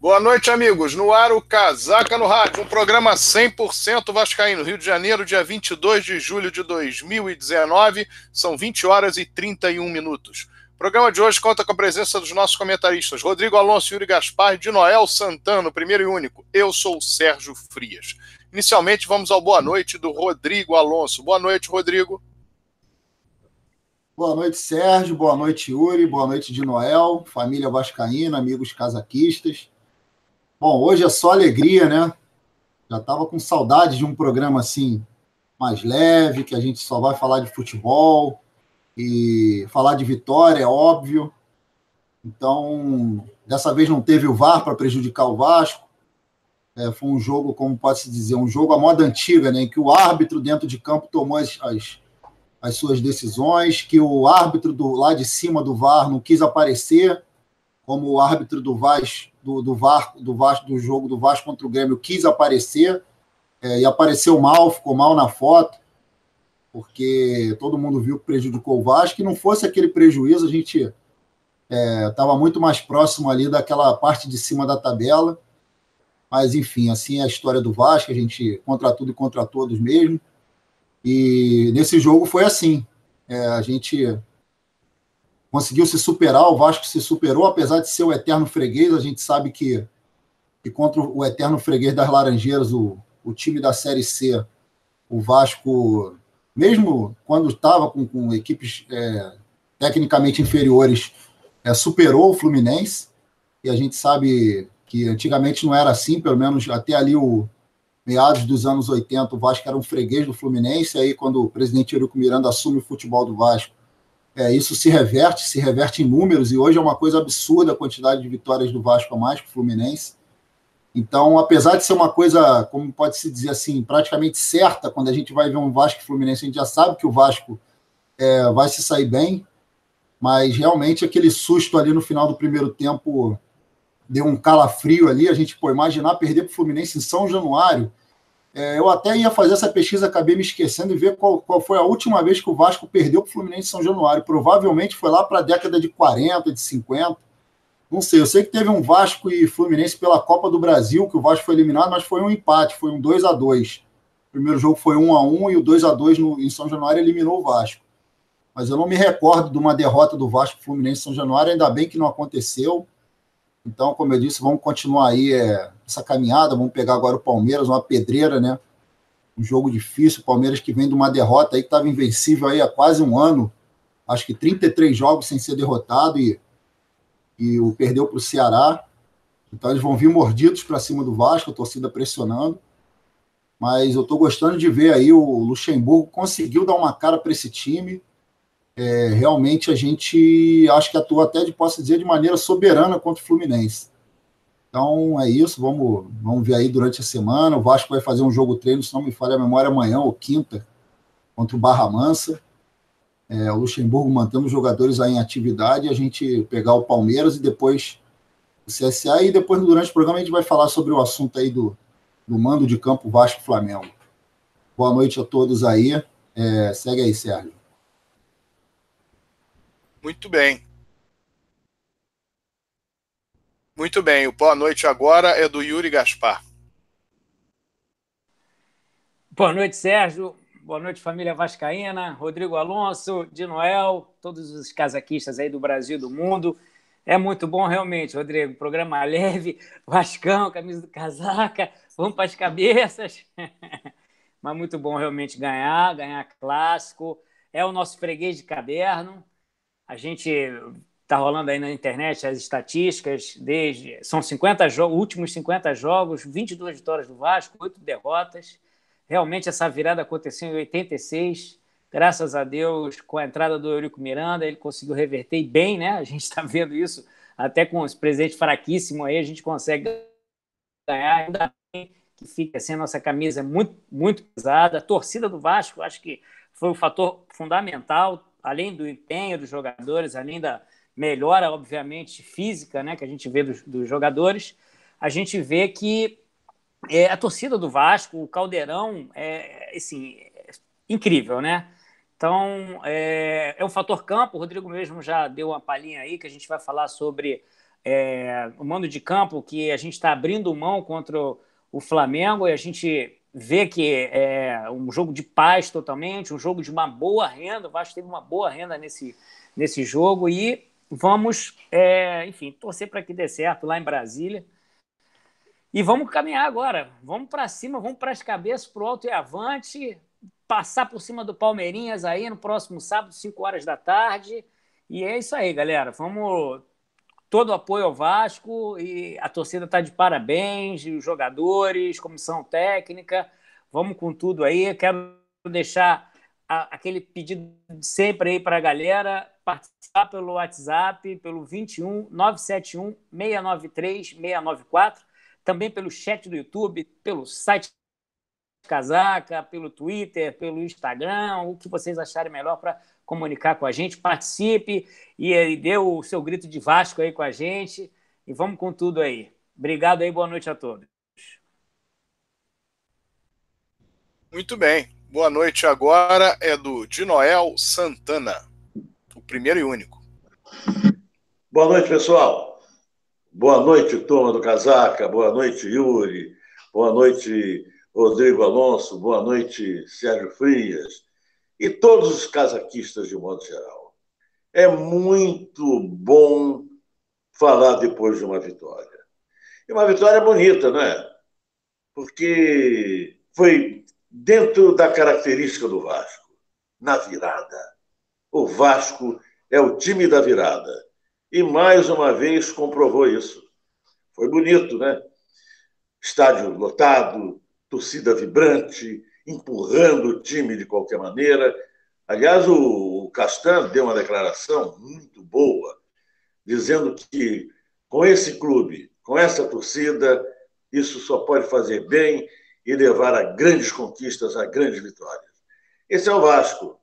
Boa noite, amigos. No ar, o Casaca no Rádio, um programa 100% Vascaíno, Rio de Janeiro, dia 22 de julho de 2019, são 20 horas e 31 minutos. O programa de hoje conta com a presença dos nossos comentaristas Rodrigo Alonso, Yuri Gaspar, de Noel Santana, primeiro e único. Eu sou o Sérgio Frias. Inicialmente, vamos ao boa noite do Rodrigo Alonso. Boa noite, Rodrigo. Boa noite, Sérgio. Boa noite, Yuri. Boa noite de Noel, família vascaína, amigos casaquistas. Bom, hoje é só alegria, né? Já estava com saudade de um programa assim mais leve, que a gente só vai falar de futebol e falar de vitória, é óbvio. Então, dessa vez não teve o VAR para prejudicar o Vasco. É, foi um jogo, como pode-se dizer, um jogo à moda antiga, né, em que o árbitro dentro de campo tomou as, as, as suas decisões, que o árbitro do lá de cima do VAR não quis aparecer, como o árbitro do Vaz, do, do VAR, do Vasco, do jogo do Vasco contra o Grêmio quis aparecer é, e apareceu mal, ficou mal na foto, porque todo mundo viu que prejudicou o Vasco. E não fosse aquele prejuízo, a gente estava é, muito mais próximo ali daquela parte de cima da tabela. Mas, enfim, assim é a história do Vasco, a gente contra tudo e contra todos mesmo. E nesse jogo foi assim. É, a gente conseguiu se superar, o Vasco se superou, apesar de ser o eterno freguês, a gente sabe que, que contra o eterno freguês das Laranjeiras, o, o time da Série C, o Vasco, mesmo quando estava com, com, equipes é, tecnicamente inferiores, é, superou o Fluminense, e a gente sabe que antigamente não era assim, pelo menos até ali o meados dos anos 80, o Vasco era um freguês do Fluminense, aí quando o presidente Eurico Miranda assume o futebol do Vasco, é, isso se reverte, se reverte em números, e hoje é uma coisa absurda a quantidade de vitórias do Vasco a mais que o Fluminense. Então, apesar de ser uma coisa, como pode se dizer assim, praticamente certa, quando a gente vai ver um Vasco e Fluminense, a gente já sabe que o Vasco é, vai se sair bem, mas realmente aquele susto ali no final do primeiro tempo deu um calafrio ali. A gente pode imaginar perder para o Fluminense em São Januário é, eu até ia fazer essa pesquisa, acabei me esquecendo e ver qual, qual foi a última vez que o Vasco perdeu para o Fluminense São Januário. Provavelmente foi lá para a década de 40, de 50. Não sei, eu sei que teve um Vasco e Fluminense pela Copa do Brasil, que o Vasco foi eliminado, mas foi um empate, foi um 2 a 2 O primeiro jogo foi 1 a 1 e o 2 a 2 no, em São Januário eliminou o Vasco. Mas eu não me recordo de uma derrota do Vasco Fluminense São Januário, ainda bem que não aconteceu. Então, como eu disse, vamos continuar aí é, essa caminhada. Vamos pegar agora o Palmeiras, uma pedreira, né? Um jogo difícil. O Palmeiras que vem de uma derrota aí que estava invencível aí há quase um ano. Acho que 33 jogos sem ser derrotado e, e o perdeu para o Ceará. Então eles vão vir mordidos para cima do Vasco, a torcida pressionando. Mas eu estou gostando de ver aí o Luxemburgo conseguiu dar uma cara para esse time é, realmente a gente acho que atua até de posso dizer de maneira soberana contra o Fluminense. Então é isso, vamos, vamos ver aí durante a semana. O Vasco vai fazer um jogo treino, se não me falha a memória, amanhã ou quinta, contra o Barra Mansa. É, o Luxemburgo mantendo os jogadores aí em atividade, a gente pegar o Palmeiras e depois o CSA, e depois durante o programa a gente vai falar sobre o assunto aí do, do mando de campo Vasco-Flamengo. Boa noite a todos aí. É, segue aí, Sérgio. Muito bem. Muito bem. O boa noite agora é do Yuri Gaspar. Boa noite, Sérgio. Boa noite, família Vascaína, Rodrigo Alonso, de Noel, todos os casaquistas aí do Brasil e do mundo. É muito bom, realmente, Rodrigo. Programa leve, Vascão, camisa do casaca, vamos para as cabeças. Mas muito bom realmente ganhar, ganhar clássico. É o nosso freguês de caderno. A gente está rolando aí na internet as estatísticas, desde são 50 jogos, últimos 50 jogos, 22 vitórias do Vasco, 8 derrotas. Realmente essa virada aconteceu em 86. Graças a Deus, com a entrada do Eurico Miranda, ele conseguiu reverter bem, né? A gente está vendo isso até com os presentes fraquíssimos aí, a gente consegue ganhar ainda bem que fica assim, a nossa camisa é muito, muito pesada. A torcida do Vasco, acho que foi um fator fundamental, além do empenho dos jogadores, além da melhora, obviamente, física né, que a gente vê dos, dos jogadores, a gente vê que é, a torcida do Vasco, o Caldeirão, é assim, é incrível, né? Então, é, é um fator campo, o Rodrigo mesmo já deu uma palhinha aí, que a gente vai falar sobre é, o mando de campo que a gente está abrindo mão contra o Flamengo e a gente vê que é um jogo de paz totalmente, um jogo de uma boa renda. O Vasco teve uma boa renda nesse, nesse jogo e vamos, é, enfim, torcer para que dê certo lá em Brasília. E vamos caminhar agora. Vamos para cima, vamos para as cabeças, para o alto e avante, passar por cima do Palmeirinhas aí no próximo sábado, 5 horas da tarde. E é isso aí, galera. Vamos todo o apoio ao Vasco e a torcida está de parabéns, os jogadores, comissão técnica, vamos com tudo aí. Quero deixar a, aquele pedido sempre aí para a galera. Participar pelo WhatsApp, pelo 21 971 693 694, também pelo chat do YouTube, pelo site Casaca, pelo Twitter, pelo Instagram, o que vocês acharem melhor para comunicar com a gente, participe e, e dê o seu grito de Vasco aí com a gente e vamos com tudo aí. Obrigado aí, boa noite a todos. Muito bem. Boa noite agora é do Dinoel Santana, o primeiro e único. Boa noite, pessoal. Boa noite, turma do Casaca. Boa noite, Yuri. Boa noite, Rodrigo Alonso. Boa noite, Sérgio Frias e todos os casaquistas de modo geral. É muito bom falar depois de uma vitória. E uma vitória bonita, não é? Porque foi dentro da característica do Vasco, na virada. O Vasco é o time da virada. E mais uma vez comprovou isso. Foi bonito, né? Estádio lotado, torcida vibrante, empurrando o time de qualquer maneira. Aliás, o Castan deu uma declaração muito boa, dizendo que com esse clube, com essa torcida, isso só pode fazer bem e levar a grandes conquistas, a grandes vitórias. Esse é o Vasco.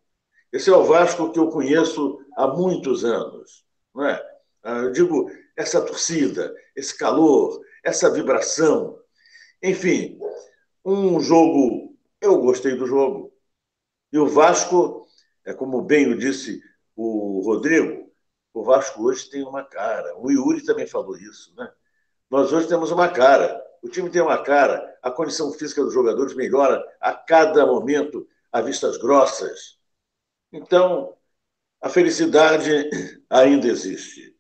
Esse é o Vasco que eu conheço há muitos anos. Não é? Ah, eu digo, essa torcida, esse calor, essa vibração. Enfim, um jogo eu gostei do jogo. E o Vasco, é como bem o disse o Rodrigo, o Vasco hoje tem uma cara. O Yuri também falou isso, né? Nós hoje temos uma cara. O time tem uma cara, a condição física dos jogadores melhora a cada momento, a vistas grossas. Então, a felicidade ainda existe.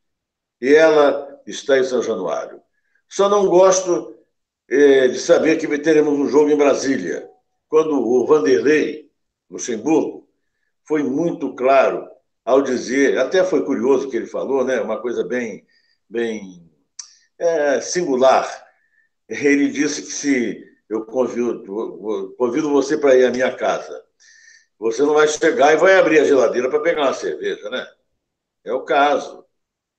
E ela está em São Januário. Só não gosto eh, de saber que teremos um jogo em Brasília quando o Vanderlei Luxemburgo foi muito claro ao dizer, até foi curioso o que ele falou, né? uma coisa bem, bem é, singular. Ele disse que se eu convido, convido você para ir à minha casa, você não vai chegar e vai abrir a geladeira para pegar uma cerveja, né? É o caso.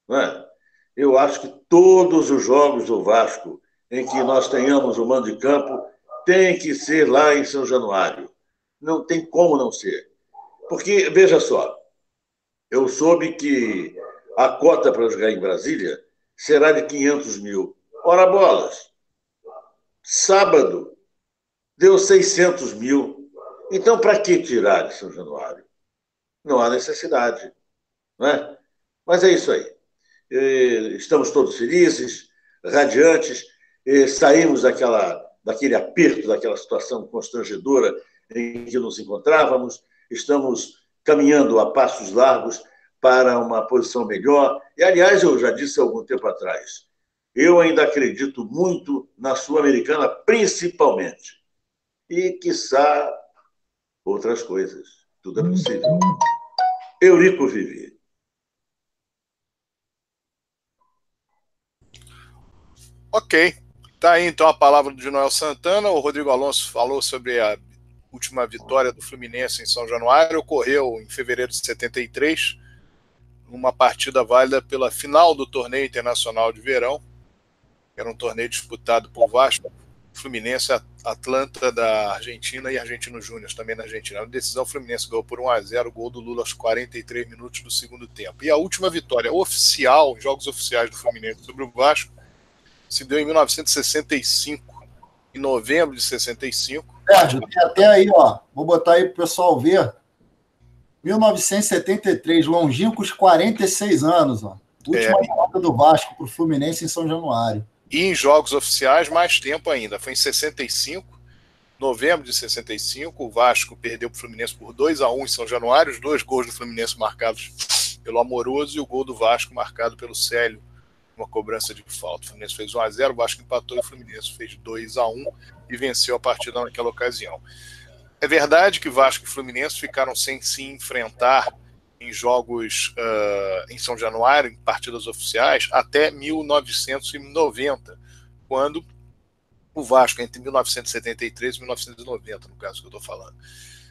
Não é? Eu acho que todos os jogos do Vasco em que nós tenhamos o mando de campo tem que ser lá em São Januário. Não tem como não ser. Porque, veja só, eu soube que a cota para jogar em Brasília será de 500 mil. Ora bolas! Sábado deu 600 mil. Então, para que tirar de São Januário? Não há necessidade. Não é? Mas é isso aí. Estamos todos felizes, radiantes, saímos daquela daquele aperto, daquela situação constrangedora em que nos encontrávamos. Estamos caminhando a passos largos para uma posição melhor. E, aliás, eu já disse há algum tempo atrás, eu ainda acredito muito na Sul-Americana, principalmente. E, quiçá, outras coisas. Tudo é possível. Eurico Vivi. Ok. Tá aí então a palavra do Noel Santana. O Rodrigo Alonso falou sobre a última vitória do Fluminense em São Januário. Ocorreu em fevereiro de 73, numa partida válida pela final do torneio internacional de verão. Era um torneio disputado por Vasco, Fluminense, Atlanta da Argentina e Argentino Júnior também na Argentina. Na decisão, o Fluminense ganhou por 1 a 0 gol do Lula aos 43 minutos do segundo tempo. E a última vitória oficial, jogos oficiais do Fluminense sobre o Vasco, se deu em 1965, em novembro de 65. Sérgio, tem até aí, ó. Vou botar aí para o pessoal ver. 1973, longínquos 46 anos, ó. Última é, derrota do Vasco para o Fluminense em São Januário. E em jogos oficiais, mais tempo ainda. Foi em 65, novembro de 65. O Vasco perdeu para o Fluminense por 2 a 1 em São Januário. Os dois gols do Fluminense marcados pelo Amoroso e o gol do Vasco marcado pelo Célio, uma cobrança de falta. O Fluminense fez 1 a 0 o Vasco empatou e o Fluminense fez 2 a 1 e venceu a partida naquela ocasião. É verdade que Vasco e Fluminense ficaram sem se enfrentar em jogos uh, em São Januário, em partidas oficiais, até 1990, quando o Vasco, entre 1973 e 1990, no caso que eu estou falando.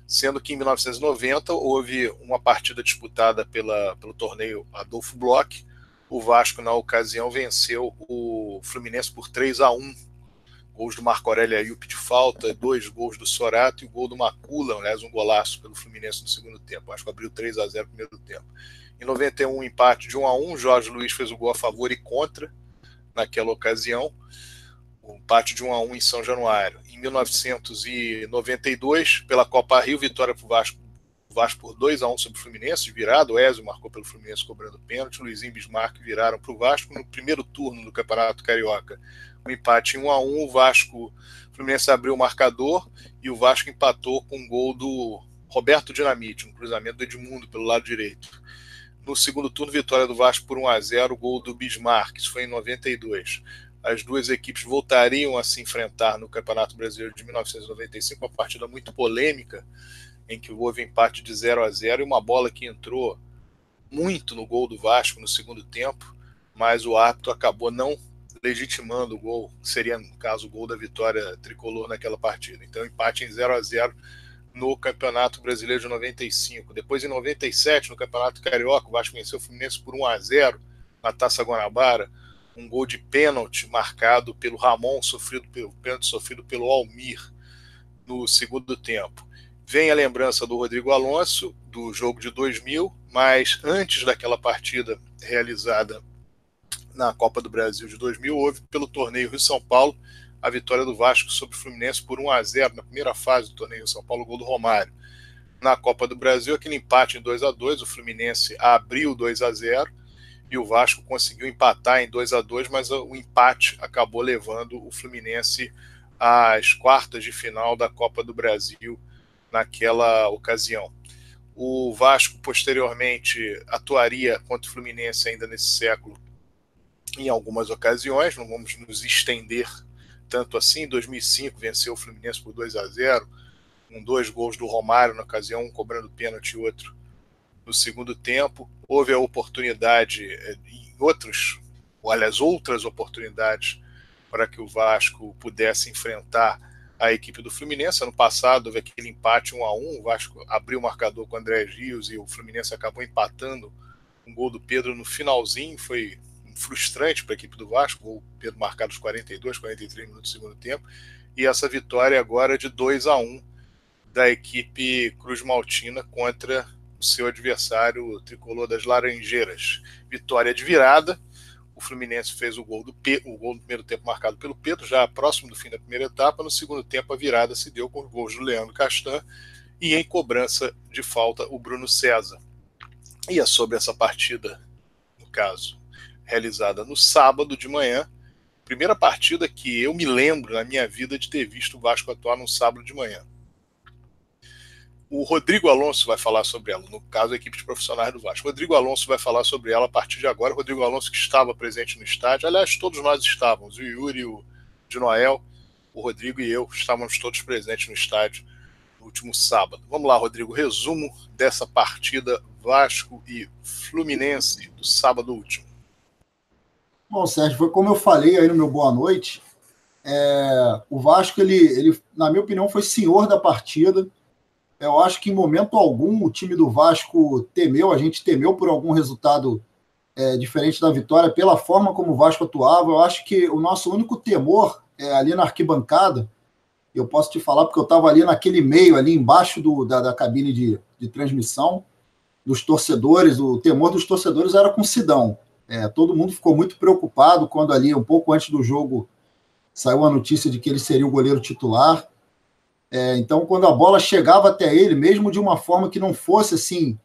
Sendo que em 1990 houve uma partida disputada pela, pelo torneio Adolfo Bloch. O Vasco, na ocasião, venceu o Fluminense por 3 a 1 gols do Marco Aurélio Ayup de falta, dois gols do Sorato e o gol do Macula, aliás, um golaço pelo Fluminense no segundo tempo. Acho que abriu 3 a 0 no primeiro tempo. Em 91, empate de 1 a 1 Jorge Luiz fez o gol a favor e contra naquela ocasião. O empate de 1 a 1 em São Januário. Em 1992, pela Copa Rio, vitória para o Vasco, Vasco por 2 a 1 sobre o Fluminense, virado. O Ezio marcou pelo Fluminense cobrando pênalti. Luizinho e Bismarck viraram para o Vasco no primeiro turno do Campeonato Carioca um empate em 1 a 1 o Vasco, o Fluminense abriu o marcador e o Vasco empatou com um gol do Roberto Dinamite, um cruzamento do Edmundo pelo lado direito. No segundo turno, vitória do Vasco por 1 a 0 gol do Bismarck, isso foi em 92. As duas equipes voltariam a se enfrentar no Campeonato Brasileiro de 1995, uma partida muito polêmica, em que houve empate de 0 a 0 e uma bola que entrou muito no gol do Vasco no segundo tempo, mas o árbitro acabou não legitimando o gol, seria, no caso, o gol da vitória tricolor naquela partida. Então, empate em 0 a 0 no Campeonato Brasileiro de 95. Depois, em 97, no Campeonato Carioca, o Vasco venceu o Fluminense por 1 a 0 na Taça Guanabara. Um gol de pênalti marcado pelo Ramon, sofrido pelo pênalti sofrido pelo Almir no segundo tempo. Vem a lembrança do Rodrigo Alonso do jogo de 2000, mas antes daquela partida realizada na Copa do Brasil de 2000, houve pelo torneio Rio São Paulo a vitória do Vasco sobre o Fluminense por 1 a 0 na primeira fase do torneio São Paulo, gol do Romário. Na Copa do Brasil, aquele empate em 2 a 2 o Fluminense abriu 2 a 0 e o Vasco conseguiu empatar em 2 a 2 mas o empate acabou levando o Fluminense às quartas de final da Copa do Brasil naquela ocasião. O Vasco posteriormente atuaria contra o Fluminense ainda nesse século em algumas ocasiões, não vamos nos estender tanto assim. Em 2005 venceu o Fluminense por 2 a 0, com dois gols do Romário na ocasião, um cobrando pênalti e outro no segundo tempo. Houve a oportunidade eh, em outros, ou aliás, outras oportunidades para que o Vasco pudesse enfrentar a equipe do Fluminense. Ano passado houve aquele empate 1 a 1 o Vasco abriu o marcador com o André Rios e o Fluminense acabou empatando um gol do Pedro no finalzinho, foi frustrante para a equipe do Vasco, gol Pedro marcado os 42, 43 minutos do segundo tempo, e essa vitória agora de 2 a 1 da equipe Cruz Maltina contra o seu adversário o tricolor das Laranjeiras. Vitória de virada. O Fluminense fez o gol do o gol do primeiro tempo marcado pelo Pedro, já próximo do fim da primeira etapa. No segundo tempo, a virada se deu com os gols do Leandro Castan e em cobrança de falta o Bruno César. E é sobre essa partida, no caso, realizada no sábado de manhã. Primeira partida que eu me lembro na minha vida de ter visto o Vasco atuar no sábado de manhã. O Rodrigo Alonso vai falar sobre ela, no caso, a equipe de profissionais do Vasco. Rodrigo Alonso vai falar sobre ela a partir de agora. Rodrigo Alonso, que estava presente no estádio, aliás, todos nós estávamos, o Yuri, o de Noel, o Rodrigo e eu estávamos todos presentes no estádio no último sábado. Vamos lá, Rodrigo, resumo dessa partida Vasco e Fluminense do sábado último. Bom, Sérgio, foi como eu falei aí no meu boa noite. É, o Vasco, ele, ele, na minha opinião, foi senhor da partida. Eu acho que em momento algum o time do Vasco temeu, a gente temeu por algum resultado é, diferente da vitória, pela forma como o Vasco atuava. Eu acho que o nosso único temor é ali na arquibancada. Eu posso te falar porque eu estava ali naquele meio, ali embaixo do, da, da cabine de, de transmissão, dos torcedores. O temor dos torcedores era com Sidão. É, todo mundo ficou muito preocupado quando ali, um pouco antes do jogo, saiu a notícia de que ele seria o goleiro titular. É, então, quando a bola chegava até ele, mesmo de uma forma que não fosse assim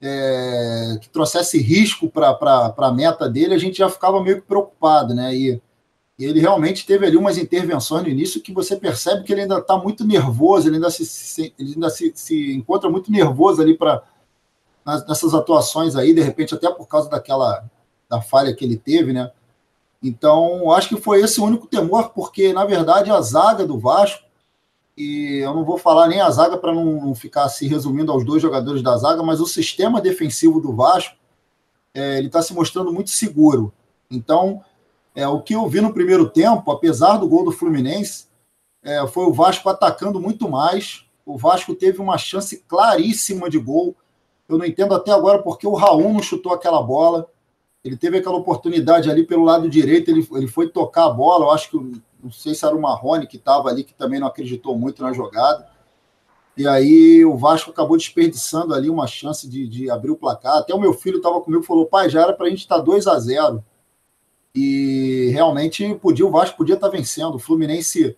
é, que trouxesse risco para a meta dele, a gente já ficava meio que preocupado, né? E, e, ele realmente teve ali umas intervenções no início que você percebe que ele ainda está muito nervoso, ele ainda se, se ele ainda se, se encontra muito nervoso ali para nessas atuações aí, de repente até por causa daquela da falha que ele teve, né? Então, acho que foi esse o único temor, porque na verdade a zaga do Vasco e eu não vou falar nem a zaga para não ficar se resumindo aos dois jogadores da zaga, mas o sistema defensivo do Vasco é, ele está se mostrando muito seguro. Então, é, o que eu vi no primeiro tempo, apesar do gol do Fluminense, é, foi o Vasco atacando muito mais. O Vasco teve uma chance claríssima de gol. Eu não entendo até agora porque o Raul não chutou aquela bola. Ele teve aquela oportunidade ali pelo lado direito, ele, ele foi tocar a bola. Eu acho que não sei se era o Marrone que estava ali, que também não acreditou muito na jogada. E aí o Vasco acabou desperdiçando ali uma chance de, de abrir o placar. Até o meu filho estava comigo e falou: pai, já era para a gente estar tá 2 a 0 E realmente podia, o Vasco podia estar tá vencendo. O Fluminense,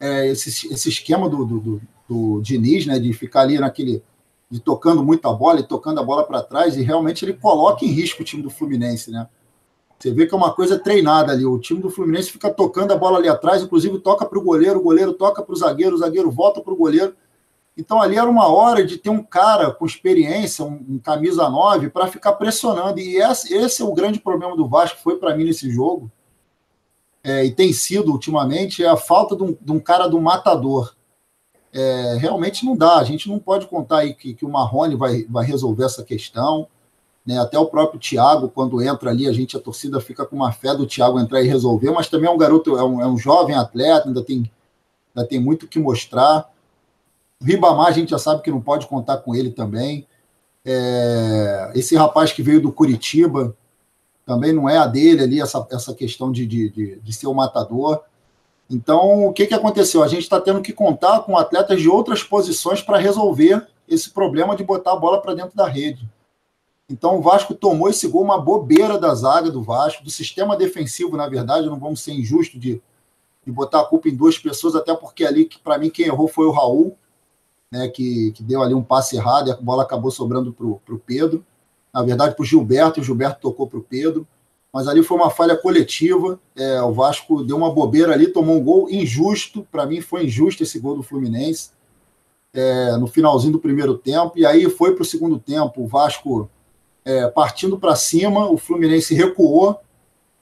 é, esse, esse esquema do, do, do, do Diniz, né, de ficar ali naquele. de tocando muita bola e tocando a bola para trás, e realmente ele coloca em risco o time do Fluminense, né? Você vê que é uma coisa treinada ali. O time do Fluminense fica tocando a bola ali atrás, inclusive toca para o goleiro, o goleiro toca para o zagueiro, o zagueiro volta para o goleiro. Então ali era uma hora de ter um cara com experiência, um, um camisa 9, para ficar pressionando. E esse, esse, é o grande problema do Vasco, foi para mim nesse jogo, é, e tem sido ultimamente, é a falta de um, de um cara do matador. É, realmente não dá, a gente não pode contar aí que, que o Marrone vai, vai resolver essa questão. Né? Até o próprio Thiago, quando entra ali, a gente, a torcida fica com uma fé do Thiago entrar e resolver, mas também é um garoto, é um, é um jovem atleta, ainda tem, ainda tem muito que mostrar. Ribamar, a gente já sabe que não pode contar com ele também. É, esse rapaz que veio do Curitiba, também não é a dele ali, essa, essa questão de, de, de, de ser o matador. Então, o que, que aconteceu? A gente está tendo que contar com atletas de outras posições para resolver esse problema de botar a bola para dentro da rede. Então o Vasco tomou esse gol, uma bobeira da zaga do Vasco, do sistema defensivo, na verdade, não vamos ser injustos de, de botar a culpa em duas pessoas, até porque ali, para mim, quem errou foi o Raul, né, que, que deu ali um passe errado e a bola acabou sobrando para o Pedro. Na verdade, para o Gilberto, o Gilberto tocou para o Pedro. Mas ali foi uma falha coletiva. É, o Vasco deu uma bobeira ali, tomou um gol injusto. Para mim, foi injusto esse gol do Fluminense. É, no finalzinho do primeiro tempo. E aí foi para o segundo tempo. O Vasco é, partindo para cima, o Fluminense recuou,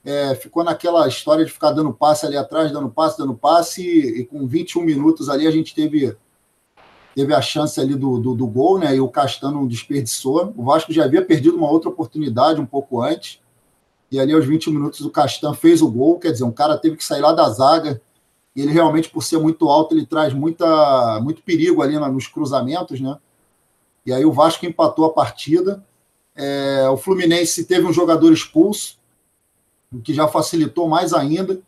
é, ficou naquela história de ficar dando passe ali atrás, dando passe, dando passe, e, e com 21 minutos ali a gente teve, teve a chance ali do, do, do, gol, né? E o Castano desperdiçou. O Vasco já havia perdido uma outra oportunidade um pouco antes. E ali aos 21 minutos o Castan fez o gol, quer dizer, um cara teve que sair lá da zaga. E ele realmente, por ser muito alto, ele traz muita, muito perigo ali nos cruzamentos, né? E aí o Vasco empatou a partida. É, o Fluminense teve um jogador expulso, o que já facilitou mais ainda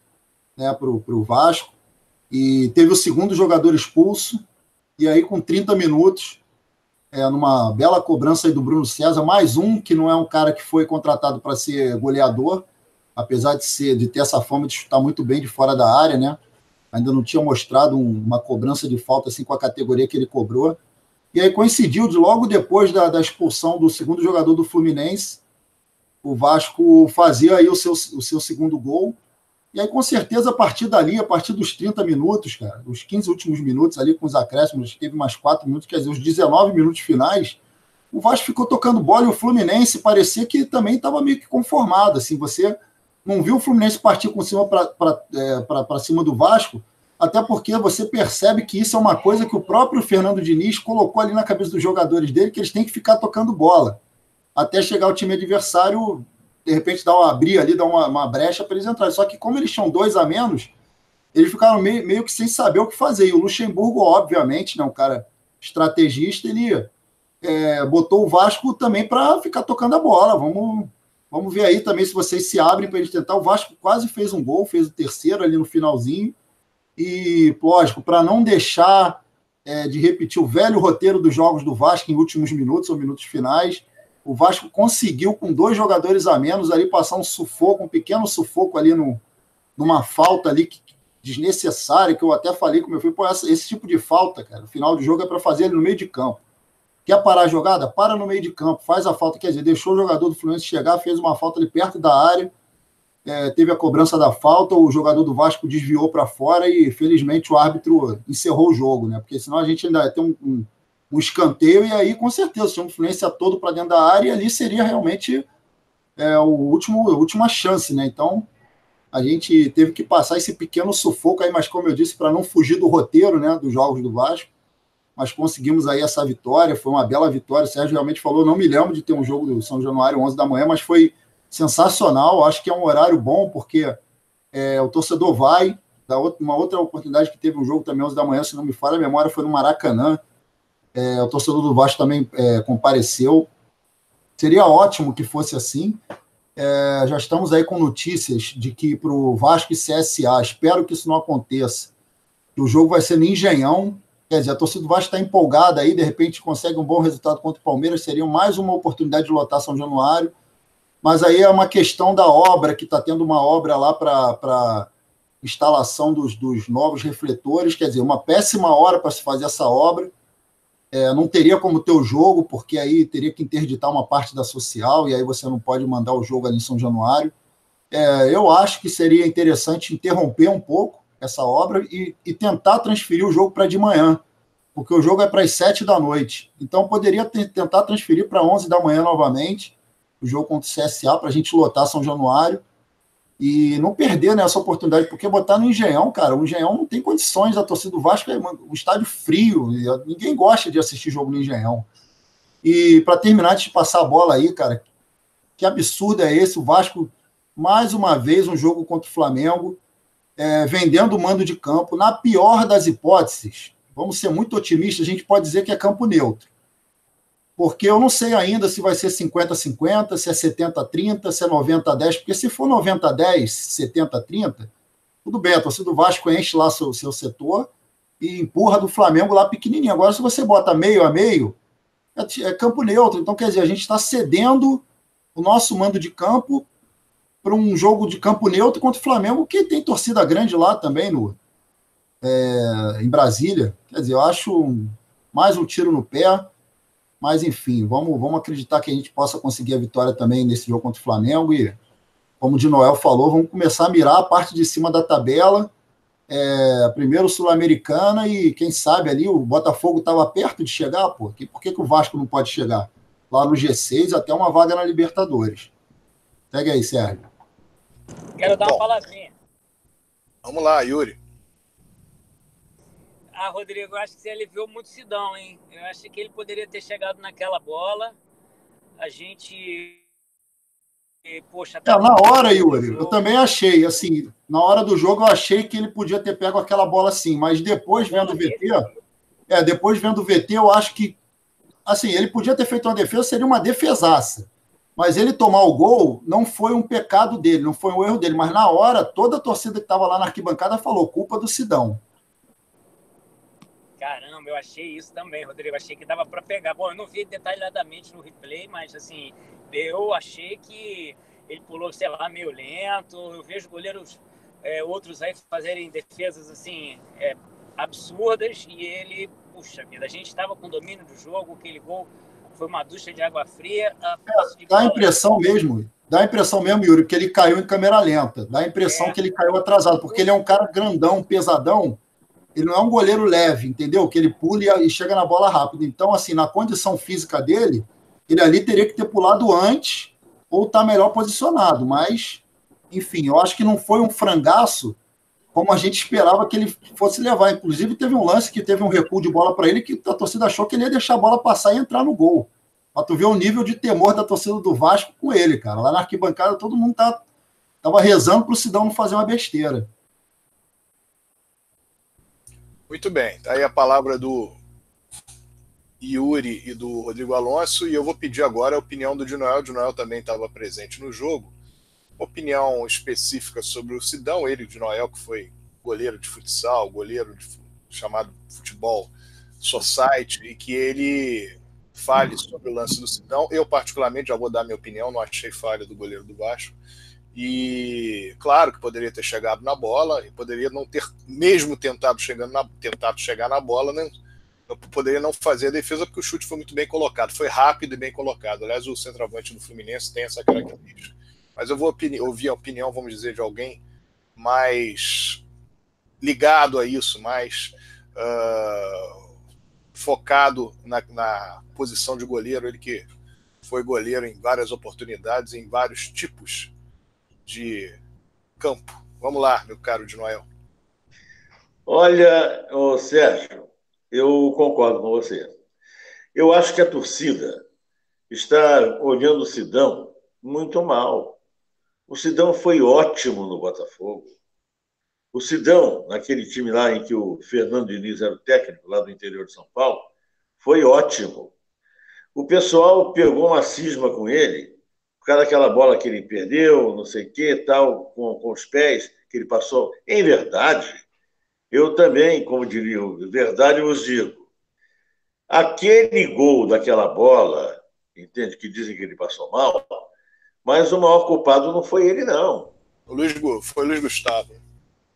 né, para o Vasco. E teve o segundo jogador expulso, e aí com 30 minutos, é, numa bela cobrança aí do Bruno César, mais um que não é um cara que foi contratado para ser goleador, apesar de ser de ter essa fama de chutar muito bem de fora da área, né? Ainda não tinha mostrado um, uma cobrança de falta assim com a categoria que ele cobrou. E aí coincidiu de logo depois da, da expulsão do segundo jogador do Fluminense, o Vasco fazia aí o seu, o seu segundo gol. E aí, com certeza, a partir dali, a partir dos 30 minutos, cara, os 15 últimos minutos ali com os acréscimos, teve mais 4 minutos, quer dizer, os 19 minutos finais, o Vasco ficou tocando bola e o Fluminense parecia que também estava meio que conformado. Assim, você não viu o Fluminense partir com cima para é, cima do Vasco, até porque você percebe que isso é uma coisa que o próprio Fernando Diniz colocou ali na cabeça dos jogadores dele, que eles têm que ficar tocando bola, até chegar o time adversário, de repente dar uma abrir ali, dar uma, uma brecha para eles entrarem. Só que como eles tinham dois a menos, eles ficaram meio, meio que sem saber o que fazer. E o Luxemburgo, obviamente, né, um cara estrategista, ele é, botou o Vasco também para ficar tocando a bola. Vamos, vamos ver aí também se vocês se abrem para eles tentar. O Vasco quase fez um gol, fez o terceiro ali no finalzinho e, lógico, para não deixar é, de repetir o velho roteiro dos jogos do Vasco em últimos minutos ou minutos finais, o Vasco conseguiu, com dois jogadores a menos, ali passar um sufoco, um pequeno sufoco ali no, numa falta ali desnecessária, que eu até falei com meu filho, pô, essa, esse tipo de falta, cara, final do jogo é para fazer no meio de campo. Quer parar a jogada? Para no meio de campo, faz a falta. Quer dizer, deixou o jogador do Fluminense chegar, fez uma falta ali perto da área, é, teve a cobrança da falta, o jogador do Vasco desviou para fora e, felizmente, o árbitro encerrou o jogo, né? Porque senão a gente ainda tem um, um, um escanteio e aí, com certeza, tinha um Fluminense todo para dentro da área e ali seria realmente é, o último, a última chance, né? Então, a gente teve que passar esse pequeno sufoco aí, mas como eu disse, para não fugir do roteiro, né, dos jogos do Vasco mas conseguimos aí essa vitória, foi uma bela vitória. O Sérgio realmente falou, não me lembro de ter um jogo do São Januário 11 da manhã, mas foi sensacional. Acho que é um horário bom, porque é, o torcedor vai. Da outra, uma outra oportunidade que teve um jogo também 11 da manhã, se não me falha a memória, foi no Maracanã. É, o torcedor do Vasco também é, compareceu. Seria ótimo que fosse assim. É, já estamos aí com notícias de que para o Vasco e CSA, espero que isso não aconteça, o jogo vai ser no Engenhão, Quer dizer, a torcida do Vasco está empolgada aí, de repente consegue um bom resultado contra o Palmeiras, seria mais uma oportunidade de lotar São Januário. Mas aí é uma questão da obra, que está tendo uma obra lá para instalação dos, dos novos refletores, quer dizer, uma péssima hora para se fazer essa obra. É, não teria como ter o jogo, porque aí teria que interditar uma parte da social, e aí você não pode mandar o jogo ali em São Januário. É, eu acho que seria interessante interromper um pouco, essa obra e, e tentar transferir o jogo para de manhã, porque o jogo é para as 7 da noite. Então, poderia tentar transferir para 11 da manhã novamente, o jogo contra o CSA, para a gente lotar São Januário e não perder né, essa oportunidade, porque botar no Engenhão, cara, o Engenhão não tem condições, a torcida do Vasco é um estádio frio, ninguém gosta de assistir jogo no Engenhão. E para terminar de passar a bola aí, cara, que absurdo é esse? O Vasco, mais uma vez, um jogo contra o Flamengo, é, vendendo o mando de campo. Na pior das hipóteses, vamos ser muito otimistas, a gente pode dizer que é campo neutro. Porque eu não sei ainda se vai ser 50-50, se é 70-30, se é 90-10, porque se for 90-10, 70-30, tudo bem, a torcida do Vasco enche lá seu, seu setor e empurra do Flamengo lá pequenininho. Agora, se você bota meio a meio, é, é campo neutro. Então, quer dizer, a gente está cedendo o nosso mando de campo para um jogo de campo neutro contra o Flamengo, que tem torcida grande lá também no, é, em Brasília. Quer dizer, eu acho mais um tiro no pé, mas enfim, vamos, vamos acreditar que a gente possa conseguir a vitória também nesse jogo contra o Flamengo e, como o de Noel falou, vamos começar a mirar a parte de cima da tabela. É, primeiro Sul-Americana e quem sabe ali o Botafogo estava perto de chegar, pô. Por que, que o Vasco não pode chegar? Lá no G6 até uma vaga na Libertadores. Pega aí, Sérgio. Quero dar uma palavrinha. Vamos lá, Yuri. Ah, Rodrigo, eu acho que você aliviou muito o Sidão, hein? Eu acho que ele poderia ter chegado naquela bola. A gente. Poxa, tá na hora, Yuri, eu também achei, assim, na hora do jogo eu achei que ele podia ter pego aquela bola assim, mas depois vendo o VT, é, depois vendo o VT, eu acho que, assim, ele podia ter feito uma defesa, seria uma defesaça. Mas ele tomar o gol não foi um pecado dele, não foi um erro dele. Mas na hora, toda a torcida que estava lá na arquibancada falou: culpa do Sidão. Caramba, eu achei isso também, Rodrigo. Achei que dava para pegar. Bom, eu não vi detalhadamente no replay, mas assim, eu achei que ele pulou, sei lá, meio lento. Eu vejo goleiros é, outros aí fazerem defesas assim é, absurdas e ele, puxa vida, a gente estava com domínio do jogo, aquele gol foi uma ducha de água fria. É, dá a impressão mesmo, dá a impressão mesmo, Yuri, que ele caiu em câmera lenta. Dá a impressão é. que ele caiu atrasado, porque ele é um cara grandão, pesadão. Ele não é um goleiro leve, entendeu? Que ele pula e chega na bola rápido. Então, assim, na condição física dele, ele ali teria que ter pulado antes ou estar tá melhor posicionado. Mas, enfim, eu acho que não foi um frangaço como a gente esperava que ele fosse levar. Inclusive, teve um lance que teve um recuo de bola para ele que a torcida achou que ele ia deixar a bola passar e entrar no gol. Para tu ver o nível de temor da torcida do Vasco com ele, cara. Lá na arquibancada, todo mundo tá, tava rezando para o Sidão não fazer uma besteira. Muito bem. Tá aí a palavra do Yuri e do Rodrigo Alonso. E eu vou pedir agora a opinião do Dinoel. O Dinoel também estava presente no jogo opinião específica sobre o Sidão, ele de Noel, que foi goleiro de futsal, goleiro de, chamado futebol society, e que ele fale sobre o lance do Sidão. Eu, particularmente, já vou dar minha opinião, não achei falha do goleiro do Vasco. E claro que poderia ter chegado na bola, e poderia não ter mesmo tentado, chegando na, tentado chegar na bola, né? poderia não fazer a defesa porque o chute foi muito bem colocado, foi rápido e bem colocado. Aliás, o centroavante do Fluminense tem essa característica. Mas eu vou ouvir a opinião, vamos dizer, de alguém mais ligado a isso, mais uh, focado na, na, posição de goleiro, ele que foi goleiro em várias oportunidades, em vários tipos de campo. Vamos lá, meu caro de Noel. Olha, ô Sérgio, eu concordo com você. Eu acho que a torcida está olhando o Sidão muito mal. O Sidão foi ótimo no Botafogo. O Sidão, naquele time lá em que o Fernando Diniz era o técnico, lá do interior de São Paulo, foi ótimo. O pessoal pegou uma cisma com ele, por causa daquela bola que ele perdeu, não sei o que, tal, com, com os pés que ele passou. Em verdade, eu também, como diria, verdade eu vos digo, aquele gol daquela bola, entende, que dizem que ele passou mal, mas o maior culpado não foi ele, não. O Luiz, foi o Luiz Gustavo.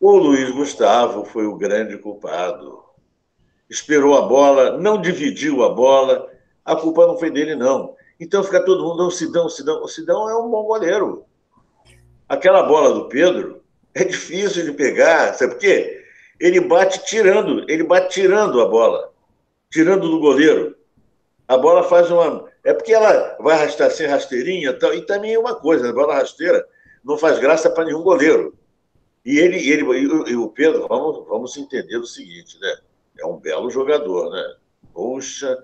O Luiz Gustavo foi o grande culpado. Esperou a bola, não dividiu a bola, a culpa não foi dele, não. Então fica todo mundo, o Sidão, o Sidão. O Sidão é um bom goleiro. Aquela bola do Pedro é difícil de pegar, sabe por quê? ele bate tirando, ele bate tirando a bola, tirando do goleiro. A bola faz uma. É porque ela vai arrastar sem rasteirinha tal. e também é uma coisa, a bola rasteira não faz graça para nenhum goleiro. E ele, ele e o Pedro, vamos, vamos entender o seguinte, né? É um belo jogador, né? Poxa,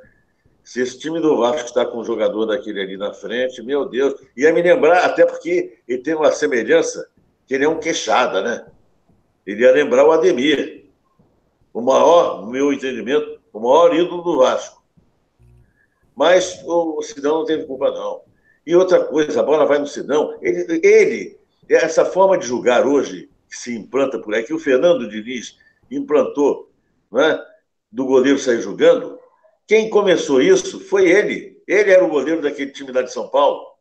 se esse time do Vasco está com um jogador daquele ali na frente, meu Deus. Ia me lembrar, até porque ele tem uma semelhança, que ele é um queixada, né? Ele ia lembrar o Ademir, o maior, no meu entendimento, o maior ídolo do Vasco. Mas o Sidão não teve culpa, não. E outra coisa, a bola vai no Sidão. Ele, ele essa forma de julgar hoje, que se implanta por aí, que o Fernando Diniz implantou, né, do goleiro sair julgando, quem começou isso foi ele. Ele era o goleiro daquele time lá de São Paulo.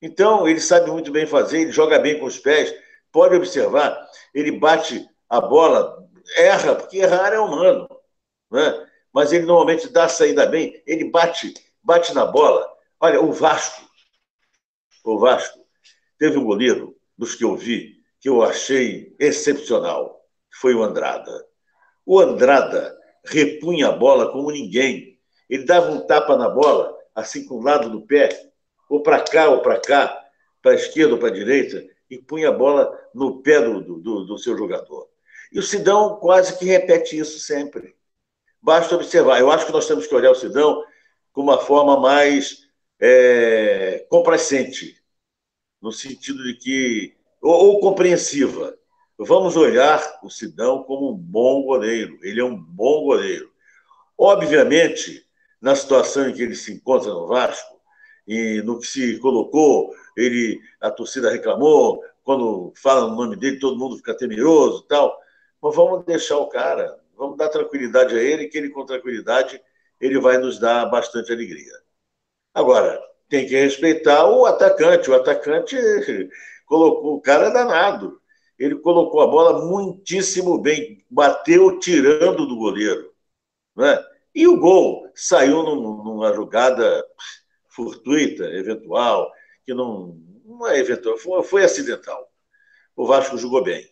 Então, ele sabe muito bem fazer, ele joga bem com os pés. Pode observar, ele bate a bola, erra, porque errar é humano, né? mas ele normalmente dá a saída bem, ele bate, bate na bola. Olha, o Vasco, o Vasco teve um goleiro dos que eu vi que eu achei excepcional, foi o Andrada. O Andrada repunha a bola como ninguém. Ele dava um tapa na bola, assim com o lado do pé, ou para cá ou para cá, para a esquerda ou para a direita, e punha a bola no pé do, do, do seu jogador. E o Sidão quase que repete isso sempre. Basta observar. Eu acho que nós temos que olhar o Sidão com uma forma mais é, complacente, no sentido de que. Ou, ou, compreensiva. Vamos olhar o Sidão como um bom goleiro. Ele é um bom goleiro. Obviamente, na situação em que ele se encontra no Vasco, e no que se colocou ele, a torcida reclamou, quando fala o nome dele, todo mundo fica temeroso e tal. Mas vamos deixar o cara, vamos dar tranquilidade a ele, que ele, com tranquilidade, ele vai nos dar bastante alegria. Agora, tem que respeitar o atacante. O atacante colocou, o cara é danado. Ele colocou a bola muitíssimo bem, bateu tirando do goleiro. Né? E o gol saiu numa jogada fortuita, eventual que não, não é eventual, foi, foi acidental. O Vasco jogou bem.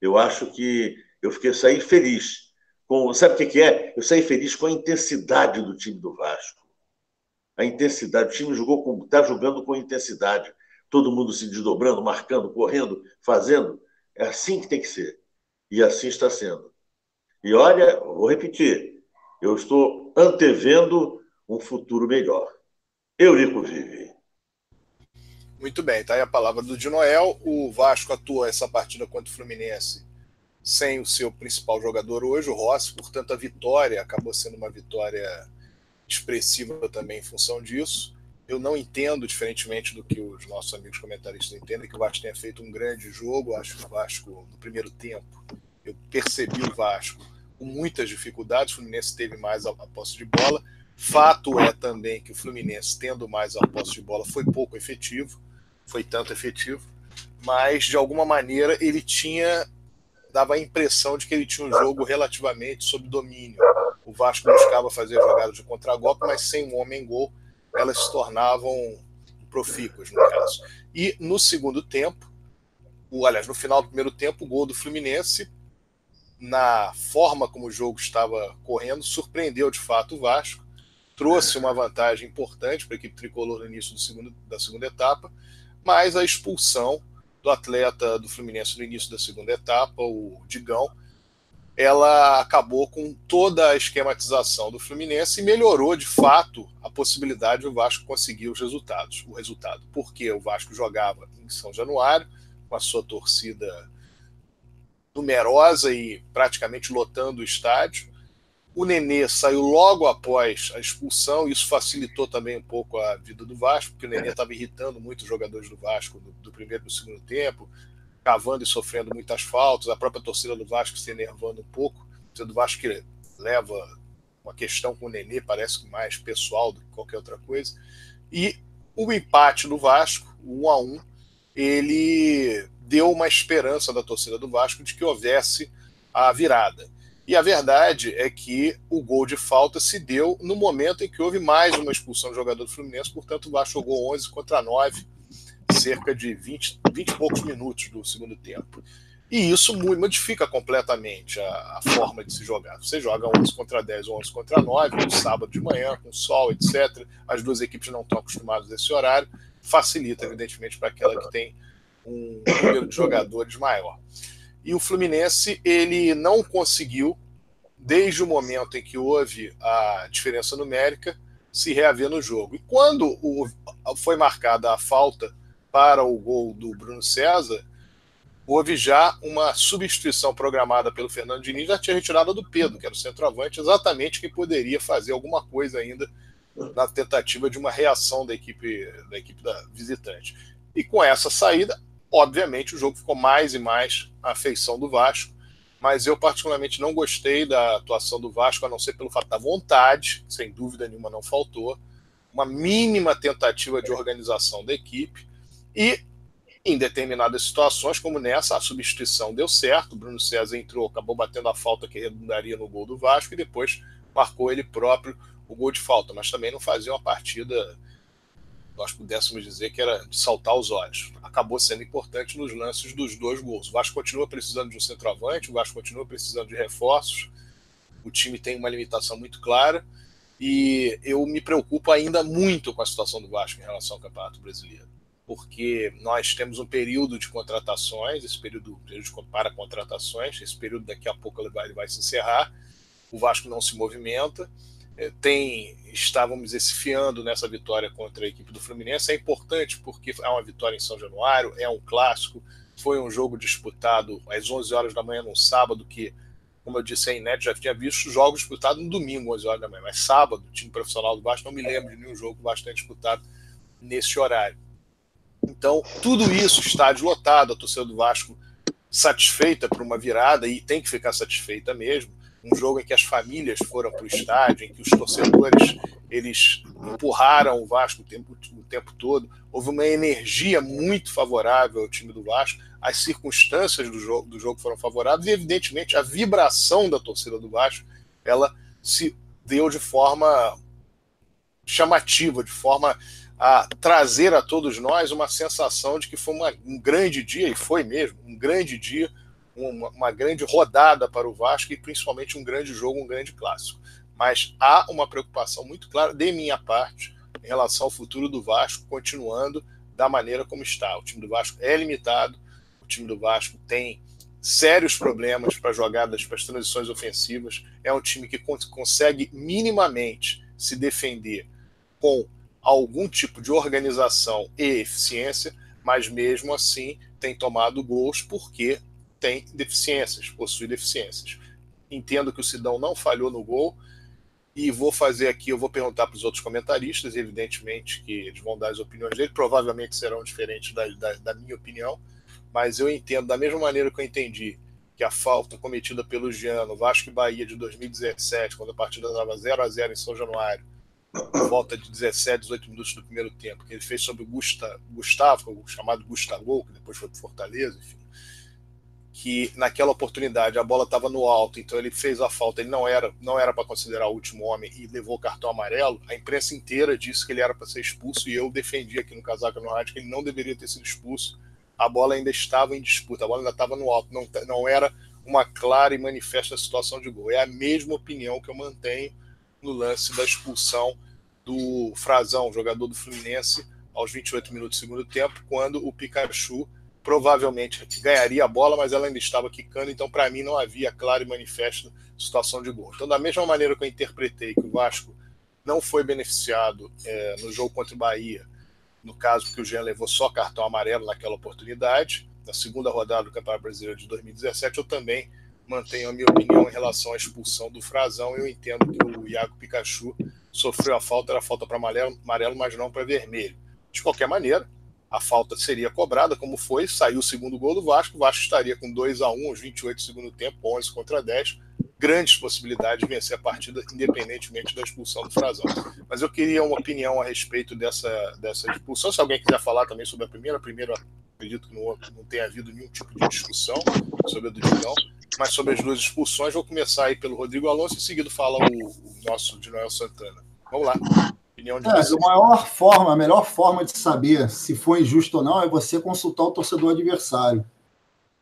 Eu acho que eu fiquei saí feliz. Com, sabe o que, que é? Eu saí feliz com a intensidade do time do Vasco. A intensidade. O time jogou está jogando com intensidade. Todo mundo se desdobrando, marcando, correndo, fazendo. É assim que tem que ser. E assim está sendo. E olha, vou repetir, eu estou antevendo um futuro melhor. Eurico vive. Muito bem, tá aí a palavra do Di Noel. O Vasco atuou essa partida contra o Fluminense sem o seu principal jogador hoje, o Rossi, portanto a vitória acabou sendo uma vitória expressiva também em função disso. Eu não entendo, diferentemente do que os nossos amigos comentaristas entendem, que o Vasco tenha feito um grande jogo. Acho que o Vasco, no primeiro tempo, eu percebi o Vasco com muitas dificuldades. O Fluminense teve mais a posse de bola. Fato é também que o Fluminense, tendo mais a posse de bola, foi pouco efetivo foi tanto efetivo, mas de alguma maneira ele tinha dava a impressão de que ele tinha um jogo relativamente sob domínio. o Vasco buscava fazer jogadas de contragolpe, mas sem um homem-gol, elas se tornavam profícuas, no caso. E no segundo tempo, o, aliás, no final do primeiro tempo, o gol do Fluminense, na forma como o jogo estava correndo, surpreendeu de fato o Vasco, trouxe uma vantagem importante para a equipe tricolor no início segundo, da segunda etapa, mas a expulsão do atleta do Fluminense no início da segunda etapa, o Digão, ela acabou com toda a esquematização do Fluminense e melhorou de fato a possibilidade do Vasco conseguir os resultados. O resultado, porque o Vasco jogava em São Januário, com a sua torcida numerosa e praticamente lotando o estádio. O Nenê saiu logo após a expulsão, isso facilitou também um pouco a vida do Vasco, porque o Nenê estava irritando muito os jogadores do Vasco do, do primeiro e do segundo tempo, cavando e sofrendo muitas faltas, a própria torcida do Vasco se enervando um pouco, a do Vasco que leva uma questão com o Nenê, parece que mais pessoal do que qualquer outra coisa, e o empate do Vasco, o 1 a 1 ele deu uma esperança da torcida do Vasco de que houvesse a virada. E a verdade é que o gol de falta se deu no momento em que houve mais uma expulsão do jogador do Fluminense, portanto o Vasco jogou 11 contra 9 cerca de 20, 20 e poucos minutos do segundo tempo. E isso modifica completamente a, a, forma de se jogar. Você joga 11 contra 10 ou 11 contra 9, no sábado de manhã, com sol, etc. As duas equipes não estão acostumadas a esse horário. Facilita, evidentemente, para aquela que tem um número de jogadores maior. E o Fluminense, ele não conseguiu, desde o momento em que houve a diferença numérica, se reaver no jogo. E quando o, foi marcada a falta para o gol do Bruno César, houve já uma substituição programada pelo Fernando Diniz, já tinha retirada do Pedro, que era o centroavante, exatamente que poderia fazer alguma coisa ainda na tentativa de uma reação da equipe da equipe da visitante. E com essa saída, obviamente, o jogo ficou mais e mais à feição do Vasco, mas eu particularmente não gostei da atuação do Vasco, a não ser pelo fato da vontade, sem dúvida nenhuma não faltou, uma mínima tentativa de organização da equipe, e em determinadas situações, como nessa, a substituição deu certo. Bruno César entrou, acabou batendo a falta que redundaria no gol do Vasco e depois marcou ele próprio o gol de falta, mas também não fazia uma partida, nós pudéssemos dizer que era de saltar os olhos. Acabou sendo importante nos lances dos dois gols. O Vasco continua precisando de um centroavante, o Vasco continua precisando de reforços, o time tem uma limitação muito clara e eu me preocupo ainda muito com a situação do Vasco em relação ao Campeonato Brasileiro porque nós temos um período de contratações, esse período, período para contratações, esse período daqui a pouco ele vai, ele vai se encerrar, o Vasco não se movimenta, é, tem, estávamos dizer, nessa vitória contra a equipe do Fluminense, é importante porque é uma vitória em São Januário, é um clássico, foi um jogo disputado às 11 horas da manhã num sábado que, como eu disse, é inédito, já tinha visto jogos disputados no domingo, 11 horas da manhã, mas sábado, time profissional do Vasco, não me lembro de nenhum jogo bastante disputado nesse horário. Então, tudo isso, estádio lotado, a torcida do Vasco satisfeita por uma virada, e tem que ficar satisfeita mesmo. Um jogo em que as famílias foram para o estádio, em que os torcedores eles empurraram o Vasco o tempo, o tempo todo. Houve uma energia muito favorável ao time do Vasco. As circunstâncias do jogo, do jogo foram favoráveis e, evidentemente, a vibração da torcida do Vasco ela se deu de forma chamativa, de forma a trazer a todos nós uma sensação de que foi uma, um grande dia, e foi mesmo, um grande dia, uma, uma, grande rodada para o Vasco e principalmente um grande jogo, um grande clássico. Mas há uma preocupação muito clara de minha parte em relação ao futuro do Vasco, continuando da maneira como está. O time do Vasco é limitado, o time do Vasco tem sérios problemas para jogadas, para as transições ofensivas. É um time que consegue minimamente se defender com algum tipo de organização e eficiência, mas mesmo assim tem tomado gols porque tem deficiências, possui deficiências. Entendo que o Sidão não falhou no gol e vou fazer aqui, eu vou perguntar para os outros comentaristas, evidentemente que eles vão dar as opiniões dele, provavelmente serão diferentes da, da, da minha opinião, mas eu entendo da mesma maneira que eu entendi que a falta cometida pelo Giano, Vasco e Bahia de 2017, quando a partida estava 0 a 0 em São Januário, volta de 17, 18 minutos do primeiro tempo, que ele fez sobre o Gusta, Gustavo, o chamado Gustavo, que depois foi para Fortaleza, enfim, que naquela oportunidade a bola estava no alto, então ele fez a falta, ele não era não era para considerar o último homem e levou o cartão amarelo, a imprensa inteira disse que ele era para ser expulso e eu defendi aqui no Casaca no Rádio que ele não deveria ter sido expulso. A bola ainda estava em disputa, a bola ainda estava no alto, não, não era uma clara e manifesta situação de gol. É a mesma opinião que eu mantenho no lance da expulsão do Frazão, jogador do Fluminense, aos 28 minutos do segundo tempo, quando o Pikachu provavelmente ganharia a bola, mas ela ainda estava quicando, então para mim não havia clara e manifesta situação de gol. Então, da mesma maneira que eu interpretei que o Vasco não foi beneficiado é, no jogo contra o Bahia, no caso que o Jean levou só cartão amarelo naquela oportunidade, na segunda rodada do Campeonato Brasileiro de 2017, eu também mantenho a minha opinião em relação à expulsão do Frazão. Eu entendo que o Iago Pikachu sofreu a falta, era falta para amarelo, amarelo, mas não para vermelho. De qualquer maneira, a falta seria cobrada, como foi, saiu o segundo gol do Vasco, o Vasco estaria com 2 a 1 aos 28 do segundo tempo, 11 contra 10, grandes possibilidades de vencer a partida, independentemente da expulsão do Frazão. Mas eu queria uma opinião a respeito dessa, dessa expulsão, se alguém quiser falar também sobre a primeira, a primeira acredito que não, não tenha havido nenhum tipo de discussão sobre a do Digão, mas sobre as duas expulsões, vou começar aí pelo Rodrigo Alonso e em seguida fala o, o nosso de Noel Santana. Vamos lá opinião de é, A maior forma, a melhor forma de saber se foi injusto ou não é você consultar o torcedor adversário.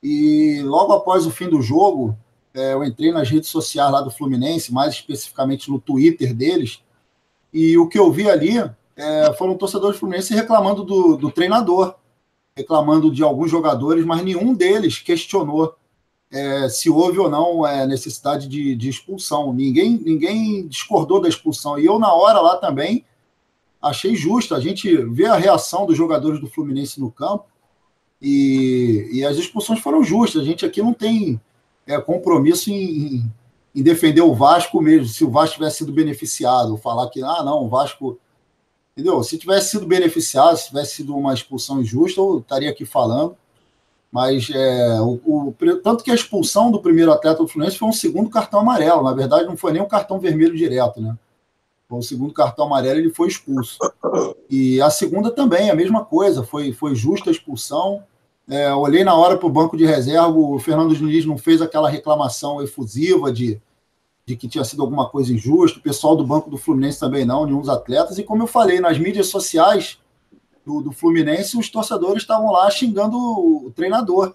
E logo após o fim do jogo, é, eu entrei nas redes sociais lá do Fluminense, mais especificamente no Twitter deles, e o que eu vi ali é, foram torcedores Fluminense reclamando do, do treinador, reclamando de alguns jogadores, mas nenhum deles questionou é, se houve ou não é, necessidade de, de, expulsão. Ninguém, ninguém discordou da expulsão. E eu, na hora lá também, achei justo. A gente vê a reação dos jogadores do Fluminense no campo e, e as expulsões foram justas. A gente aqui não tem é, compromisso em, em, defender o Vasco mesmo. Se o Vasco tivesse sido beneficiado, falar que, ah, não, o Vasco. Entendeu? Se tivesse sido beneficiado, se tivesse sido uma expulsão injusta, eu estaria aqui falando. Mas é, o, o, tanto que a expulsão do primeiro atleta do Fluminense foi um segundo cartão amarelo. Na verdade, não foi nem um cartão vermelho direto, né? Foi o segundo cartão amarelo ele foi expulso. E a segunda também, a mesma coisa, foi, foi justa a expulsão. É, olhei na hora para o banco de reserva, o Fernando Diniz não fez aquela reclamação efusiva de, de que tinha sido alguma coisa injusta. O pessoal do banco do Fluminense também não, nenhum dos atletas. E como eu falei, nas mídias sociais do, do Fluminense, os torcedores estavam lá xingando o, treinador,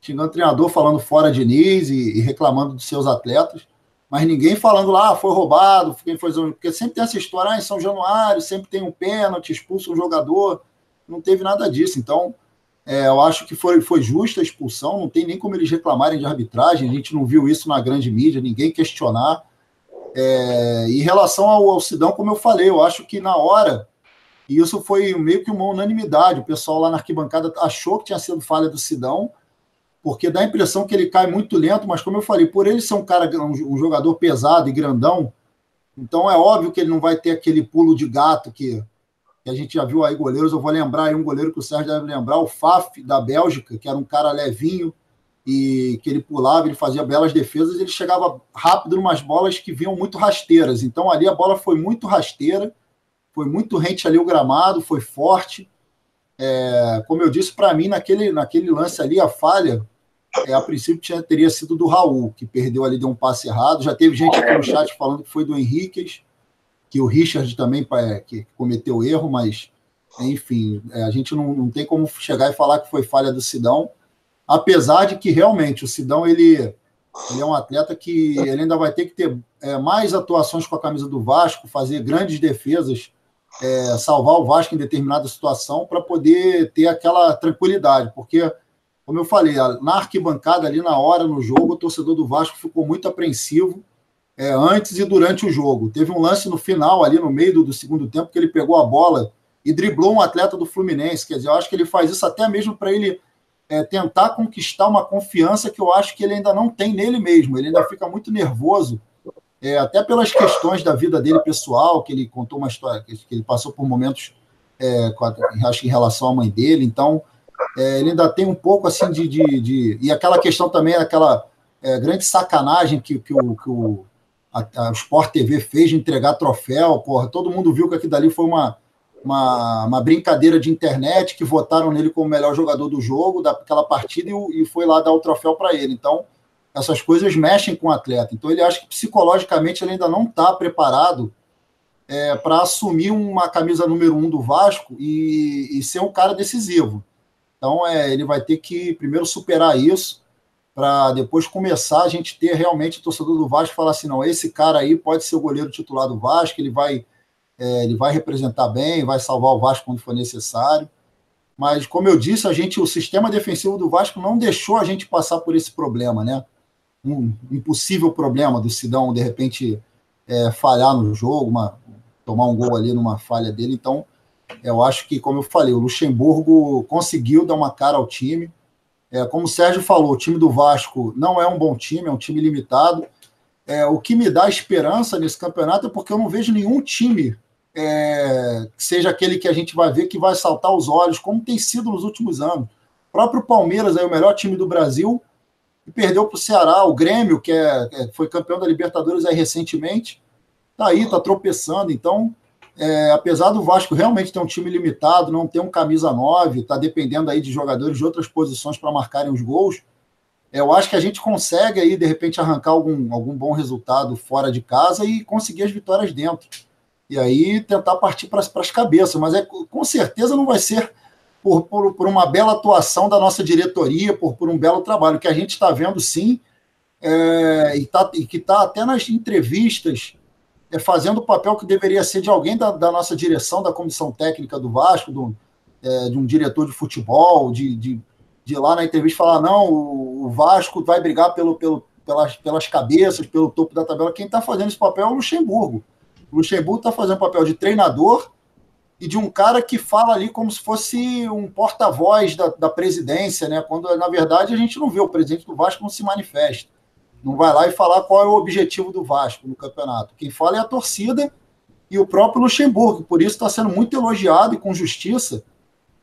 xingando o treinador, falando fora de Nis e, e, reclamando dos seus atletas, mas ninguém falando lá, ah, foi roubado, quem foi, porque sempre tem essa história, ah, em São Januário, sempre tem um pênalti, expulsa um jogador, não teve nada disso, então é, eu acho que foi, foi justa a expulsão, não tem nem como eles reclamarem de arbitragem, a gente não viu isso na grande mídia, ninguém questionar. É, em relação ao, Sidão, como eu falei, eu acho que na hora e isso foi meio que uma unanimidade. O pessoal lá na arquibancada achou que tinha sido falha do Sidão, porque dá a impressão que ele cai muito lento, mas como eu falei, por ele ser um cara, um jogador pesado e grandão, então é óbvio que ele não vai ter aquele pulo de gato que, que a gente já viu aí goleiros. Eu vou lembrar aí um goleiro que o Sérgio deve lembrar, o Faf da Bélgica, que era um cara levinho e que ele pulava, ele fazia belas defesas, ele chegava rápido em umas bolas que vinham muito rasteiras. Então ali a bola foi muito rasteira foi muito rente ali o gramado, foi forte. É, como eu disse, para mim, naquele, naquele lance ali, a falha, é, a princípio tinha, teria sido do Raul, que perdeu ali, deu um passe errado. Já teve gente aqui no chat falando que foi do Henriquez, que o Richard também é, que cometeu erro, mas, enfim, é, a gente não, não tem como chegar e falar que foi falha do Sidão, apesar de que realmente o Sidão, ele, ele é um atleta que ele ainda vai ter que ter é, mais atuações com a camisa do Vasco, fazer grandes defesas é, salvar o Vasco em determinada situação para poder ter aquela tranquilidade, porque, como eu falei, na arquibancada ali na hora, no jogo, o torcedor do Vasco ficou muito apreensivo é, antes e durante o jogo. Teve um lance no final, ali no meio do, do, segundo tempo, que ele pegou a bola e driblou um atleta do Fluminense. Quer dizer, eu acho que ele faz isso até mesmo para ele é, tentar conquistar uma confiança que eu acho que ele ainda não tem nele mesmo. Ele ainda fica muito nervoso é, até pelas questões da vida dele pessoal, que ele contou uma história, que ele passou por momentos, é, acho que em relação à mãe dele, então é, ele ainda tem um pouco assim de. de, de e aquela questão também, aquela é, grande sacanagem que, que o, que o a, a Sport TV fez de entregar troféu, porra, todo mundo viu que aquilo dali foi uma, uma, uma brincadeira de internet que votaram nele como melhor jogador do jogo, daquela partida, e, e foi lá dar o troféu para ele. Então, essas coisas mexem com o atleta. Então, ele acha que psicologicamente ele ainda não está preparado é, para assumir uma camisa número um do Vasco e, e ser um cara decisivo. Então, é, ele vai ter que primeiro superar isso, para depois começar a gente ter realmente o torcedor do Vasco falar assim: não, esse cara aí pode ser o goleiro titular do Vasco, ele vai, é, ele vai representar bem, vai salvar o Vasco quando for necessário. Mas, como eu disse, a gente, o sistema defensivo do Vasco não deixou a gente passar por esse problema, né? Um impossível problema do Sidão, de repente, é, falhar no jogo, uma, tomar um gol ali numa falha dele. Então, eu acho que, como eu falei, o Luxemburgo conseguiu dar uma cara ao time. É, como o Sérgio falou, o time do Vasco não é um bom time, é um time limitado. É, o que me dá esperança nesse campeonato é porque eu não vejo nenhum time é, que seja aquele que a gente vai ver que vai saltar os olhos, como tem sido nos últimos anos. O próprio Palmeiras é o melhor time do Brasil e perdeu para o Ceará. O Grêmio, que é, é, foi campeão da Libertadores aí recentemente, tá aí, tá tropeçando. Então, é, apesar do Vasco realmente ter um time limitado, não ter um camisa 9, está dependendo aí de jogadores de outras posições para marcarem os gols, eu acho que a gente consegue aí, de repente, arrancar algum, algum bom resultado fora de casa e conseguir as vitórias dentro. E aí tentar partir para as cabeças. Mas é, com certeza não vai ser por, por, por, uma bela atuação da nossa diretoria, por, por um belo trabalho, que a gente está vendo sim, é, e, tá, e que está até nas entrevistas é, fazendo o papel que deveria ser de alguém da, da nossa direção, da comissão técnica do Vasco, do, é, de um diretor de futebol, de, de, de, lá na entrevista falar: não, o, o Vasco vai brigar pelo, pelo, pelas, pelas cabeças, pelo topo da tabela. Quem está fazendo esse papel é o Luxemburgo. O Luxemburgo está fazendo o papel de treinador e de um cara que fala ali como se fosse um porta-voz da, da presidência, né? Quando, na verdade, a gente não vê o presidente do Vasco não se manifesta não vai lá e falar qual é o objetivo do Vasco no campeonato. Quem fala é a torcida e o próprio Luxemburgo. Por isso está sendo muito elogiado e com justiça,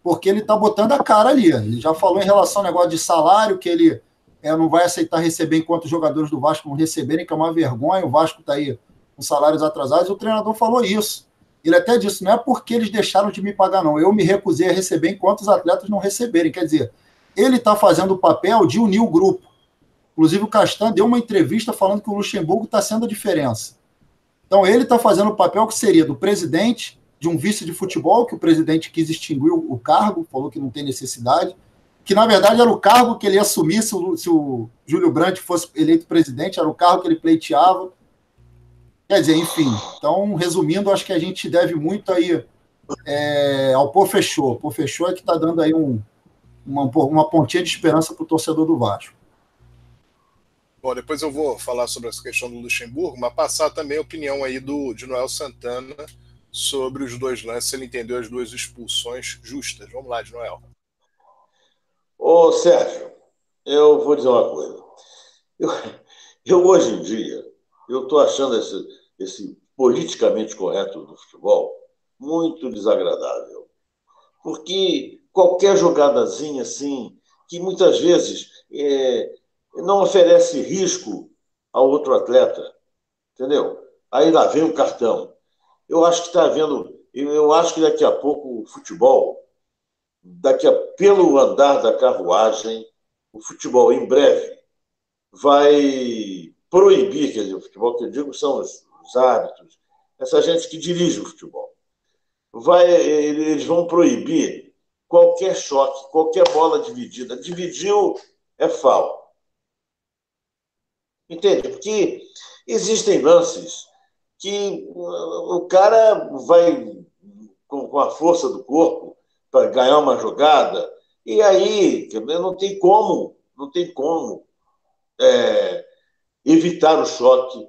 porque ele está botando a cara ali. Ele já falou em relação ao negócio de salário, que ele é, não vai aceitar receber enquanto os jogadores do Vasco não receberem, que é uma vergonha. O Vasco está aí com salários atrasados. E o treinador falou isso. Ele até disse: não é porque eles deixaram de me pagar, não. Eu me recusei a receber enquanto os atletas não receberem. Quer dizer, ele está fazendo o papel de unir o grupo Inclusive, o Castan deu uma entrevista falando que o Luxemburgo está sendo a diferença. Então, ele está fazendo o papel que seria do presidente, de um vice de futebol, que o presidente quis extinguir o cargo, falou que não tem necessidade, que na verdade era o cargo que ele assumir se o, se o Júlio Brandt fosse eleito presidente, era o cargo que ele pleiteava. Quer dizer, enfim. Então, resumindo, acho que a gente deve muito aí é, ao Pô Fechou. Pô Fechou é que está dando aí um, uma, uma pontinha de esperança para o torcedor do Vasco. Bom, depois eu vou falar sobre essa questão do Luxemburgo, mas passar também a opinião aí do, de Noel Santana sobre os dois lances, ele entendeu as duas expulsões justas. Vamos lá, de Noel. Ô, Sérgio, eu vou dizer uma coisa. Eu, eu hoje em dia, eu estou achando esse, esse politicamente correto do futebol muito desagradável. Porque qualquer jogadazinha assim, que muitas vezes é, não oferece risco ao outro atleta. Entendeu? Aí lá vem o cartão. Eu acho que está havendo. Eu acho que daqui a pouco o futebol, daqui a, pelo andar da carruagem, o futebol em breve vai proibir, quer dizer, o futebol que eu digo são os, os árbitros, essa gente que dirige o futebol. Vai, eles vão proibir qualquer choque, qualquer bola dividida. Dividiu é falta. Entende? Porque existem lances que o cara vai com a força do corpo para ganhar uma jogada, e aí não tem como, não tem como é, evitar o choque.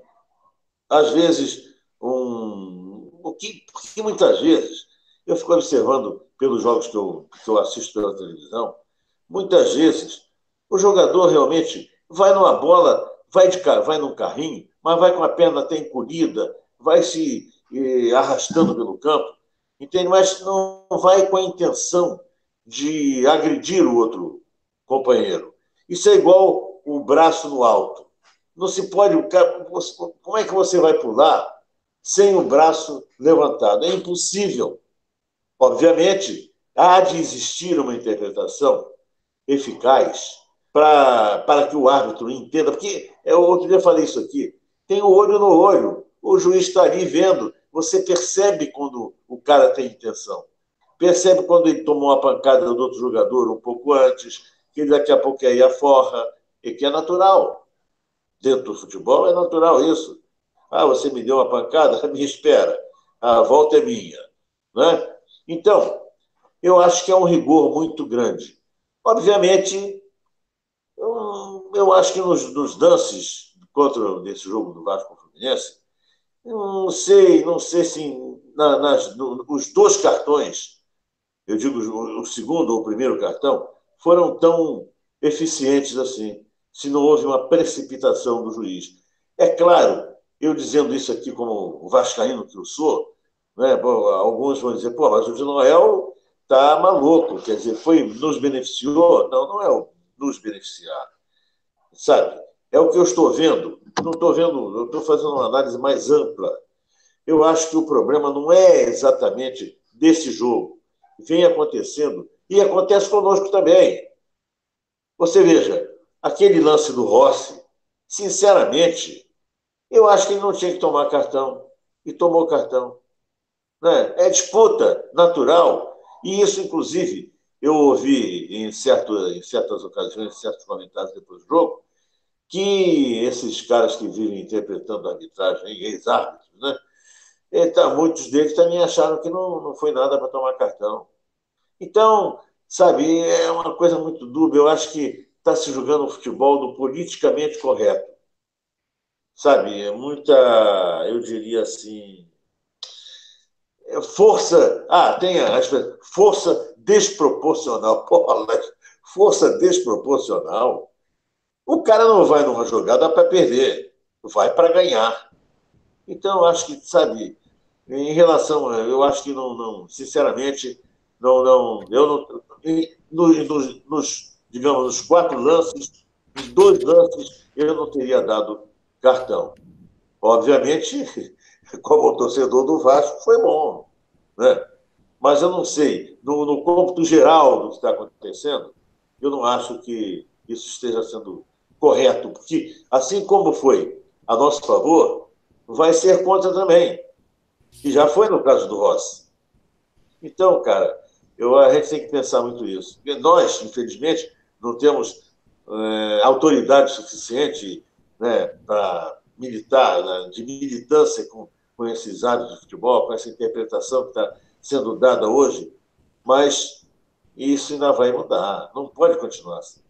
Às vezes, um, o que, porque muitas vezes, eu fico observando pelos jogos que eu, que eu assisto pela televisão, muitas vezes o jogador realmente vai numa bola vai, de, vai num carrinho, mas vai com a perna até encolhida, vai se eh, arrastando pelo campo, entende? Mas não vai com a intenção de agredir o outro companheiro. Isso é igual o braço no alto. Não se pode. Como é que você vai pular sem o braço levantado? É impossível. Obviamente, há de existir uma interpretação eficaz para, para que o árbitro entenda, porque eu outro dia falei isso aqui, tem o olho no olho, o juiz está ali vendo, você percebe quando o cara tem intenção, percebe quando ele tomou uma pancada do outro jogador um pouco antes, que daqui a pouco aí a forra, e que é natural. Dentro do futebol é natural isso. Ah, você me deu uma pancada? Me espera. A volta é minha. Né? Então, eu acho que é um rigor muito grande. Obviamente, eu, acho que nos, nos lances contra desse jogo do Vasco o Fluminense, não sei, não sei se na, nas, no, os dois cartões, eu digo o segundo ou o primeiro cartão, foram tão eficientes assim, se não houve uma precipitação do juiz. É claro, eu dizendo isso aqui como vascaíno que eu sou, né, alguns vão dizer, pô, mas o de Noel tá maluco, quer dizer, foi, nos beneficiou? Não, não é o nos beneficiar, sabe? É o que eu estou vendo, não estou vendo, eu estou fazendo uma análise mais ampla. Eu acho que o problema não é exatamente desse jogo, vem acontecendo, e acontece conosco também. Você veja, aquele lance do Rossi, sinceramente, eu acho que ele não tinha que tomar cartão. E tomou cartão. Né? É disputa natural. E isso, inclusive, eu ouvi em, certo, em certas ocasiões, em certos comentários depois do jogo, que esses caras que vivem interpretando a arbitragem, ex-árbitros, né? E tá, muitos deles também acharam que não, não foi nada para tomar cartão. Então, sabe, é uma coisa muito dúbia. Eu acho que está se jogando o futebol do politicamente correto sabe? É muita, eu diria assim, é força. Ah, tem a força desproporcional. Porra, força desproporcional. O cara não vai numa jogada para perder, vai para ganhar. Então, eu acho que, sabe, em relação, eu acho que não, não sinceramente, não, não, eu não, nos, nos, digamos, nos quatro lances, dois lances, eu não teria dado cartão. Obviamente, como torcedor do Vasco, foi bom. Né? Mas eu não sei, no, no cômputo geral do que está acontecendo, eu não acho que isso esteja sendo correto, porque assim como foi a nosso favor, vai ser contra também. E já foi no caso do Rossi. Então, cara, eu, a gente tem que pensar muito isso. Porque nós, infelizmente, não temos é, autoridade suficiente né, para militar, né, de militância com, com esses árbitros de futebol, com essa interpretação que está sendo dada hoje, mas isso ainda vai mudar, não pode continuar assim.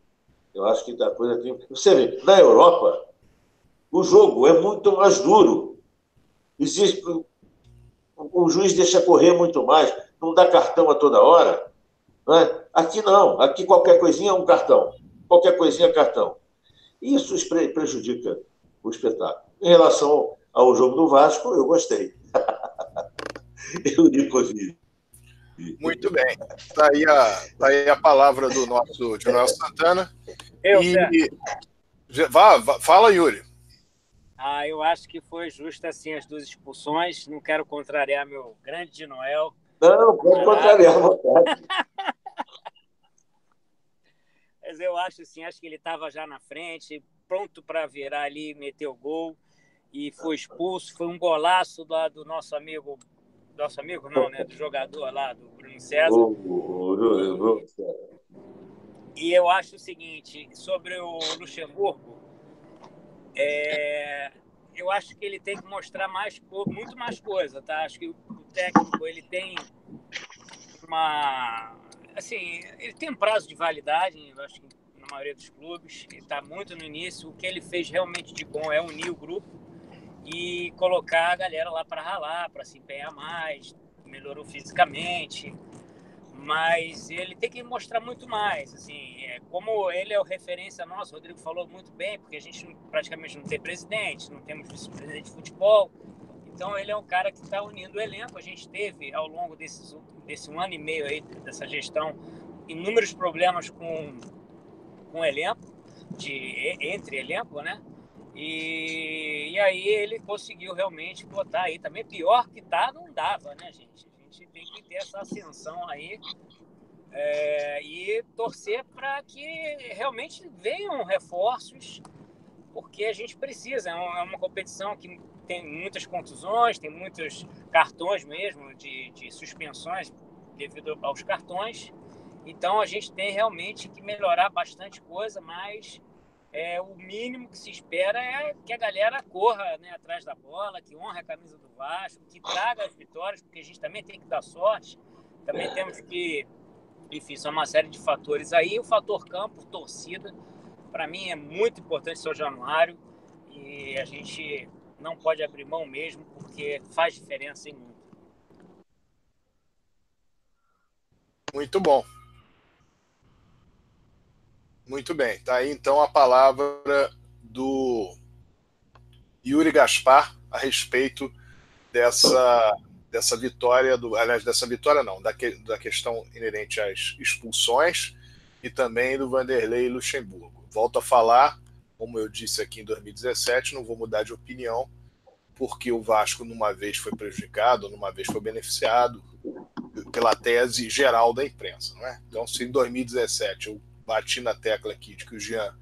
Eu acho que a coisa tem. Você vê, na Europa, o jogo é muito mais duro. Existe. O juiz deixa correr muito mais, não dá cartão a toda hora. Né? Aqui não, aqui qualquer coisinha é um cartão. Qualquer coisinha é cartão. Isso prejudica o espetáculo. Em relação ao jogo do Vasco, eu gostei. eu de Covid. Muito bem. Está aí, a, tá aí a palavra do nosso de Noel Santana. Eu, e, vá, vá, fala, Yuri. Ah, eu acho que foi justo assim as duas expulsões. Não quero contrariar meu grande de Noel. Não, pode contrariar, Mas eu acho assim, acho que ele estava já na frente, pronto para virar ali, meter o gol e foi expulso. Foi um golaço lá do nosso amigo, nosso amigo não, né, do jogador lá do Bruno César. E eu acho o seguinte sobre o Luxemburgo, é, eu acho que ele tem que mostrar mais muito mais coisa, tá? Acho que o técnico ele tem uma assim, ele tem um prazo de validade, eu acho que na maioria dos clubes, ele está muito no início. O que ele fez realmente de bom é unir o grupo e colocar a galera lá para ralar, para se empenhar mais, melhorou fisicamente, mas ele tem que mostrar muito mais, assim, é, como ele é o referência nosso, o Rodrigo falou muito bem, porque a gente praticamente não tem presidente, não temos vice-presidente de futebol, então ele é um cara que está unindo o elenco. A gente teve ao longo desses, desse um ano e meio aí dessa gestão inúmeros problemas com com o elenco, de, entre elenco, né? E, e aí ele conseguiu realmente botar aí também. Pior que tá, não dava, né, gente? A gente tem que ter essa ascensão aí é, e torcer para que realmente venham reforços, porque a gente precisa. É uma, é uma, competição que tem muitas contusões, tem muitos cartões mesmo de, de suspensões devido aos cartões. Então a gente tem realmente que melhorar bastante coisa, mas é, o mínimo que se espera é que a galera corra né, atrás da bola, que honre a camisa do Vasco, que traga as vitórias, porque a gente também tem que dar sorte. Também temos que, enfim, são uma série de fatores aí. O fator campo, torcida, para mim é muito importante São Januário e a gente não pode abrir mão mesmo, porque faz diferença em muito. Muito bom. Muito bem, tá aí então a palavra do Yuri Gaspar a respeito dessa, dessa vitória, do, aliás, dessa vitória não, da, que, da questão inerente às expulsões e também do Vanderlei Luxemburgo. Volto a falar, como eu disse aqui em 2017, não vou mudar de opinião, porque o Vasco numa vez foi prejudicado, numa vez foi beneficiado pela tese geral da imprensa, não é? Então, se em 2017 eu bati na tecla aqui de que o Jean,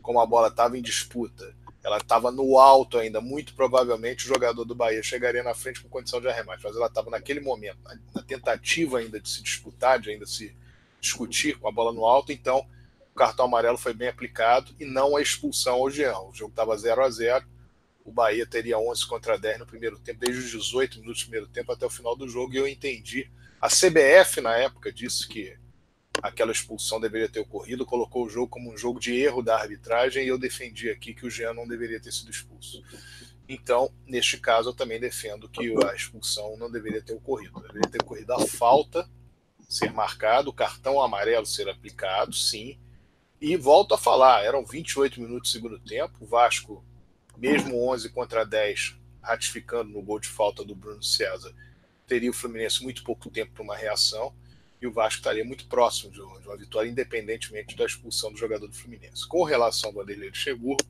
como a bola estava em disputa, ela estava no alto ainda, muito provavelmente o jogador do Bahia chegaria na frente com condição de arremate, mas ela estava naquele momento, na tentativa ainda de se disputar, de ainda se discutir com a bola no alto, então o cartão amarelo foi bem aplicado e não a expulsão ao Jean. O jogo estava 0 a 0 o Bahia teria 11 contra 10 no primeiro tempo, desde os 18 minutos do primeiro tempo até o final do jogo, e eu entendi. A CBF, na época, disse que aquela expulsão deveria ter ocorrido, colocou o jogo como um jogo de erro da arbitragem e eu defendi aqui que o Jean não deveria ter sido expulso. Então, neste caso, eu também defendo que a expulsão não deveria ter ocorrido. Deveria ter ocorrido a falta ser marcado, o cartão amarelo ser aplicado, sim. E volto a falar, eram 28 minutos do segundo tempo, o Vasco, mesmo 11 contra 10, ratificando no gol de falta do Bruno César, teria o Fluminense muito pouco tempo para uma reação e o Vasco estaria muito próximo de uma vitória, independentemente da expulsão do jogador do Fluminense. Com relação ao Vanderlei Luxemburgo,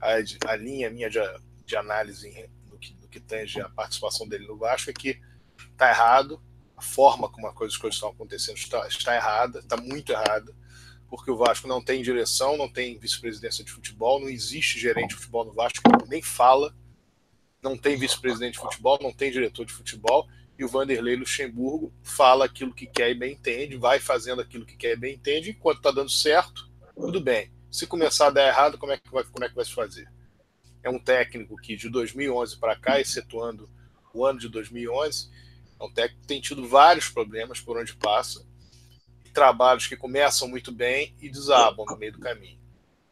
a, a linha minha de, de análise no que, no que tange a participação dele no Vasco é que está errado, a forma como as coisas, estão acontecendo está, está errada, está muito errada, porque o Vasco não tem direção, não tem vice-presidência de futebol, não existe gerente de futebol no Vasco, nem fala, não tem vice-presidente de futebol, não tem diretor de futebol, e o Vanderlei Luxemburgo fala aquilo que quer e bem entende, vai fazendo aquilo que quer e bem entende, enquanto está dando certo, tudo bem. Se começar a dar errado, como é que vai, como é que vai se fazer? É um técnico que de 2011 para cá, excetuando o ano de 2011, é um técnico que tem tido vários problemas por onde passa, trabalhos que começam muito bem e desabam no meio do caminho.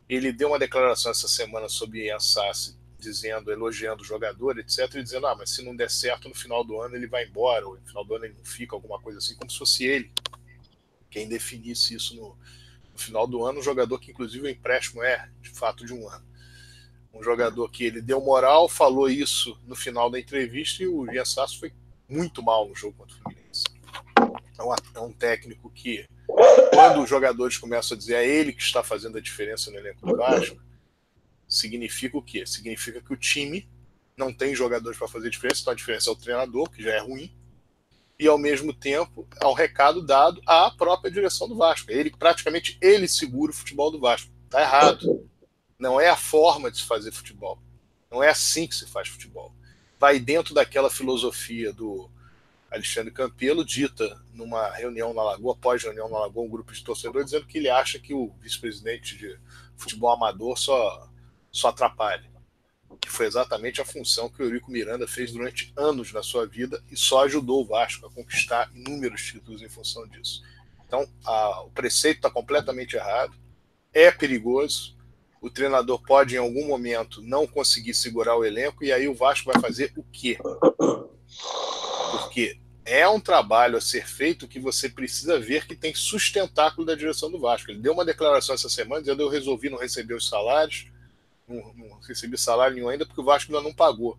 Ele deu uma declaração essa semana sobre Ian Sassi, dizendo, elogiando o jogador, etc., e dizendo, ah, mas se não der certo no final do ano ele vai embora, ou no final do ano ele não fica, alguma coisa assim, como se fosse ele quem definisse isso no, no final do ano, um jogador que inclusive o empréstimo é de fato de um ano. Um jogador que ele deu moral, falou isso no final da entrevista e o Ian Sasso foi muito mal no jogo contra o Fluminense. É, é um técnico que, quando os jogadores começam a dizer é ele que está fazendo a diferença no elenco do Vasco, significa o quê? Significa que o time não tem jogadores para fazer diferença, então a diferença é o treinador, que já é ruim, e ao mesmo tempo é um recado dado à própria direção do Vasco. Ele praticamente ele segura o futebol do Vasco. Tá errado. Não é a forma de se fazer futebol. Não é assim que se faz futebol. Vai dentro daquela filosofia do Alexandre Campelo, dita numa reunião na Lagoa, após reunião na Lagoa, um grupo de torcedores, dizendo que ele acha que o vice-presidente de futebol amador só só atrapalha. Que foi exatamente a função que o Eurico Miranda fez durante anos na sua vida e só ajudou o Vasco a conquistar inúmeros títulos em função disso. Então, a, o preceito está completamente errado, é perigoso. O treinador pode, em algum momento, não conseguir segurar o elenco, e aí o Vasco vai fazer o quê? Porque é um trabalho a ser feito que você precisa ver que tem sustentáculo da direção do Vasco. Ele deu uma declaração essa semana dizendo: Eu resolvi não receber os salários, não, não recebi salário nenhum ainda porque o Vasco ainda não pagou.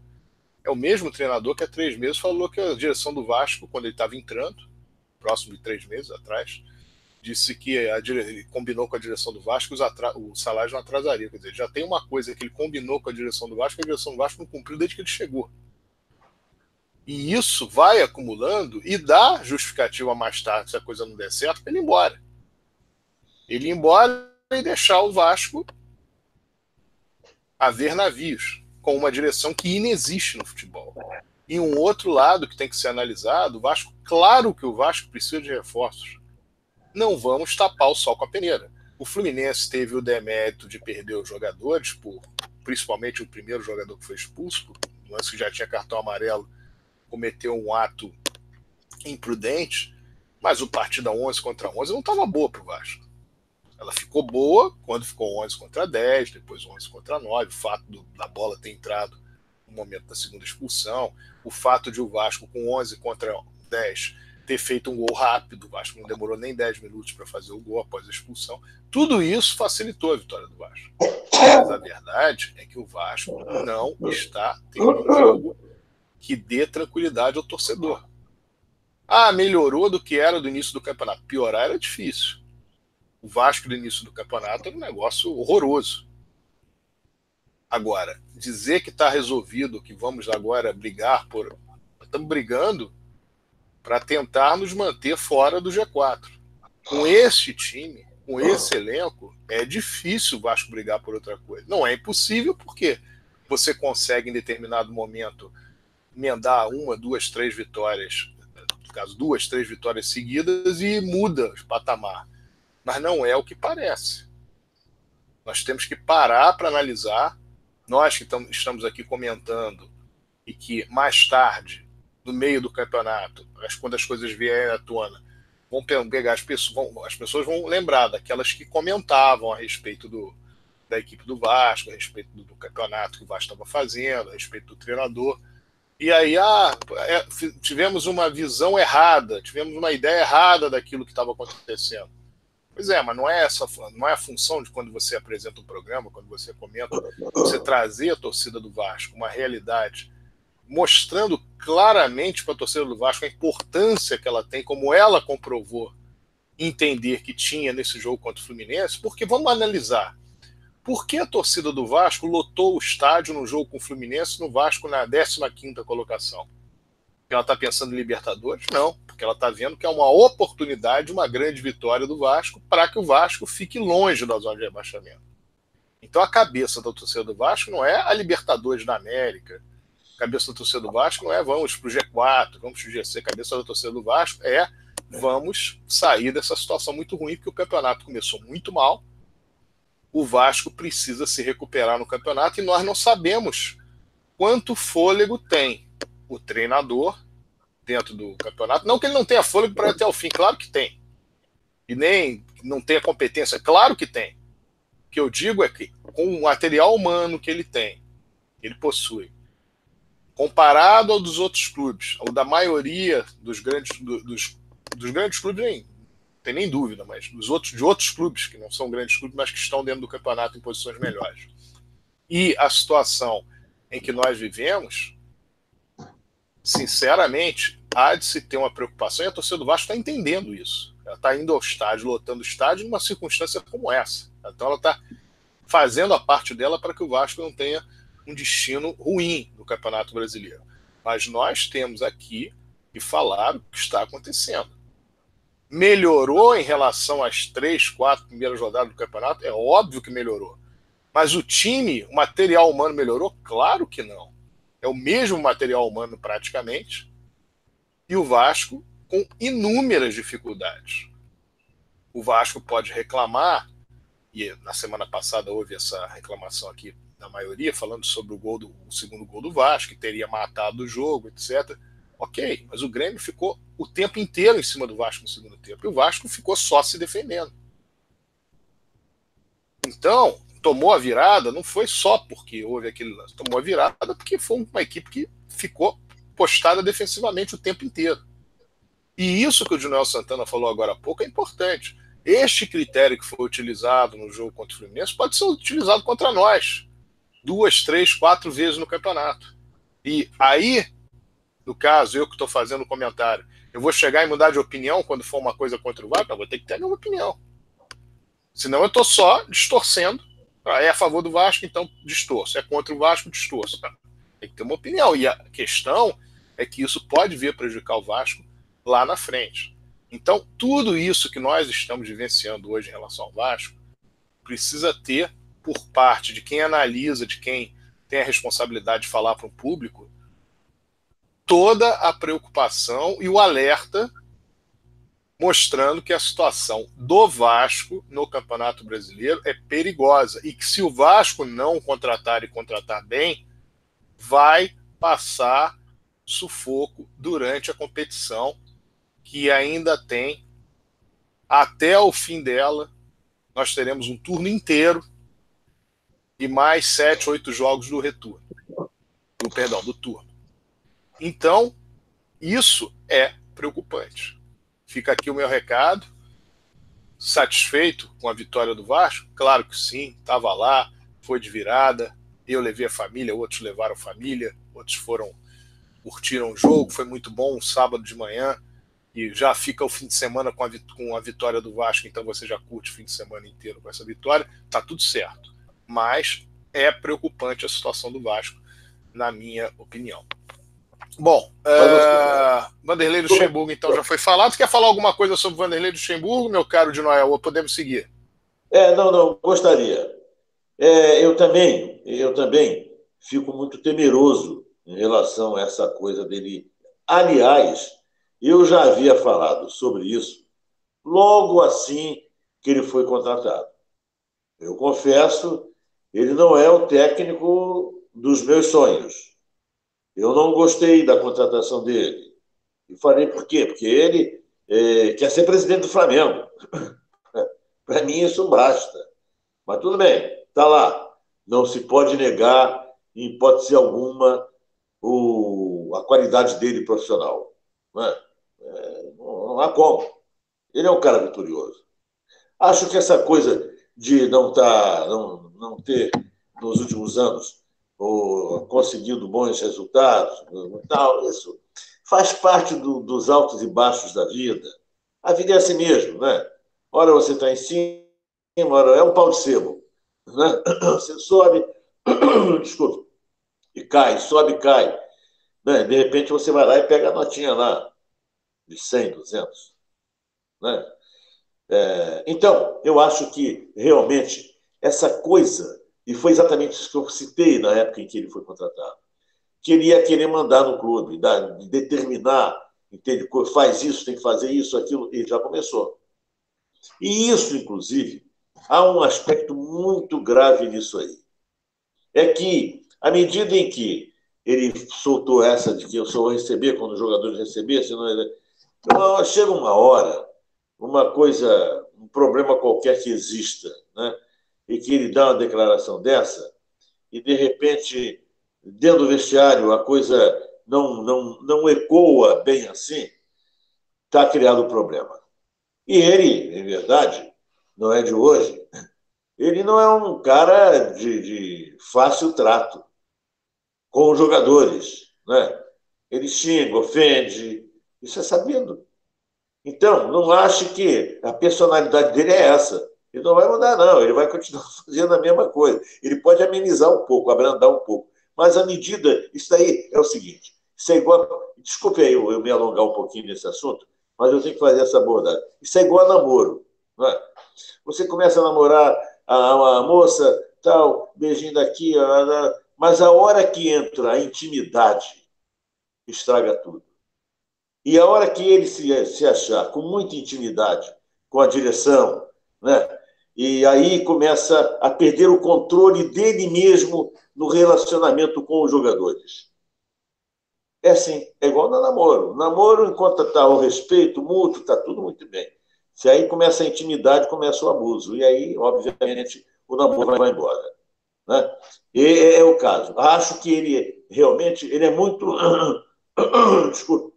É o mesmo treinador que há três meses falou que a direção do Vasco, quando ele estava entrando, próximo de três meses atrás, disse que a dire... combinou com a direção do Vasco os o salário não atrasaria. Quer dizer, já tem uma coisa que ele combinou com a direção do Vasco que a direção do Vasco não cumpriu desde que ele chegou. E isso vai acumulando e dá justificativa mais tarde, se a coisa não der certo, para ele ir embora. Ele ir embora e deixar o Vasco a ver navios, com uma direção que inexiste no futebol. E um outro lado que tem que ser analisado, o Vasco, claro que o Vasco precisa de reforços. Não vamos tapar o sol com a peneira. O Fluminense teve o demérito de perder os jogadores, por, principalmente o primeiro jogador que foi expulso, lance que já tinha cartão amarelo, cometeu um ato imprudente, mas o partida 11 contra 11 não estava boa para o Vasco. Ela ficou boa quando ficou 11 contra 10, depois 11 contra 9, o fato do, da bola ter entrado no momento da segunda expulsão, o fato de o Vasco com 11 contra 10 ter feito um gol rápido, o Vasco não demorou nem 10 minutos para fazer o gol após a expulsão. Tudo isso facilitou a vitória do Vasco. Mas a verdade é que o Vasco não está tendo um jogo que dê tranquilidade ao torcedor. Ah, melhorou do que era do início do campeonato. Piorar era difícil. O Vasco do início do campeonato era um negócio horroroso. Agora, dizer que está resolvido, que vamos agora brigar por. Estamos brigando para tentar nos manter fora do G4. Com esse time, com esse elenco, é difícil o Vasco brigar por outra coisa. Não é impossível, porque você consegue, em determinado momento, emendar uma, duas, três vitórias, no caso, duas, três vitórias seguidas e muda o patamar. Mas não é o que parece. Nós temos que parar para analisar. Nós que estamos aqui comentando e que mais tarde no meio do campeonato, quando as coisas vierem à tona, vão pegar as pessoas, vão, as pessoas vão lembrar daquelas que comentavam a respeito do, da equipe do Vasco, a respeito do, do campeonato que o Vasco estava fazendo, a respeito do treinador. E aí, ah, é, tivemos uma visão errada, tivemos uma ideia errada daquilo que estava acontecendo. Pois é, mas não é essa, não é a função de quando você apresenta um programa, quando você comenta, você trazer a torcida do Vasco uma realidade mostrando claramente para a torcida do Vasco a importância que ela tem, como ela comprovou entender que tinha nesse jogo contra o Fluminense, porque vamos analisar. Por que a torcida do Vasco lotou o estádio no jogo com o Fluminense, no Vasco na 15ª colocação? Ela está pensando em Libertadores? Não, porque ela está vendo que é uma oportunidade, uma grande vitória do Vasco para que o Vasco fique longe da zona de rebaixamento. Então a cabeça da torcida do Vasco não é a Libertadores da América, cabeça da torcida do Vasco não é vamos para o G4, vamos para o GC. Cabeça da torcida do Vasco é vamos sair dessa situação muito ruim, porque o campeonato começou muito mal. O Vasco precisa se recuperar no campeonato e nós não sabemos quanto fôlego tem o treinador dentro do campeonato. Não que ele não tenha fôlego para até o fim, claro que tem. E nem não tenha competência, claro que tem. O que eu digo é que com o material humano que ele tem, ele possui, comparado ao dos outros clubes, ao da maioria dos grandes, dos, dos grandes clubes, nem tem nem dúvida, mas dos outros, de outros clubes, que não são grandes clubes, mas que estão dentro do campeonato em posições melhores. E a situação em que nós vivemos, sinceramente, há de se ter uma preocupação, e a torcida do Vasco está entendendo isso. Ela está indo ao estádio, lotando o estádio, numa circunstância como essa. Então ela está fazendo a parte dela para que o Vasco não tenha um destino ruim no Campeonato Brasileiro. Mas nós temos aqui que falar o que está acontecendo. Melhorou em relação às três, quatro primeiras rodadas do campeonato? É óbvio que melhorou. Mas o time, o material humano melhorou? Claro que não. É o mesmo material humano praticamente. E o Vasco com inúmeras dificuldades. O Vasco pode reclamar, e na semana passada houve essa reclamação aqui na maioria, falando sobre o gol do o segundo gol do Vasco, que teria matado o jogo, etc. Ok, mas o Grêmio ficou o tempo inteiro em cima do Vasco no segundo tempo. E o Vasco ficou só se defendendo. Então, tomou a virada, não foi só porque houve aquele lance, tomou a virada porque foi uma equipe que ficou postada defensivamente o tempo inteiro. E isso que o Junel Santana falou agora há pouco é importante. Este critério que foi utilizado no jogo contra o Fluminense pode ser utilizado contra nós duas, três, quatro vezes no campeonato. E aí, no caso, eu que estou fazendo o comentário, eu vou chegar e mudar de opinião quando for uma coisa contra o VAR? Eu vou ter que ter a minha opinião. Senão eu estou só distorcendo. Ah, é a favor do Vasco, então distorço. É contra o Vasco, distorço. Tem que ter uma opinião. E a questão é que isso pode vir a prejudicar o Vasco lá na frente. Então, tudo isso que nós estamos vivenciando hoje em relação ao Vasco precisa ter, por parte de quem analisa, de quem tem a responsabilidade de falar para o público, toda a preocupação e o alerta mostrando que a situação do Vasco no Campeonato Brasileiro é perigosa e que se o Vasco não contratar e contratar bem, vai passar sufoco durante a competição que ainda tem até o fim dela. Nós teremos um turno inteiro e mais sete, oito jogos do retorno, do perdão, do turno. Então, isso é preocupante. Fica aqui o meu recado. Satisfeito com a vitória do Vasco? Claro que sim, estava lá, foi de virada. Eu levei a família, outros levaram a família, outros foram curtiram o jogo, foi muito bom um sábado de manhã e já fica o fim de semana com a, com a vitória do Vasco, então você já curte o fim de semana inteiro com essa vitória, tá tudo certo. Mas é preocupante a situação do Vasco, na minha opinião. Bom, uh, Vanderlei Luxemburgo, então, já foi falado. Você quer falar alguma coisa sobre Vanderlei Luxemburgo, meu caro de Noel? Ou podemos seguir? É, não, não, gostaria. É, eu também, eu também fico muito temeroso em relação a essa coisa dele. Aliás, eu já havia falado sobre isso logo assim que ele foi contratado. Eu confesso, ele não é o técnico dos meus sonhos. Eu não gostei da contratação dele. E falei por quê? Porque ele é, quer ser presidente do Flamengo. Para mim, isso basta. Mas tudo bem, está lá. Não se pode negar, em hipótese alguma, o, a qualidade dele profissional. Não, é? É, não, não há como. Ele é um cara vitorioso. Acho que essa coisa de não, tá, não, não ter, nos últimos anos, ou conseguindo bons resultados, tal, isso faz parte do, dos altos e baixos da vida. A vida é assim mesmo, né? Ora você está em cima, ora é um pau de sebo. Né? Você sobe, desculpa, e cai, sobe e cai. Né? De repente você vai lá e pega a notinha lá, de 100, 200. Né? É, então, eu acho que realmente essa coisa e foi exatamente isso que eu citei na época em que ele foi contratado. Que ele ia querer mandar no clube, dar, determinar, entende? Faz isso, tem que fazer isso, aquilo, e já começou. E isso, inclusive, há um aspecto muito grave nisso aí. É que, à medida em que ele soltou essa de que eu só vou receber quando os jogadores não, chega uma hora, uma coisa, um problema qualquer que exista, né? E que ele dá uma declaração dessa, e de repente, dentro do vestiário, a coisa não, não, não ecoa bem assim, está criado um problema. E ele, em verdade, não é de hoje, ele não é um cara de, de fácil trato com os jogadores. Né? Ele xinga, ofende, isso é sabido. Então, não ache que a personalidade dele é essa. Ele não vai mudar, não, ele vai continuar fazendo a mesma coisa. Ele pode amenizar um pouco, abrandar um pouco. Mas a medida, isso daí é o seguinte: isso é igual. Desculpe aí eu, eu me alongar um pouquinho nesse assunto, mas eu tenho que fazer essa abordagem. Isso é igual a namoro. É? Você começa a namorar a, moça, tal, beijinho daqui, mas a hora que entra a intimidade, estraga tudo. E a hora que ele se, se achar com muita intimidade com a direção, né? E aí começa a perder o controle dele mesmo no relacionamento com os jogadores. É assim, é igual no namoro. namoro, enquanto está o respeito mútuo, está tudo muito bem. Se aí começa a intimidade, começa o abuso. E aí, obviamente, o namoro vai embora. Né? E é, é o caso. Acho que ele realmente ele é muito. Desculpa.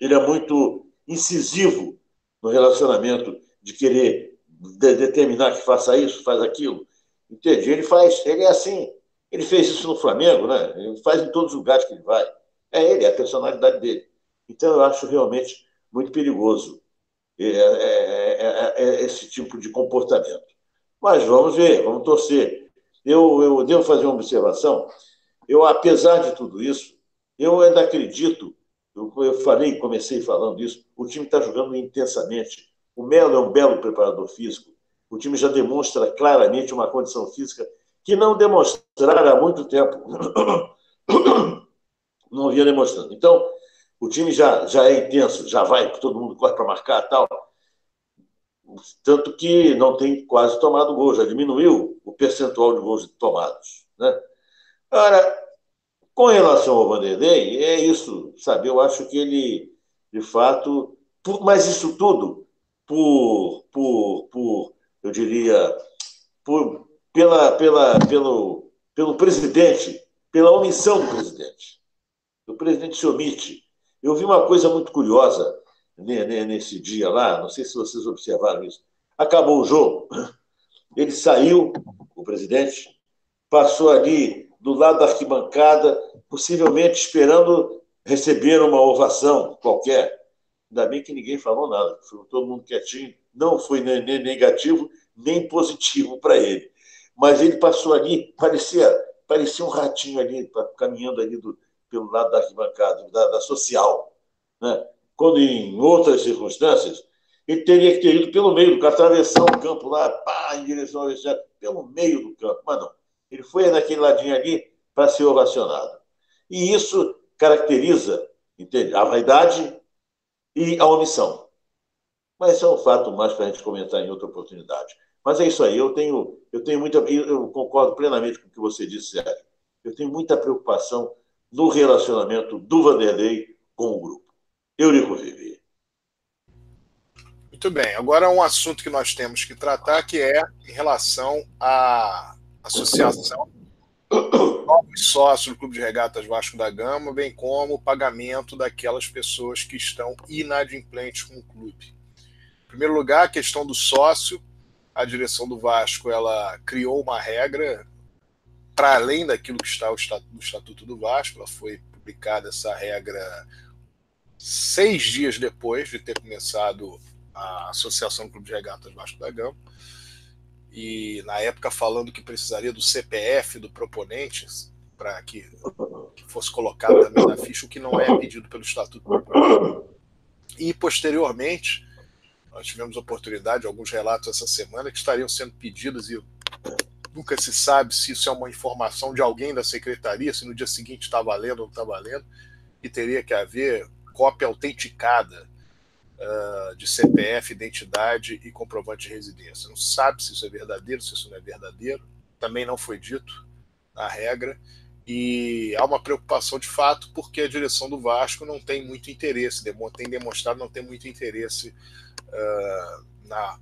Ele é muito incisivo no relacionamento de querer de determinar que faça isso, faz aquilo. Entende? Ele faz, ele é assim. Ele fez isso no Flamengo, né? Ele faz em todos os lugares que ele vai. É ele, é a personalidade dele. Então eu acho realmente muito perigoso é, é, é, é esse tipo de comportamento. Mas vamos ver, vamos torcer. Eu, eu devo fazer uma observação. Eu, apesar de tudo isso, eu ainda acredito eu falei, comecei falando isso, o time está jogando intensamente. O Melo é um belo preparador físico. O time já demonstra claramente uma condição física que não demonstrara há muito tempo. Não vinha demonstrando. Então, o time já, já é intenso, já vai, todo mundo corre para marcar tal. Tanto que não tem quase tomado gol, já diminuiu o percentual de gols tomados. Né? Agora, com relação ao Vanderlei, é isso, sabe? Eu acho que ele, de fato, mas isso tudo por, por, por eu diria, por, pela, pela, pelo, pelo presidente, pela omissão do presidente. O presidente se omite. Eu vi uma coisa muito curiosa nesse dia lá, não sei se vocês observaram isso. Acabou o jogo, ele saiu, o presidente, passou ali do lado da arquibancada, possivelmente esperando receber uma ovação qualquer. Ainda bem que ninguém falou nada, foi todo mundo quietinho, não foi nem negativo nem positivo para ele. Mas ele passou ali, parecia, parecia um ratinho ali, caminhando ali do, pelo lado da arquibancada, da, da social. Né? Quando em outras circunstâncias, ele teria que ter ido pelo meio do campo, atravessar o campo lá, pá, em direção ao vestiário, pelo meio do campo. Mas não. Ele foi naquele ladinho ali para ser ovacionado. E isso caracteriza entende? a vaidade e a omissão. Mas isso é um fato mais para a gente comentar em outra oportunidade. Mas é isso aí, eu tenho, eu tenho muita. Eu concordo plenamente com o que você disse, Sérgio. Eu tenho muita preocupação no relacionamento do Vanderlei com o grupo. Eurico Vivi. Muito bem. Agora um assunto que nós temos que tratar, que é em relação à associação novos sócios do Clube de Regatas Vasco da Gama, bem como o pagamento daquelas pessoas que estão inadimplentes com o clube. Em primeiro lugar, a questão do sócio. A direção do Vasco ela criou uma regra para além daquilo que está no Estatuto do Vasco. Ela foi publicada essa regra seis dias depois de ter começado a Associação Clube de Regatas Vasco da Gama e na época falando que precisaria do CPF do proponente para que, que, fosse colocado também na ficha, o que não é pedido pelo Estatuto E posteriormente, nós tivemos oportunidade, alguns relatos essa semana, que estariam sendo pedidos e nunca se sabe se isso é uma informação de alguém da secretaria, se no dia seguinte está valendo ou não está valendo, e teria que haver cópia autenticada uh, de CPF, identidade e comprovante de residência. Não sabe se isso é verdadeiro, se isso não é verdadeiro. Também não foi dito a regra. E há uma preocupação de fato, porque a direção do Vasco não tem muito interesse, tem demonstrado não ter muito interesse uh, na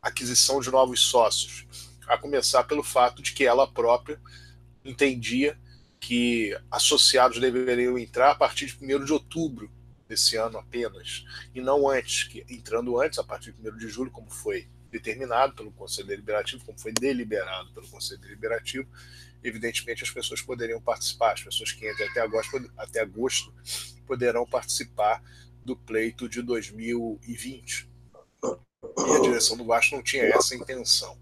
aquisição de novos sócios. A começar pelo fato de que ela própria entendia que associados deveriam entrar a partir de 1 de outubro desse ano apenas, e não antes, que entrando antes, a partir de 1 de julho, como foi determinado pelo Conselho Deliberativo, como foi deliberado pelo Conselho Deliberativo, evidentemente as pessoas poderiam participar, as pessoas que entrem até agosto, até agosto poderão participar do pleito de 2020. E a direção do Vasco não tinha essa intenção.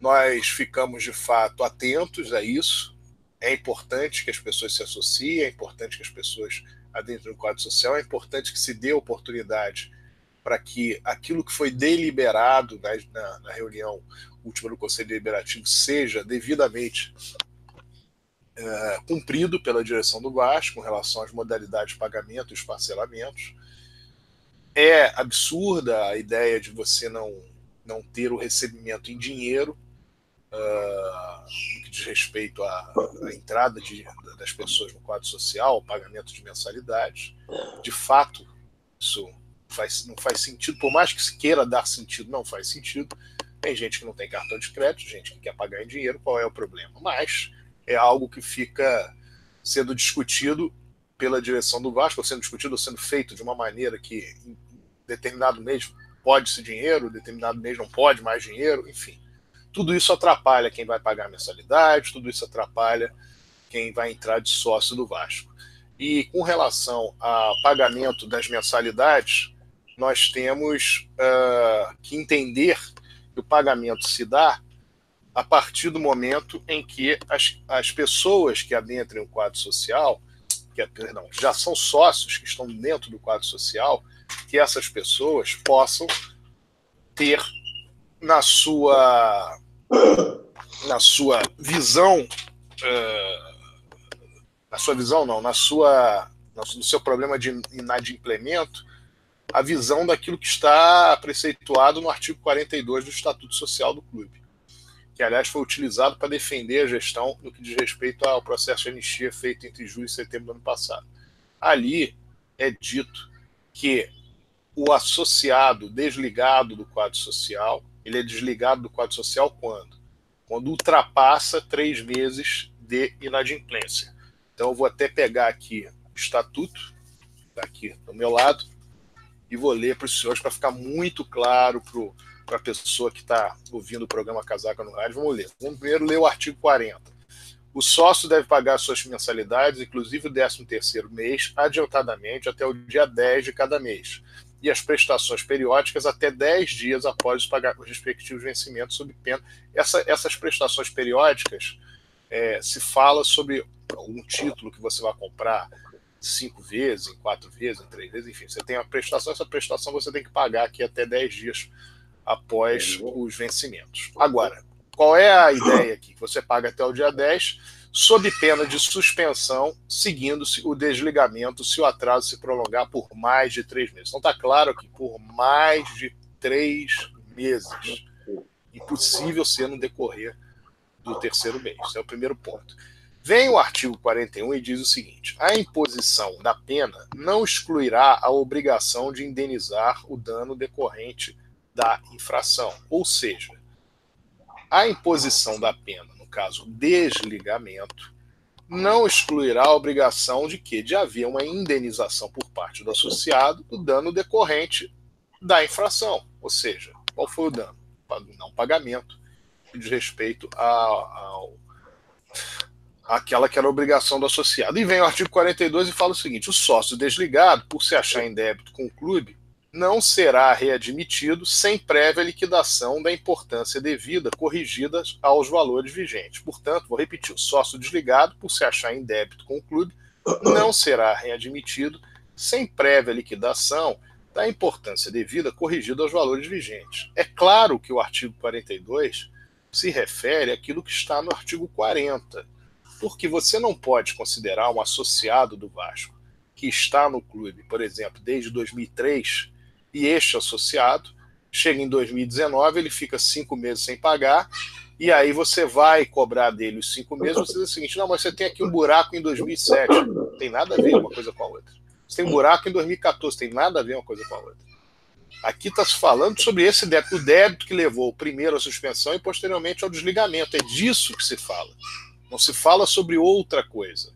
Nós ficamos de fato atentos a isso. É importante que as pessoas se associem, é importante que as pessoas dentro do quadro social, é importante que se dê oportunidade para que aquilo que foi deliberado na, na, na, reunião última do Conselho Deliberativo seja devidamente é, cumprido pela direção do Vasco com relação às modalidades de pagamento e os parcelamentos. É absurda a ideia de você não, não ter o recebimento em dinheiro uh, no que diz respeito à, à entrada de, das pessoas no quadro social, pagamento de mensalidades. De fato, isso faz, não faz sentido, por mais que se queira dar sentido, não faz sentido. Tem gente que não tem cartão de crédito, gente que quer pagar em dinheiro, qual é o problema? Mas é algo que fica sendo discutido pela direção do Vasco, ou sendo discutido ou sendo feito de uma maneira que em determinado mês pode-se dinheiro, determinado mês não pode mais dinheiro, enfim tudo isso atrapalha quem vai pagar a mensalidade, tudo isso atrapalha quem vai entrar de sócio do Vasco. E com relação ao pagamento das mensalidades, nós temos uh, que entender que o pagamento se dá a partir do momento em que as, as pessoas que adentrem o quadro social que é, perdão, já são sócios que estão dentro do quadro social, que essas pessoas possam ter na sua na sua visão uh, na sua visão não, na sua no seu problema de inadimplemento, a visão daquilo que está preceituado no artigo 42 do Estatuto Social do Clube, que aliás foi utilizado para defender a gestão no que diz respeito ao processo de anistia feito entre julho e setembro do ano passado. Ali é dito que o associado desligado do quadro social, ele é desligado do quadro social quando? Quando ultrapassa três meses de inadimplência. Então eu vou até pegar aqui o estatuto, está aqui do meu lado, e vou ler para os senhores para ficar muito claro para a pessoa que está ouvindo o programa Casaca no Rádio. Vamos ler. Vamos primeiro ler o artigo 40. O sócio deve pagar suas mensalidades, inclusive o 13º mês, adiantadamente até o dia 10 de cada mês, e as prestações periódicas até 10 dias após os, os respectivos vencimentos, sob pena. Essa, essas prestações periódicas é, se fala sobre algum título que você vai comprar cinco vezes, em quatro vezes, em três vezes, enfim, você tem a prestação, essa prestação você tem que pagar aqui até 10 dias após os vencimentos. Agora, qual é a ideia aqui? Você paga até o dia 10, sob pena de suspensão, seguindo-se o desligamento se o atraso se prolongar por mais de três meses. Então está claro que por mais de três meses. Impossível ser no decorrer do terceiro mês. Esse é o primeiro ponto. Vem o artigo 41 e diz o seguinte: a imposição da pena não excluirá a obrigação de indenizar o dano decorrente da infração. Ou seja, a imposição da pena, caso desligamento, não excluirá a obrigação de que de haver uma indenização por parte do associado do dano decorrente da infração. Ou seja, qual foi o dano? Não pagamento de respeito ao, aquela que era a obrigação do associado. E vem o artigo 42 e fala o seguinte: o sócio desligado, por se achar em débito com o clube, não será readmitido sem prévia liquidação da importância devida corrigida aos valores vigentes. Portanto, vou repetir: o sócio desligado, por se achar em débito com o clube, não será readmitido sem prévia liquidação da importância devida corrigida aos valores vigentes. É claro que o artigo 42 se refere àquilo que está no artigo 40, porque você não pode considerar um associado do Vasco que está no clube, por exemplo, desde 2003, e este associado chega em 2019, ele fica cinco meses sem pagar, e aí você vai cobrar dele os cinco meses, você diz o seguinte, não, mas você tem aqui um buraco em 2007, não tem nada a ver uma coisa com a outra. Você tem um buraco em 2014, tem nada a ver uma coisa com a outra. Aqui está se falando sobre esse débito, o débito que levou primeiro à suspensão e posteriormente ao desligamento. É disso que se fala. Não se fala sobre outra coisa.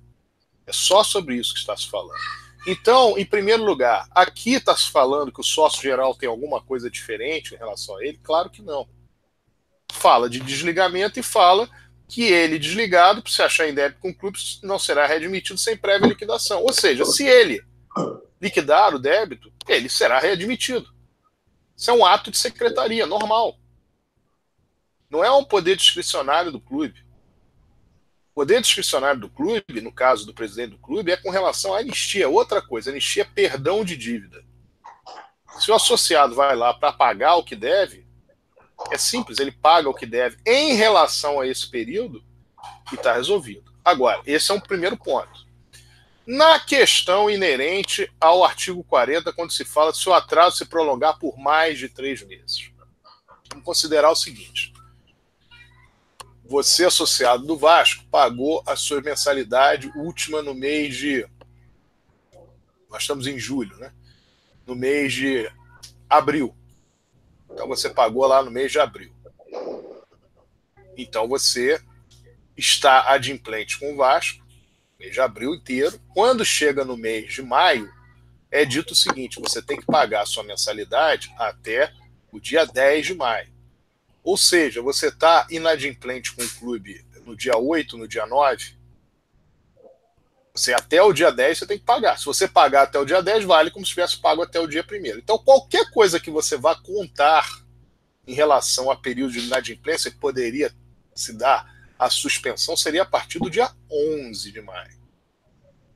É só sobre isso que está se falando. Então, em primeiro lugar, aqui está se falando que o sócio geral tem alguma coisa diferente em relação a ele? Claro que não. Fala de desligamento e fala que ele, desligado, se achar em débito com o clube, não será readmitido sem prévia liquidação. Ou seja, se ele liquidar o débito, ele será readmitido. Isso é um ato de secretaria, normal. Não é um poder discricionário do clube. Poder discricionário do clube, no caso do presidente do clube, é com relação à anistia. Outra coisa, anistia é perdão de dívida. Se o associado vai lá para pagar o que deve, é simples, ele paga o que deve em relação a esse período e está resolvido. Agora, esse é um primeiro ponto. Na questão inerente ao artigo 40, quando se fala se o atraso se prolongar por mais de três meses, vamos considerar o seguinte: você, associado do Vasco, pagou a sua mensalidade última no mês de. Nós estamos em julho, né? No mês de abril. Então você pagou lá no mês de abril. Então você está adimplente com o Vasco, mês de abril inteiro. Quando chega no mês de maio, é dito o seguinte: você tem que pagar a sua mensalidade até o dia 10 de maio. Ou seja, você está inadimplente com o clube no dia 8, no dia 9, você até o dia 10 você tem que pagar. Se você pagar até o dia 10, vale como se tivesse pago até o dia 1. Então, qualquer coisa que você vá contar em relação a período de inadimplência que poderia se dar a suspensão seria a partir do dia 11 de maio.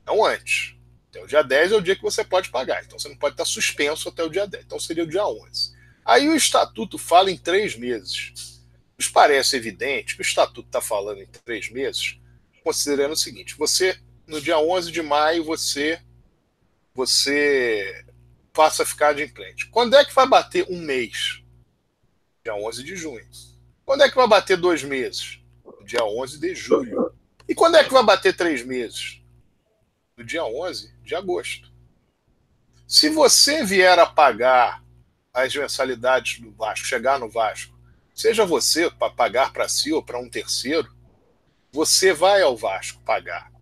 Não antes. Até o dia 10 é o dia que você pode pagar. Então você não pode estar suspenso até o dia 10. Então seria o dia 11. Aí o estatuto fala em três meses. Nos parece evidente que o estatuto está falando em três meses, considerando o seguinte: você, no dia 11 de maio, você, você passa a ficar adimplente. Quando é que vai bater um mês? Dia 11 de junho. Quando é que vai bater dois meses? Dia 11 de julho. E quando é que vai bater três meses? No dia 11 de agosto. Se você vier a pagar as mensalidades do Vasco, chegar no Vasco, seja você para pagar para si ou para um terceiro, você vai ao Vasco pagar.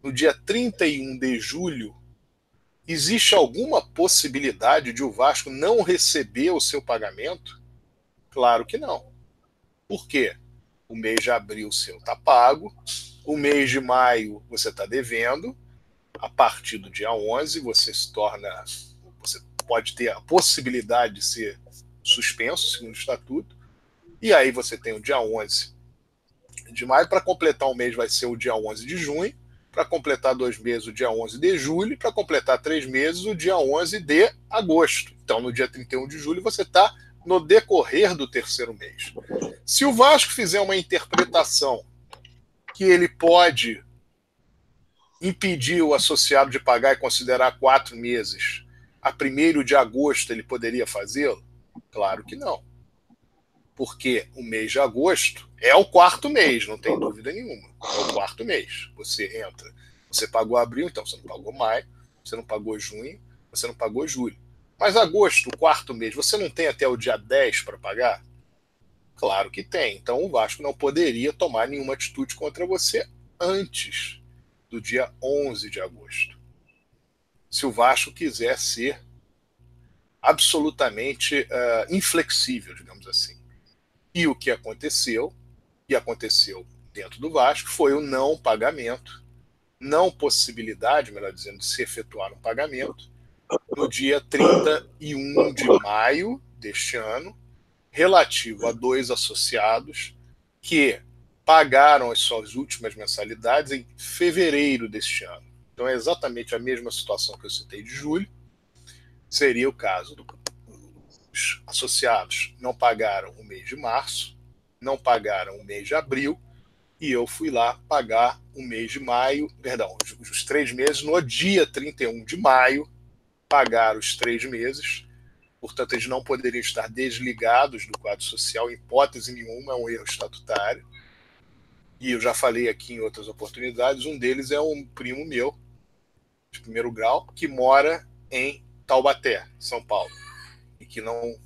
No dia 31 de julho, existe alguma possibilidade de o Vasco não receber o seu pagamento? Claro que não. Por quê? O mês de abril seu está pago, o mês de maio você está devendo, a partir do dia 11 você se torna, pode ter a possibilidade de ser suspenso, segundo o estatuto, e aí você tem o dia 11 de maio, para completar um mês vai ser o dia 11 de junho, para completar dois meses o dia 11 de julho, para completar três meses o dia 11 de agosto. Então, no dia 31 de julho, você está no decorrer do terceiro mês. Se o Vasco fizer uma interpretação que ele pode impedir o associado de pagar e considerar quatro meses, a primeiro de agosto ele poderia fazê-lo? Claro que não. Porque o mês de agosto é o quarto mês, não tem dúvida nenhuma. É o quarto mês. Você entra. Você pagou abril, então você não pagou maio, você não pagou junho, você não pagou julho. Mas agosto, o quarto mês, você não tem até o dia 10 para pagar? Claro que tem. Então o Vasco não poderia tomar nenhuma atitude contra você antes do dia 11 de agosto. Se o Vasco quiser ser absolutamente uh, inflexível, digamos assim. E o que aconteceu, e aconteceu dentro do Vasco, foi o não pagamento, não possibilidade, melhor dizendo, de se efetuar um pagamento no dia 31 de maio deste ano, relativo a dois associados que pagaram as suas últimas mensalidades em fevereiro deste ano. Então é exatamente a mesma situação que eu citei de julho. Seria o caso dos associados não pagaram o mês de março, não pagaram o mês de abril, e eu fui lá pagar o mês de maio, perdão, os, os três meses, no dia 31 de maio, pagar os três meses. Portanto, eles não poderiam estar desligados do quadro social, em hipótese nenhuma, é um erro estatutário. E eu já falei aqui em outras oportunidades, um deles é um primo meu, de primeiro grau, que mora em Taubaté, São Paulo, e que não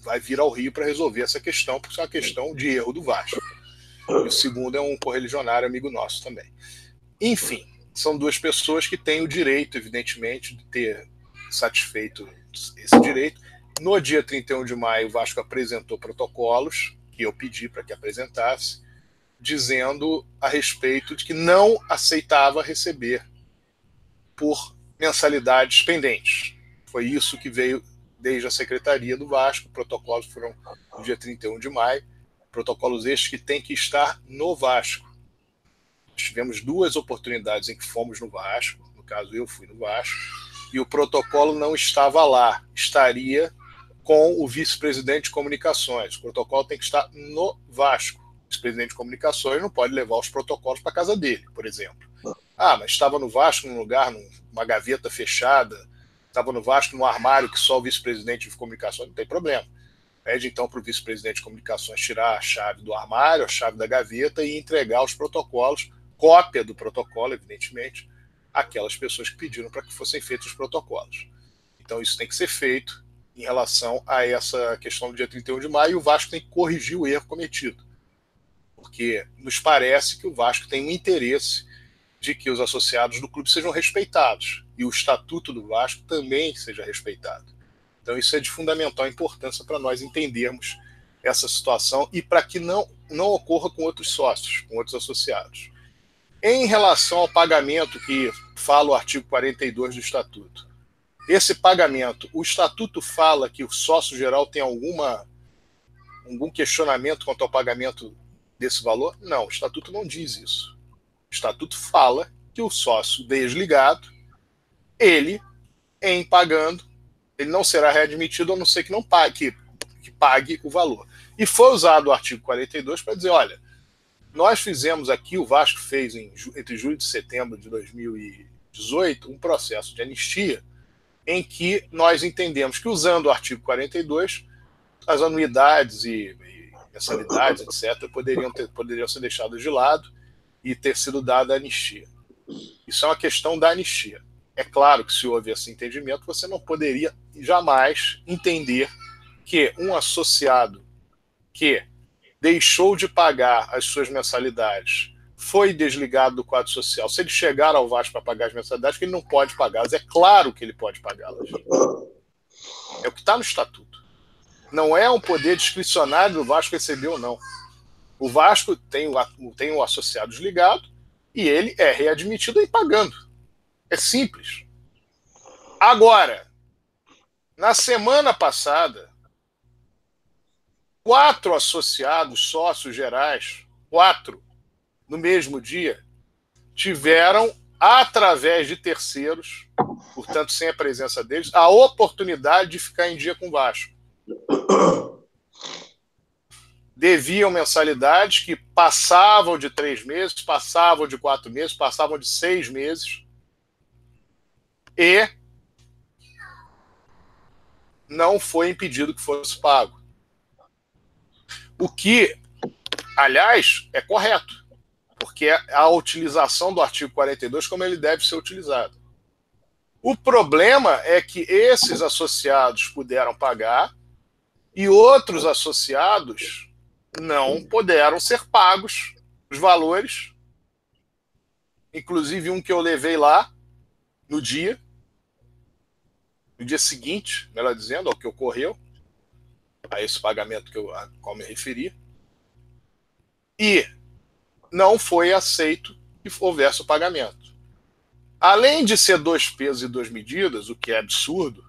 vai vir ao Rio para resolver essa questão, porque é uma questão de erro do Vasco. E o segundo é um correligionário amigo nosso também. Enfim, são duas pessoas que têm o direito, evidentemente, de ter satisfeito esse direito. No dia 31 de maio, o Vasco apresentou protocolos que eu pedi para que apresentasse, dizendo a respeito de que não aceitava receber por mensalidades pendentes. Foi isso que veio desde a Secretaria do Vasco. Protocolos foram no dia 31 de maio. Protocolos estes que têm que estar no Vasco. tivemos duas oportunidades em que fomos no Vasco. No caso, eu fui no Vasco e o protocolo não estava lá, estaria com o vice-presidente de comunicações. O protocolo tem que estar no Vasco. O vice-presidente de comunicações não pode levar os protocolos para casa dele, por exemplo. Ah, mas estava no Vasco num lugar, numa gaveta fechada, estava no Vasco num armário que só o vice-presidente de comunicações, não tem problema. Pede então para o vice-presidente de comunicações tirar a chave do armário, a chave da gaveta e entregar os protocolos, cópia do protocolo, evidentemente, aquelas pessoas que pediram para que fossem feitos os protocolos. Então isso tem que ser feito em relação a essa questão do dia 31 de maio e o Vasco tem que corrigir o erro cometido. Porque nos parece que o Vasco tem um interesse de que os associados do clube sejam respeitados e o estatuto do Vasco também seja respeitado. Então isso é de fundamental importância para nós entendermos essa situação e para que não, não ocorra com outros sócios, com outros associados. Em relação ao pagamento que fala o artigo 42 do Estatuto, esse pagamento, o Estatuto fala que o sócio geral tem alguma algum questionamento quanto ao pagamento desse valor? Não, o Estatuto não diz isso. O Estatuto fala que o sócio desligado, ele, em pagando, ele não será readmitido a não ser que não pague, que, que pague o valor. E foi usado o artigo 42 para dizer, olha, nós fizemos aqui, o Vasco fez em, entre julho e setembro de 2018 um processo de anistia em que nós entendemos que usando o artigo 42 as anuidades e, e mensalidades, etc., poderiam, ter, poderiam ser deixadas de lado e ter sido dada a anistia. Isso é uma questão da anistia. É claro que se houve esse entendimento, você não poderia jamais entender que um associado que deixou de pagar as suas mensalidades foi desligado do quadro social, se ele chegar ao Vasco para pagar as mensalidades, que ele não pode pagá-las. É claro que ele pode pagá-las. É o que está no estatuto. Não é um poder discricionário do Vasco receber ou não. O Vasco tem o, tem o associado desligado e ele é readmitido e pagando. É simples. Agora, na semana passada, quatro associados sócios gerais, quatro, no mesmo dia, tiveram, através de terceiros, portanto, sem a presença deles, a oportunidade de ficar em dia com o Vasco deviam mensalidades que passavam de três meses, passavam de quatro meses, passavam de seis meses e não foi impedido que fosse pago. O que, aliás, é correto, porque é a utilização do artigo 42 como ele deve ser utilizado. O problema é que esses associados puderam pagar e outros associados não puderam ser pagos os valores, inclusive um que eu levei lá no dia, no dia seguinte, melhor dizendo, ao que ocorreu, a esse pagamento que eu, a qual me referi, e não foi aceito que houvesse o pagamento. Além de ser dois pesos e duas medidas, o que é absurdo,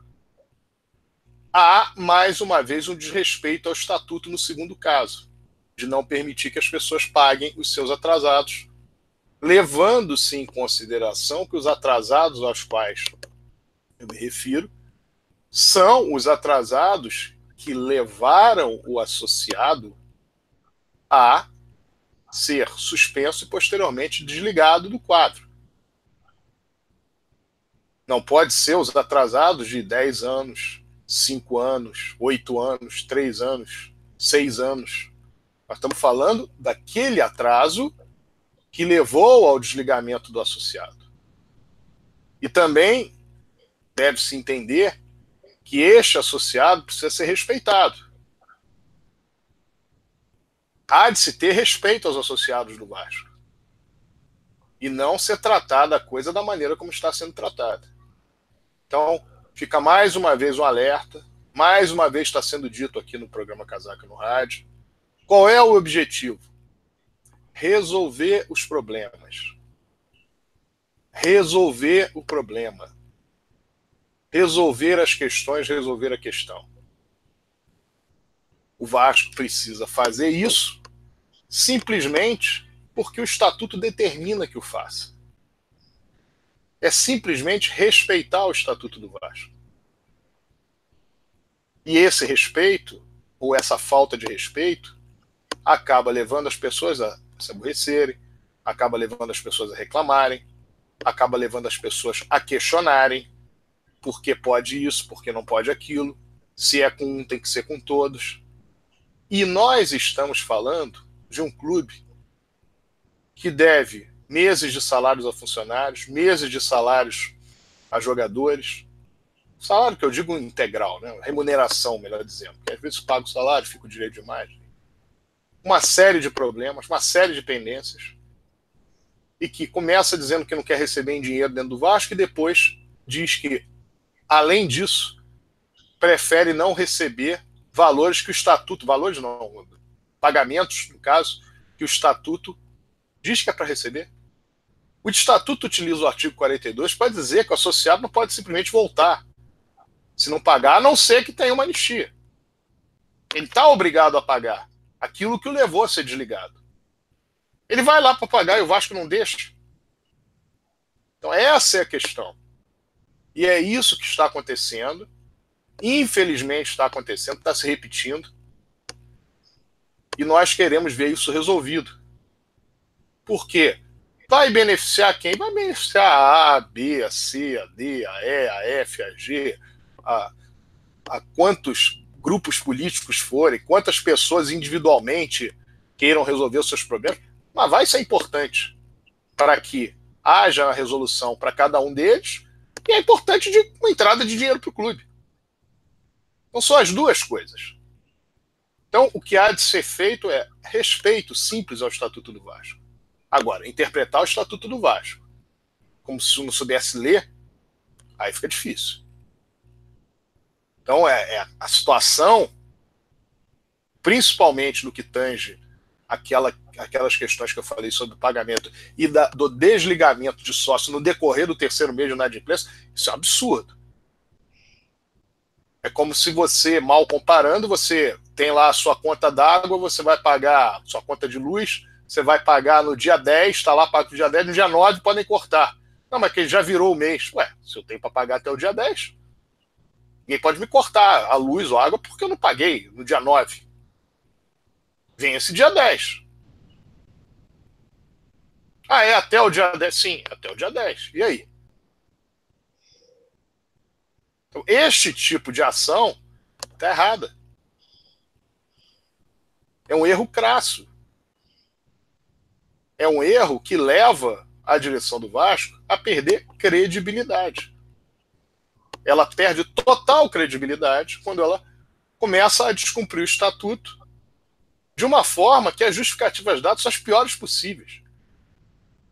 há, mais uma vez, um desrespeito ao estatuto no segundo caso, de não permitir que as pessoas paguem os seus atrasados, levando-se em consideração que os atrasados aos quais eu me refiro são os atrasados que levaram o associado a ser suspenso e posteriormente desligado do quadro. Não pode ser os atrasados de 10 anos, cinco anos, oito anos, três anos, seis anos. Nós estamos falando daquele atraso que levou ao desligamento do associado. E também deve-se entender que este associado precisa ser respeitado. Há de se ter respeito aos associados do Vasco. E não ser tratada a coisa da maneira como está sendo tratada. Então, Fica mais uma vez um alerta, mais uma vez está sendo dito aqui no programa Casaca no Rádio. Qual é o objetivo? Resolver os problemas. Resolver o problema. Resolver as questões, resolver a questão. O Vasco precisa fazer isso simplesmente porque o estatuto determina que o faça é simplesmente respeitar o Estatuto do Vasco. E esse respeito, ou essa falta de respeito, acaba levando as pessoas a se aborrecerem, acaba levando as pessoas a reclamarem, acaba levando as pessoas a questionarem por que pode isso, por que não pode aquilo, se é com um, tem que ser com todos. E nós estamos falando de um clube que deve meses de salários a funcionários, meses de salários a jogadores. Salário que eu digo integral, né? remuneração, melhor dizendo. Porque às vezes pago salário, fico direito demais. Uma série de problemas, uma série de pendências. E que começa dizendo que não quer receber em dinheiro dentro do Vasco e depois diz que, além disso, prefere não receber valores que o estatuto, valores não, pagamentos, no caso, que o estatuto diz que é para receber. O estatuto utiliza o artigo 42 para dizer que o associado não pode simplesmente voltar se não pagar, a não ser que tenha uma anistia. Ele está obrigado a pagar aquilo que o levou a ser desligado. Ele vai lá para pagar e o Vasco não deixa. Então, essa é a questão. E é isso que está acontecendo. Infelizmente está acontecendo, está se repetindo. E nós queremos ver isso resolvido. Por quê? Vai beneficiar quem? Vai beneficiar a A, a B, a C, a D, a E, a F, a G, a, a quantos grupos políticos forem, quantas pessoas individualmente queiram resolver os seus problemas, mas vai ser importante para que haja a resolução para cada um deles e é importante de uma entrada de dinheiro para o clube. Então são as duas coisas. Então o que há de ser feito é respeito simples ao Estatuto do Vasco. Agora, interpretar o Estatuto do Vasco como se não soubesse ler, aí fica difícil. Então, é, é, a situação, principalmente no que tange aquela, aquelas questões que eu falei sobre o pagamento e da, do desligamento de sócio no decorrer do terceiro mês de inadimplência, isso é um absurdo. É como se você, mal comparando, você tem lá a sua conta d'água, você vai pagar sua conta de luz, você vai pagar no dia 10, está lá pago no dia 10, no dia 9 podem cortar. Não, mas que já virou o mês. Ué, se eu tenho para pagar até o dia 10, Ninguém pode me cortar a luz ou a água porque eu não paguei no dia 9. Vem esse dia 10. Ah, é até o dia 10? Sim, até o dia 10. E aí? Então, este tipo de ação está errada. É um erro crasso. É um erro que leva a direção do Vasco a perder credibilidade ela perde total credibilidade quando ela começa a descumprir o estatuto de uma forma que as justificativas dadas são as piores possíveis.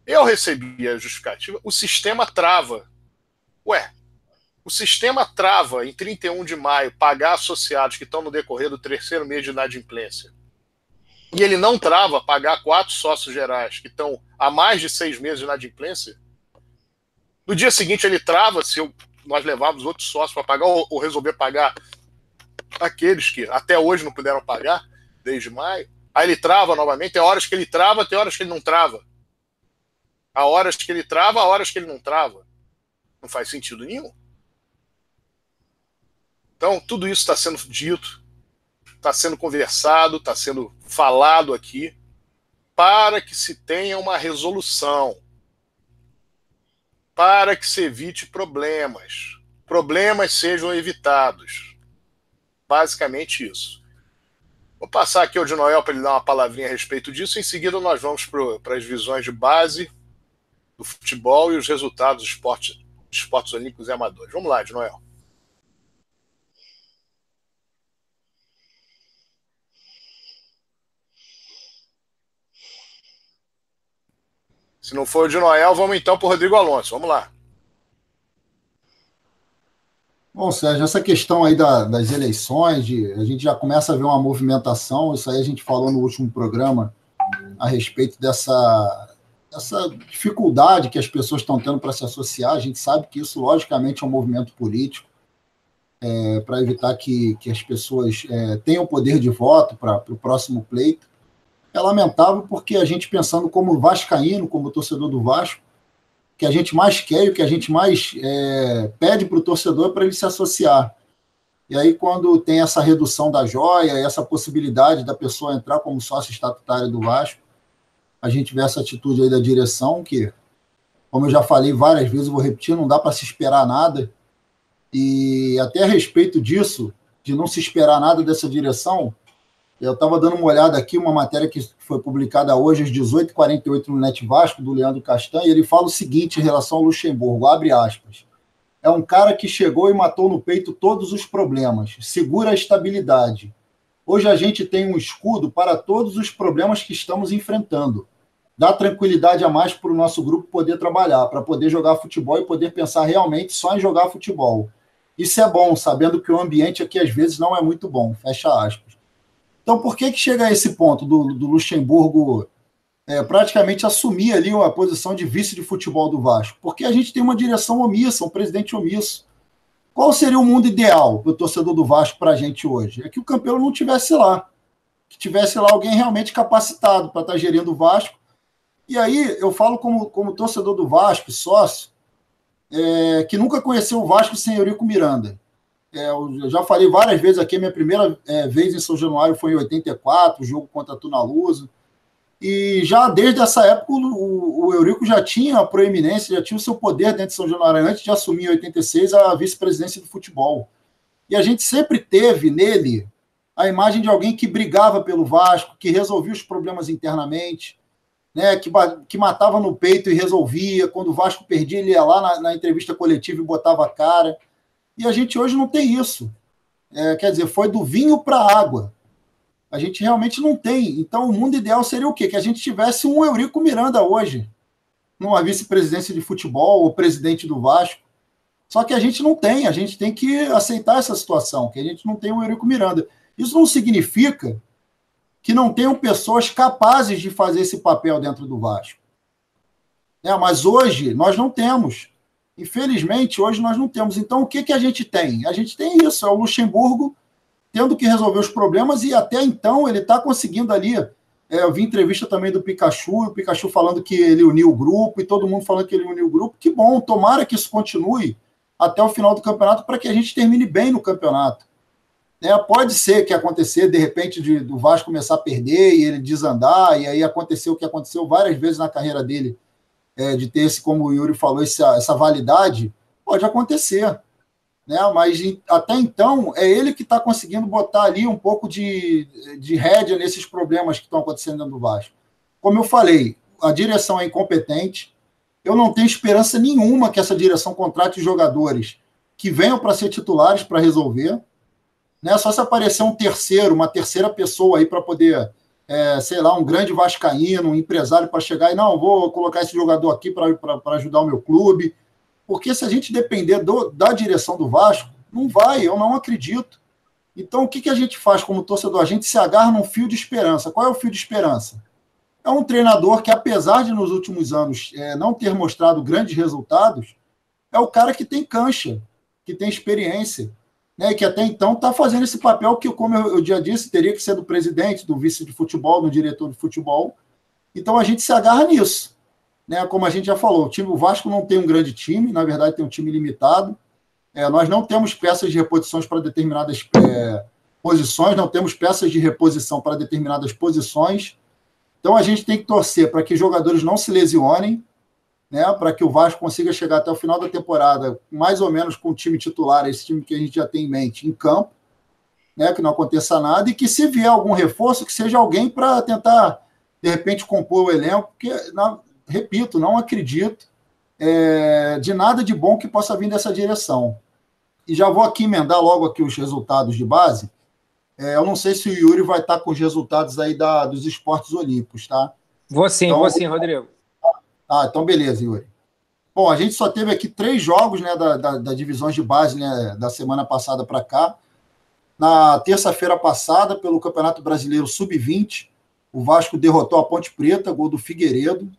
Eu recebi a justificativa, o sistema trava. Ué, o sistema trava em 31 de maio pagar associados que estão no decorrer do terceiro mês de inadimplência. E ele não trava pagar quatro sócios gerais que estão há mais de seis meses de inadimplência. No dia seguinte ele trava se eu nós levávamos outros sócios para pagar ou, ou, resolver pagar aqueles que até hoje não puderam pagar, desde maio. Aí ele trava novamente. Tem horas que ele trava, tem horas que ele não trava. Há horas que ele trava, há horas que ele não trava. Não faz sentido nenhum. Então, tudo isso está sendo dito, está sendo conversado, está sendo falado aqui, para que se tenha uma resolução para que se evite problemas. Problemas sejam evitados. Basicamente isso. Vou passar aqui ao de Noel para ele dar uma palavrinha a respeito disso. Em seguida, nós vamos para as visões de base do futebol e os resultados dos esportes, esportes olímpicos e amadores. Vamos lá, de Noel. Se não for o de Noel, vamos então para o Rodrigo Alonso. Vamos lá. Bom, Sérgio, essa questão aí da, das eleições, de, a gente já começa a ver uma movimentação, isso aí a gente falou no último programa a respeito dessa, dessa dificuldade que as pessoas estão tendo para se associar. A gente sabe que isso, logicamente, é um movimento político é, para evitar que, que as pessoas é, tenham poder de voto para o próximo pleito é lamentável porque a gente pensando como vascaíno, como torcedor do Vasco, que a gente mais quer e o que a gente mais é, pede para o torcedor é para ele se associar. E aí, quando tem essa redução da joia, essa possibilidade da pessoa entrar como sócio estatutário do Vasco, a gente vê essa atitude aí da direção, que, como eu já falei várias vezes, vou repetir, não dá para se esperar nada. E até a respeito disso, de não se esperar nada dessa direção, eu estava dando uma olhada aqui, uma matéria que foi publicada hoje às 18h48 no Net Vasco, do Leandro Castanho, e ele fala o seguinte em relação ao Luxemburgo, abre aspas. É um cara que chegou e matou no peito todos os problemas, segura a estabilidade. Hoje a gente tem um escudo para todos os problemas que estamos enfrentando. Dá tranquilidade a mais para o nosso grupo poder trabalhar, para poder jogar futebol e poder pensar realmente só em jogar futebol. Isso é bom, sabendo que o ambiente aqui às vezes não é muito bom. Fecha aspas. Então, por que, que chega a esse ponto do, do Luxemburgo é, praticamente assumir ali uma posição de vice de futebol do Vasco? Porque a gente tem uma direção omissa, um presidente omisso. Qual seria o mundo ideal para o torcedor do Vasco para a gente hoje? É que o campeão não tivesse lá. Que tivesse lá alguém realmente capacitado para estar tá gerindo o Vasco. E aí eu falo como, como torcedor do Vasco, sócio, é, que nunca conheceu o Vasco sem Eurico Miranda. É, eu já falei várias vezes aqui, minha primeira é, vez em São Januário foi em 84, jogo contra a Tunaluso. E já desde essa época o, o Eurico já tinha a proeminência, já tinha o seu poder dentro de São Januário, antes de assumir em 86 a vice-presidência do futebol. E a gente sempre teve nele a imagem de alguém que brigava pelo Vasco, que resolvia os problemas internamente, né, que, que matava no peito e resolvia. Quando o Vasco perdia, ele ia lá na, na entrevista coletiva e botava a cara. E a gente hoje não tem isso. É, quer dizer, foi do vinho para a água. A gente realmente não tem. Então, o mundo ideal seria o quê? Que a gente tivesse um Eurico Miranda hoje, numa vice-presidência de futebol, ou presidente do Vasco. Só que a gente não tem, a gente tem que aceitar essa situação, que a gente não tem um Eurico Miranda. Isso não significa que não tenham pessoas capazes de fazer esse papel dentro do Vasco. É, mas hoje nós não temos. Infelizmente, hoje nós não temos. Então, o que, que a gente tem? A gente tem isso: é o Luxemburgo tendo que resolver os problemas e até então ele está conseguindo ali. É, eu vi entrevista também do Pikachu, o Pikachu falando que ele uniu o grupo e todo mundo falando que ele uniu o grupo. Que bom, tomara que isso continue até o final do campeonato para que a gente termine bem no campeonato. É, pode ser que acontecer, de repente, de, do Vasco começar a perder e ele desandar, e aí aconteceu o que aconteceu várias vezes na carreira dele, é, de ter esse, como o Yuri falou, essa, essa validade, pode acontecer. Né? Mas até então é ele que está conseguindo botar ali um pouco de, de rédea nesses problemas que estão acontecendo dentro do Vasco. Como eu falei, a direção é incompetente. Eu não tenho esperança nenhuma que essa direção contrate jogadores que venham para ser titulares para resolver. Né? Só se aparecer um terceiro, uma terceira pessoa aí para poder é, sei lá, um grande vascaíno, um empresário para chegar e não, vou colocar esse jogador aqui para ajudar o meu clube. Porque se a gente depender do, da direção do Vasco, não vai, eu não acredito. Então, o que, que a gente faz como torcedor? A gente se agarra num fio de esperança. Qual é o fio de esperança? É um treinador que, apesar de nos últimos anos é, não ter mostrado grandes resultados, é o cara que tem cancha, que tem experiência né, que até então está fazendo esse papel que, como eu, já disse, teria que ser do presidente, do vice de futebol, do diretor de futebol. Então a gente se agarra nisso. Né? Como a gente já falou, o, time, o Vasco não tem um grande time, na verdade tem um time limitado. É, nós não temos peças de reposições para determinadas é, posições, não temos peças de reposição para determinadas posições. Então a gente tem que torcer para que jogadores não se lesionem, né, para que o Vasco consiga chegar até o final da temporada, mais ou menos com o time titular, esse time que a gente já tem em mente, em campo, né, que não aconteça nada, e que se vier algum reforço, que seja alguém para tentar, de repente, compor o elenco, porque, na, repito, não acredito é, de nada de bom que possa vir dessa direção. E já vou aqui emendar logo aqui os resultados de base. É, eu não sei se o Yuri vai estar com os resultados aí da, dos esportes olímpicos, tá? Vou sim, então, vou sim, Rodrigo. Ah, então beleza, Yuri. Bom, a gente só teve aqui três jogos né, da, da, da divisões de base né, da semana passada para cá. Na terça-feira passada, pelo Campeonato Brasileiro Sub-20, o Vasco derrotou a Ponte Preta, gol do Figueiredo.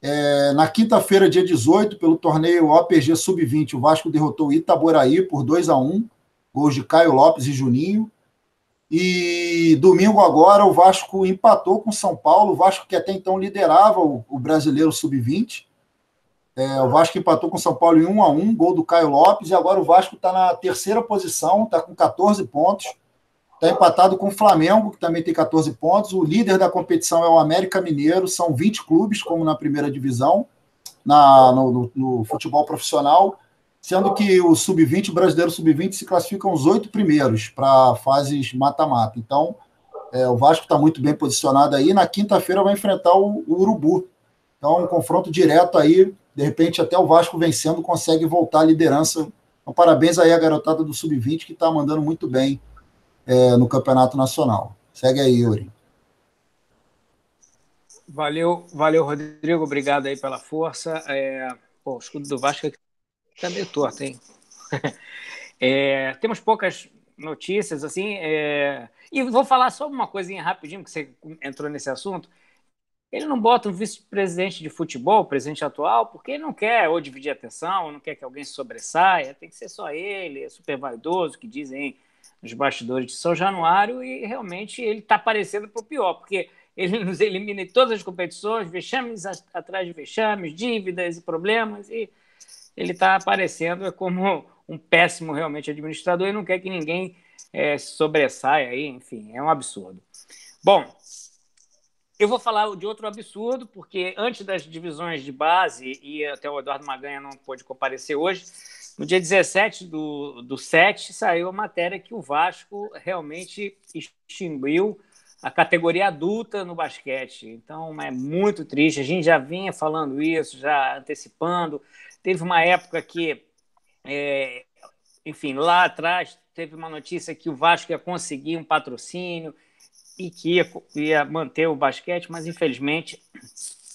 É, na quinta-feira, dia 18, pelo torneio OPG Sub-20, o Vasco derrotou o Itaboraí por 2 a 1 gols de Caio Lopes e Juninho. E domingo agora o Vasco empatou com São Paulo, o Vasco que até então liderava o, o brasileiro sub-20. É, o Vasco empatou com São Paulo em 1 a 1 gol do Caio Lopes, e agora o Vasco está na terceira posição, está com 14 pontos. Está empatado com o Flamengo, que também tem 14 pontos. O líder da competição é o América Mineiro, são 20 clubes, como na primeira divisão, na, no, no, no futebol profissional sendo que o sub-20, o brasileiro sub-20, se classificam os oito primeiros para fases mata-mata. Então, é, o Vasco está muito bem posicionado aí. Na quinta-feira vai enfrentar o, o, Urubu. Então, um confronto direto aí. De repente, até o Vasco vencendo consegue voltar à liderança. Então, parabéns aí à garotada do sub-20 que está mandando muito bem é, no campeonato nacional. Segue aí, Yuri. Valeu, valeu, Rodrigo. Obrigado aí pela força. É, pô, o escudo do Vasco é Tá meio torto, hein? é, temos poucas notícias, assim, é... e vou falar só uma coisinha rapidinho, que você entrou nesse assunto. Ele não bota um vice-presidente de futebol, o presidente atual, porque ele não quer ou dividir atenção, ou não quer que alguém se sobressaia, tem que ser só ele, é super vaidoso, que dizem nos bastidores de São Januário, e realmente ele está parecendo para o pior, porque ele nos elimina em todas as competições, vexames atrás de vexames, dívidas e problemas, e ele está aparecendo como um péssimo realmente administrador e não quer que ninguém é, sobressaia aí, enfim, é um absurdo. Bom, eu vou falar de outro absurdo, porque antes das divisões de base, e até o Eduardo Maganha não pôde comparecer hoje, no dia 17 do, do 7 saiu a matéria que o Vasco realmente extinguiu a categoria adulta no basquete. Então é muito triste. A gente já vinha falando isso, já antecipando. Teve uma época que, é, enfim, lá atrás teve uma notícia que o Vasco ia conseguir um patrocínio e que ia, ia manter o basquete, mas infelizmente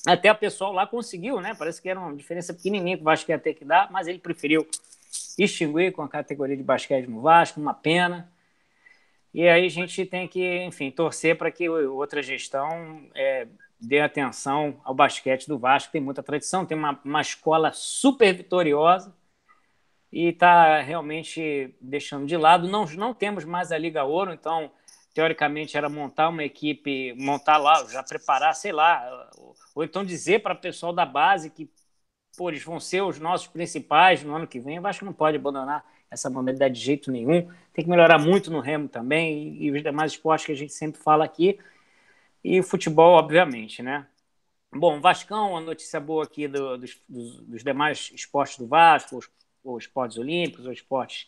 até o pessoal lá conseguiu, né? Parece que era uma diferença pequenininha que o Vasco ia ter que dar, mas ele preferiu extinguir com a categoria de basquete no Vasco, uma pena. E aí a gente tem que, enfim, torcer para que outra gestão é, dê atenção ao basquete do Vasco, tem muita tradição, tem uma, uma escola super vitoriosa e está realmente deixando de lado. Não, não temos mais a Liga Ouro, então, teoricamente, era montar uma equipe, montar lá, já preparar, sei lá, ou, ou então dizer para o pessoal da base que pô, eles vão ser os nossos principais no ano que vem. Acho que não pode abandonar essa modalidade de jeito nenhum. Tem que melhorar muito no remo também e, e os demais esportes que a gente sempre fala aqui. E futebol, obviamente, né? Bom, Vascão, a notícia boa aqui do, dos, dos, demais esportes do Vasco, os, esportes olímpicos, os esportes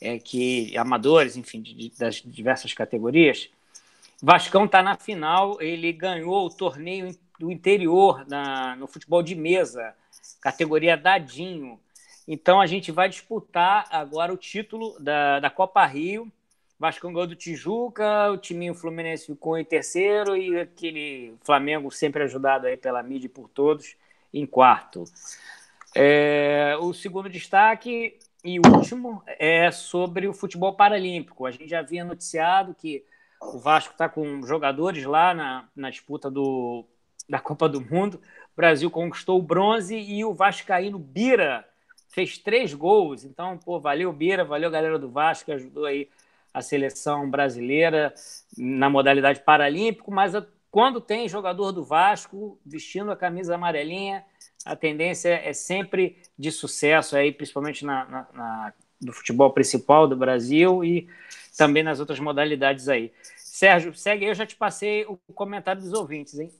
é, que amadores, enfim, de, das diversas categorias. Vascão está na final, ele ganhou o torneio do interior na, no futebol de mesa, categoria dadinho. Então a gente vai disputar agora o título da, da Copa Rio. Vasco ganhou do Tijuca, o timinho Fluminense ficou em terceiro e aquele Flamengo sempre ajudado aí pela mídia e por todos em quarto. É, o segundo destaque e último é sobre o futebol paralímpico. A gente já havia noticiado que o Vasco está com jogadores lá na, na disputa do, da Copa do Mundo. O Brasil conquistou o bronze e o Vascaíno Bira fez três gols. Então, pô, valeu Bira, valeu galera do Vasco que ajudou aí a seleção brasileira na modalidade paralímpico, mas quando tem jogador do Vasco vestindo a camisa amarelinha, a tendência é sempre de sucesso aí, principalmente na, na, na do futebol principal do Brasil e também nas outras modalidades aí. Sérgio, segue eu já te passei o comentário dos ouvintes, hein?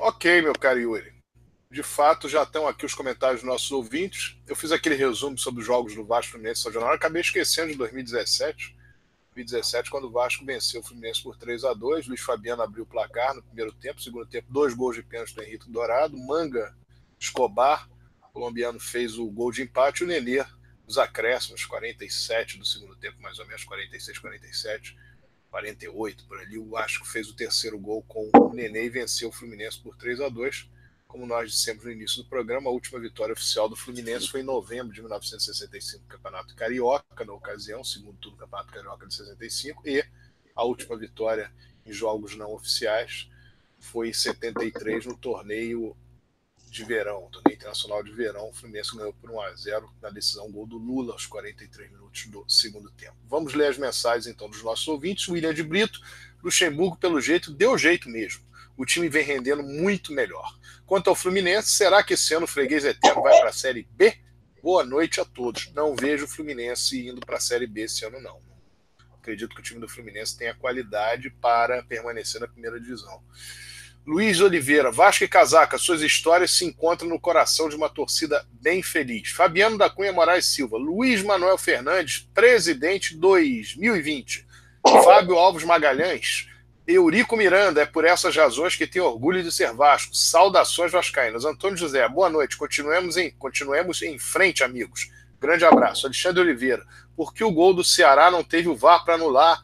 Ok, meu caro Yuri. De fato, já estão aqui os comentários dos nossos ouvintes. Eu fiz aquele resumo sobre os jogos do Vasco Fluminense São Januário. Acabei esquecendo de 2017. 2017, quando o Vasco venceu o Fluminense por 3 a 2 Luiz Fabiano abriu o placar no primeiro tempo. Segundo tempo, dois gols de pênalti do Henrique Dourado. Manga Escobar, colombiano, fez o gol de empate. O Nenê, os acréscimos, 47 do segundo tempo, mais ou menos, 46, 47 48 por ali, o Vasco fez o terceiro gol com o Nenê e venceu o Fluminense por 3 a 2 Como nós dissemos no início do programa, a última vitória oficial do Fluminense foi em novembro de 1965 no Campeonato Carioca, na ocasião, segundo turno do Campeonato Carioca de 65, e a última vitória em jogos não oficiais foi em 73 no torneio de verão, torneio internacional de verão, o Fluminense ganhou por 1 a 0 na decisão gol do Lula aos 43 minutos do segundo tempo. Vamos ler as mensagens então dos nossos ouvintes. William de Brito, Luxemburgo, pelo jeito, deu jeito mesmo. O time vem rendendo muito melhor. Quanto ao Fluminense, será que esse ano o freguês eterno vai para a Série B? Boa noite a todos. Não vejo o Fluminense indo para a Série B esse ano, não. Acredito que o time do Fluminense tenha qualidade para permanecer na primeira divisão. Luiz Oliveira, Vasco e Casaca, suas histórias se encontram no coração de uma torcida bem feliz. Fabiano da Cunha Moraes Silva, Luiz Manuel Fernandes, presidente 2020. Fábio Alves Magalhães, Eurico Miranda, é por essas razões que tem orgulho de ser Vasco. Saudações vascaínas. Antônio José, boa noite. Continuemos em, continuemos em frente, amigos. Grande abraço. Alexandre Oliveira, por que o gol do Ceará não teve o VAR para anular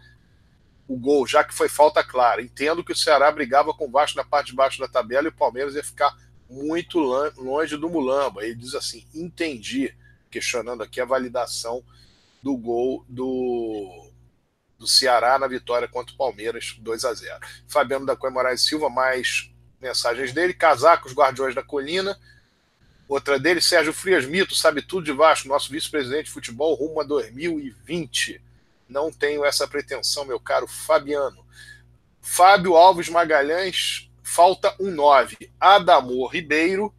o gol, já que foi falta clara. Entendo que o Ceará brigava com o Vasco na parte de baixo da tabela e o Palmeiras ia ficar muito longe do Mulamba. Ele diz assim: entendi, questionando aqui a validação do gol do, do Ceará na vitória contra o Palmeiras, 2 a 0 Fabiano da Coelho Moraes Silva, mais mensagens dele. Casacos, Guardiões da Colina. Outra dele, Sérgio Frias Mito, sabe tudo de Vasco, nosso vice-presidente de futebol rumo a 2020. Não tenho essa pretensão, meu caro Fabiano. Fábio Alves Magalhães falta um 9. Adamor Ribeiro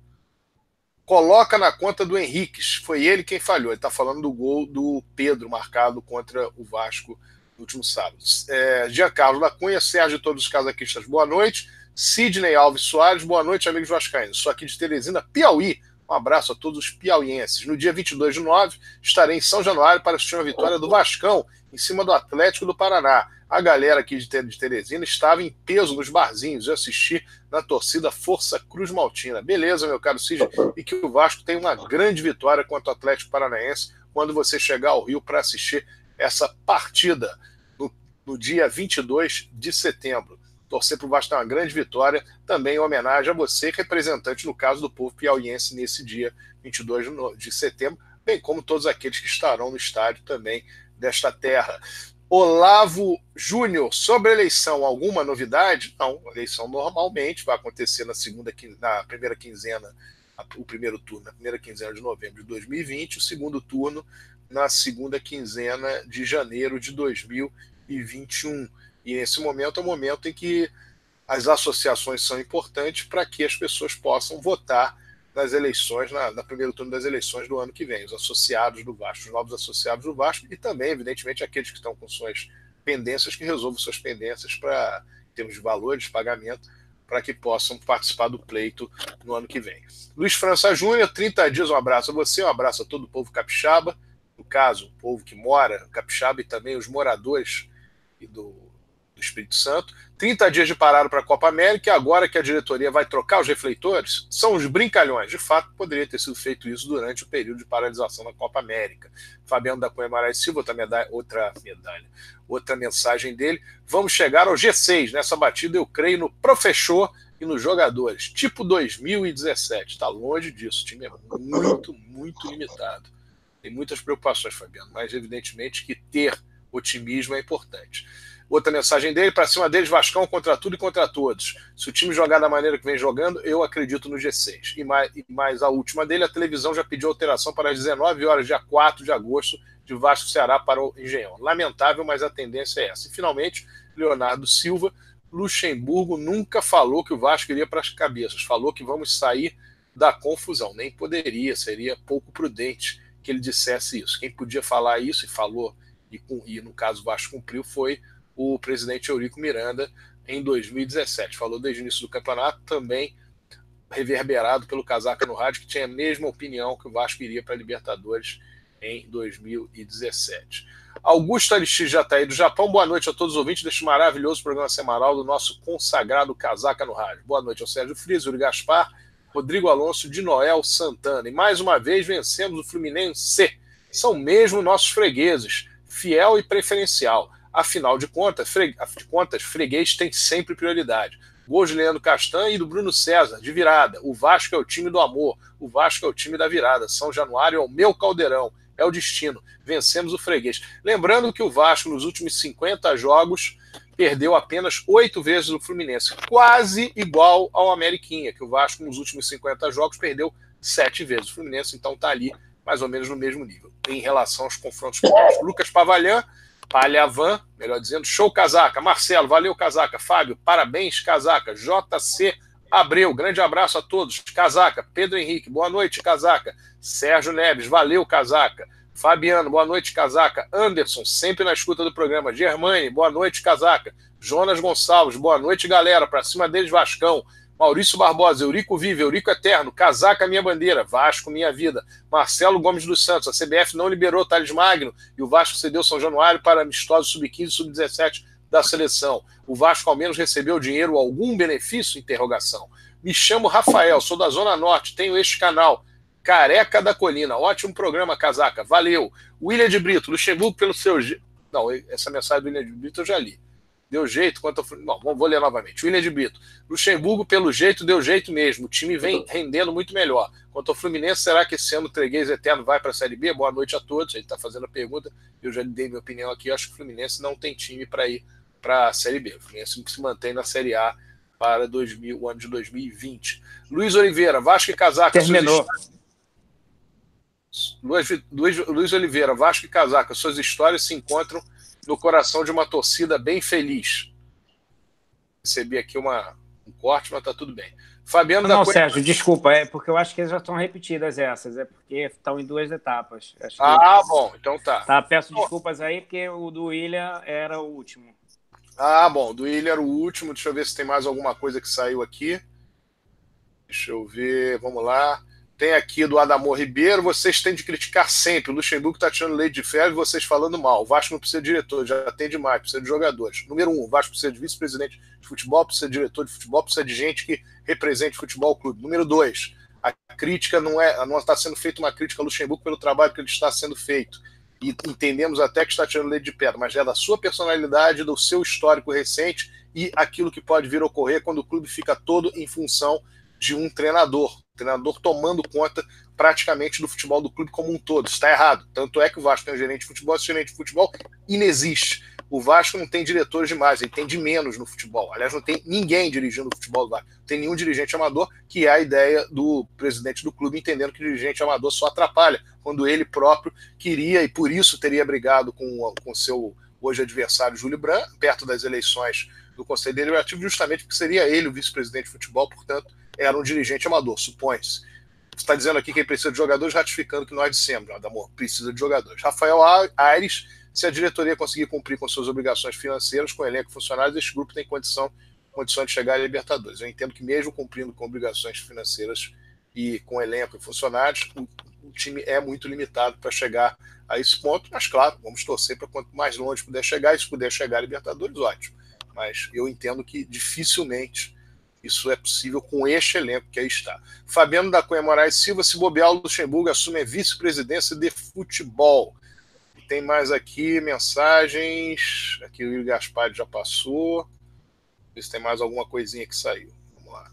coloca na conta do Henriques. Foi ele quem falhou. Ele está falando do gol do Pedro, marcado contra o Vasco último sábado. É, Giancarlo da Cunha, Sérgio todos os casaquistas, boa noite. Sidney Alves Soares, boa noite, amigos vascaínos. Sou aqui de Teresina, Piauí. Um abraço a todos os piauienses. No dia 22 de nove, estarei em São Januário para assistir uma vitória do Vascão em cima do Atlético do Paraná. A galera aqui de Teresina estava em peso nos barzinhos. Eu assisti na torcida Força Cruz Maltina. Beleza, meu caro Cid, e que o Vasco tem uma grande vitória contra o Atlético Paranaense quando você chegar ao Rio para assistir essa partida no, no dia 22 de setembro. Torcer para o Vasco ter uma grande vitória, também em homenagem a você, representante, no caso do povo piauiense, nesse dia 22 de setembro, bem como todos aqueles que estarão no estádio também desta terra. Olavo Júnior, sobre a eleição, alguma novidade? Não, a eleição normalmente vai acontecer na segunda, na primeira quinzena, o primeiro turno, na primeira quinzena de novembro de 2020, o segundo turno na segunda quinzena de janeiro de 2021. E esse momento é o momento em que as associações são importantes para que as pessoas possam votar nas eleições, na, na primeiro turno das eleições do ano que vem, os associados do Vasco, os novos associados do Vasco e também, evidentemente, aqueles que estão com suas pendências, que resolvam suas pendências para termos de valores, de pagamento, para que possam participar do pleito no ano que vem. Luiz França Júnior, 30 dias, um abraço a você, um abraço a todo o povo capixaba, no caso, o povo que mora capixaba e também os moradores do do Espírito Santo. 30 dias de parado para a Copa América, e agora que a diretoria vai trocar os refletores, são os brincalhões. De fato, poderia ter sido feito isso durante o período de paralisação da Copa América. Fabiano da Cunha Marais Silva, outra medalha, outra medalha, outra mensagem dele. Vamos chegar ao G6. Nessa batida, eu creio no professor e nos jogadores. Tipo 2017. Está longe disso. O time é muito, muito limitado. Tem muitas preocupações, Fabiano, mas evidentemente que ter otimismo é importante. Outra mensagem dele, para cima deles, Vascão contra tudo e contra todos. Se o time jogar da maneira que vem jogando, eu acredito no G6. E mais, e mais a última dele, a televisão já pediu alteração para as 19 horas, dia 4 de agosto, de Vasco Ceará para o Engenhão. Lamentável, mas a tendência é essa. E finalmente, Leonardo Silva, Luxemburgo nunca falou que o Vasco iria para as cabeças, falou que vamos sair da confusão. Nem poderia, seria pouco prudente que ele dissesse isso. Quem podia falar isso e falou, e, e no caso o Vasco cumpriu, foi o presidente Eurico Miranda em 2017. Falou desde o início do campeonato, também reverberado pelo Casaca no rádio, que tinha a mesma opinião que o Vasco iria para a Libertadores em 2017. Augusto Aristides já está aí do Japão. Boa noite a todos os ouvintes deste maravilhoso programa semanal do nosso consagrado Casaca no Rádio. Boa noite ao Sérgio Frias, Yuri Gaspar, Rodrigo Alonso, de Noel Santana. E mais uma vez vencemos o Fluminense. São mesmo nossos fregueses, fiel e preferencial. Afinal de contas, fre... de contas, freguês tem sempre prioridade. Gol de Leandro Castan e do Bruno César, de virada. O Vasco é o time do amor. O Vasco é o time da virada. São Januário é o meu caldeirão. É o destino. Vencemos o freguês. Lembrando que o Vasco, nos últimos 50 jogos, perdeu apenas oito vezes o Fluminense. Quase igual ao Ameriquinha, que o Vasco, nos últimos 50 jogos, perdeu sete vezes. O Fluminense, então, está ali mais ou menos no mesmo nível, em relação aos confrontos com Lucas Pavalhã Palhavan, melhor dizendo, show casaca. Marcelo, valeu casaca. Fábio, parabéns casaca. JC Abreu, grande abraço a todos. Casaca. Pedro Henrique, boa noite casaca. Sérgio Neves, valeu casaca. Fabiano, boa noite casaca. Anderson, sempre na escuta do programa. Germane, boa noite casaca. Jonas Gonçalves, boa noite galera. Para cima deles Vascão. Maurício Barbosa, Eurico Vive, Eurico Eterno, Casaca Minha Bandeira, Vasco Minha Vida, Marcelo Gomes dos Santos, a CBF não liberou Thales Magno e o Vasco cedeu São Januário para amistosos sub-15 e sub-17 da seleção. O Vasco ao menos recebeu dinheiro, algum benefício? Interrogação. Me chamo Rafael, sou da Zona Norte, tenho este canal, Careca da Colina. Ótimo programa, Casaca. Valeu. William de Brito, Luxemburgo pelo seu... Não, essa mensagem do William de Brito eu já li deu jeito quanto ao. Não, vou ler novamente. William de Brito. Luxemburgo, pelo jeito, deu jeito mesmo. O time vem rendendo muito melhor. Quanto ao Fluminense, será que esse ano o Treguês Eterno vai para a Série B? Boa noite a todos. Ele está fazendo a pergunta. Eu já dei minha opinião aqui. Eu acho que o Fluminense não tem time para ir para a Série B. O Fluminense se mantém na Série A para 2000, o ano de 2020. Luiz Oliveira, Vasco e Casaca. Terminou. Luiz, Luiz, Luiz Oliveira, Vasco e Casaca. Suas histórias se encontram no coração de uma torcida bem feliz. Recebi aqui uma, um corte, mas tá tudo bem. Fabiano não, da Sérgio, desculpa, é porque eu acho que já estão repetidas essas, é porque estão em duas etapas. ah, bom, então tá. Tá, peço desculpas aí, porque o do William era o último. Ah, bom, do William era o último. Deixa eu ver se tem mais alguma coisa que saiu aqui. Deixa eu ver, vamos lá. Tem aqui do Adamor Ribeiro, vocês têm de criticar sempre. O Luxemburgo está tirando lei de ferro e vocês falando mal. O Vasco não precisa de diretor, já tem demais, precisa de jogadores. Número um, o Vasco precisa de vice-presidente de futebol, precisa de diretor de futebol, precisa de gente que represente o futebol clube. Número dois, a crítica não é, não está sendo feita uma crítica ao Luxemburgo pelo trabalho que ele está sendo feito. E entendemos até que está tirando lei de pedra, mas é da sua personalidade, do seu histórico recente e aquilo que pode vir a ocorrer quando o clube fica todo em função de um treinador, treinador tomando conta praticamente do futebol do clube como um todo. Está errado. Tanto é que o Vasco tem um gerente de futebol, esse gerente de futebol inexiste. O Vasco não tem diretores demais, ele tem de menos no futebol. Aliás, não tem ninguém dirigindo o futebol do Vasco. Não tem nenhum dirigente amador, que é a ideia do presidente do clube, entendendo que o dirigente amador só atrapalha, quando ele próprio queria e por isso teria brigado com o seu hoje adversário Júlio Branco, perto das eleições do Conselho Deliberativo, justamente porque seria ele o vice-presidente de futebol, portanto, era um dirigente amador, supõe-se. Você está dizendo aqui que ele precisa de jogadores, ratificando que nós dissemos, Adamor, precisa de jogadores. Rafael Aires, se a diretoria conseguir cumprir com suas obrigações financeiras com o elenco funcionários, este grupo tem condição, condição de chegar à Libertadores. Eu entendo que mesmo cumprindo com obrigações financeiras e com elenco e funcionários, o, o time é muito limitado para chegar a esse ponto, mas claro, vamos torcer para quanto mais longe puder chegar, e se puder chegar a Libertadores, ótimo. Mas eu entendo que dificilmente isso é possível com este elenco que aí está. Fabiano da Cunha Moraes Silva, se bobear, o Luxemburgo assume a vice-presidência de futebol. Tem mais aqui mensagens. Aqui o Yuri Gaspar já passou. Ver se tem mais alguma coisinha que saiu. Vamos lá.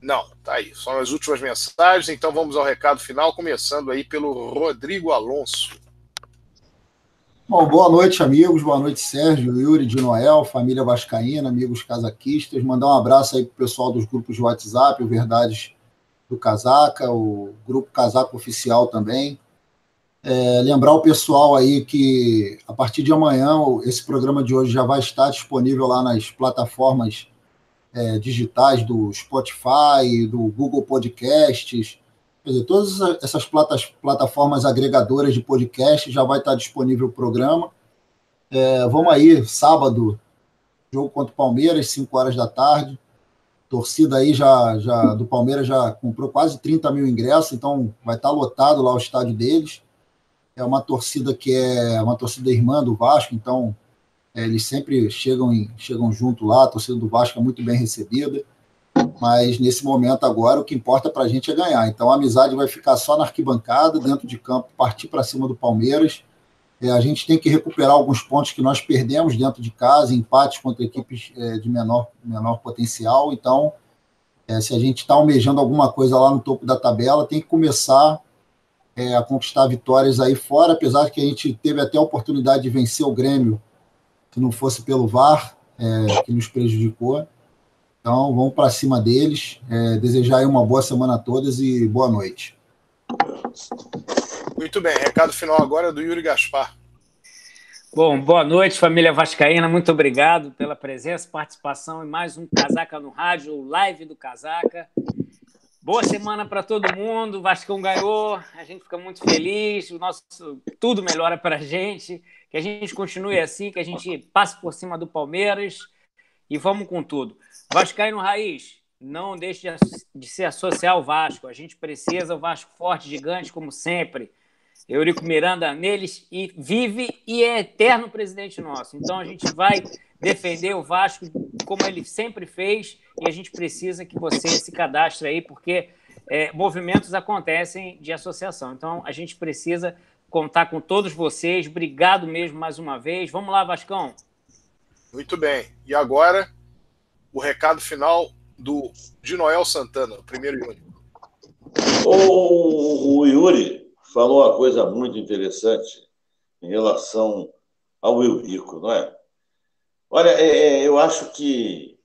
Não, tá aí. São as últimas mensagens. Então vamos ao recado final, começando aí pelo Rodrigo Alonso. Bom, boa noite, amigos. Boa noite, Sérgio, Yuri, de Noel, família Vascaína, amigos casaquistas. Mandar um abraço aí pro pessoal dos grupos de WhatsApp, o Verdades do Casaca, o grupo Casaco Oficial também. É, lembrar o pessoal aí que a partir de amanhã esse programa de hoje já vai estar disponível lá nas plataformas é, digitais do Spotify, do Google Podcasts, Quer dizer, todas essas plataformas agregadoras de podcast já vai estar disponível o programa. É, vamos aí, sábado, jogo contra o Palmeiras, 5 horas da tarde. Torcida aí já, já do Palmeiras já comprou quase 30 mil ingressos, então vai estar lotado lá o estádio deles. É uma torcida que é uma torcida irmã do Vasco, então é, eles sempre chegam, em, chegam junto lá, a torcida do Vasco é muito bem recebida mas nesse momento agora o que importa para a gente é ganhar. Então a amizade vai ficar só na arquibancada, dentro de campo, partir para cima do Palmeiras. É, a gente tem que recuperar alguns pontos que nós perdemos dentro de casa, empates contra equipes é, de menor, menor potencial. Então, é, se a gente está almejando alguma coisa lá no topo da tabela, tem que começar é, a conquistar vitórias aí fora, apesar de que a gente teve até a oportunidade de vencer o Grêmio, se não fosse pelo VAR, é, que nos prejudicou. Então, vamos para cima deles. É, desejar uma boa semana a todas e boa noite. Muito bem. Recado final agora é do Yuri Gaspar. Bom, boa noite, família Vascaína. Muito obrigado pela presença, participação em mais um Casaca no Rádio, live do Casaca. Boa semana para todo mundo. O Vascão ganhou, a gente fica muito feliz. O nosso tudo melhora para a gente. Que a gente continue assim, que a gente passe por cima do Palmeiras e vamos com tudo. Vascaíno Raiz, não deixe de se associar ao Vasco. A gente precisa o Vasco forte, gigante, como sempre. Eurico Miranda neles e vive e é eterno presidente nosso. Então a gente vai defender o Vasco como ele sempre fez e a gente precisa que você se cadastre aí, porque é, movimentos acontecem de associação. Então a gente precisa contar com todos vocês. Obrigado mesmo mais uma vez. Vamos lá, Vascão. Muito bem. E agora o recado final do de Noel Santana, o primeiro único. O, o Yuri falou uma coisa muito interessante em relação ao Eurico, não é? Olha, é, é, eu acho que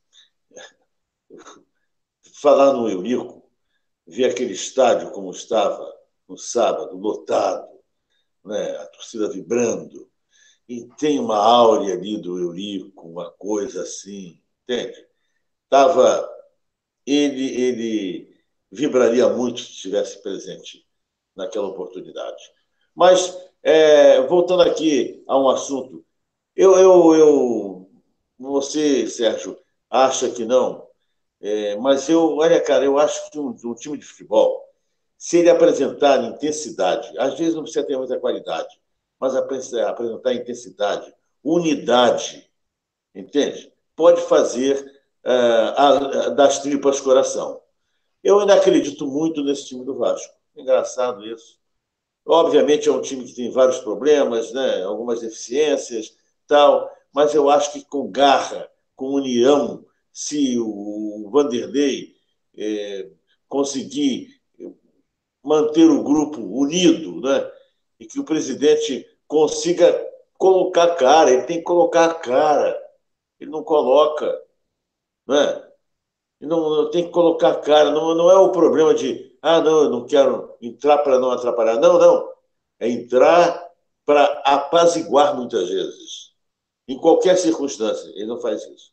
falar no Eurico, ver aquele estádio como estava no sábado, lotado, né? a torcida vibrando, e tem uma áurea ali do Eurico, uma coisa assim, entende? Estava ele, ele vibraria muito se estivesse presente naquela oportunidade. Mas, é, voltando aqui a um assunto, eu, eu, eu, você, Sérgio, acha que não, é, mas eu, olha, cara, eu acho que um, um time de futebol, se ele apresentar intensidade, às vezes não precisa ter muita qualidade, mas apresentar intensidade, unidade, entende? Pode fazer a, das tripas coração. Eu ainda acredito muito nesse time do Vasco. Engraçado isso. Obviamente é um time que tem vários problemas, né? algumas deficiências, tal, mas eu acho que com garra, com união, se o Vanderlei é, conseguir manter o grupo unido, né? e que o presidente consiga colocar cara, ele tem que colocar cara, ele não coloca, né? Ele não, tem que colocar a cara, não, não é o problema de, ah, não, eu não quero entrar para não atrapalhar, não, não, é entrar para apaziguar muitas vezes, em qualquer circunstância, ele não faz isso.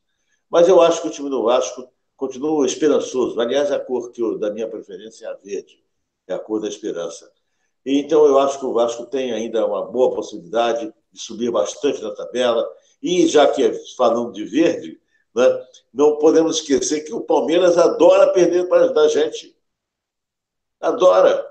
Mas eu acho que o time do Vasco continua esperançoso, aliás, a cor que eu, da minha preferência é a verde, é a cor da esperança. Então, eu acho que o Vasco tem ainda uma boa possibilidade de subir bastante na tabela. E já que é falando de verde, né, não podemos esquecer que o Palmeiras adora perder para da gente. Adora.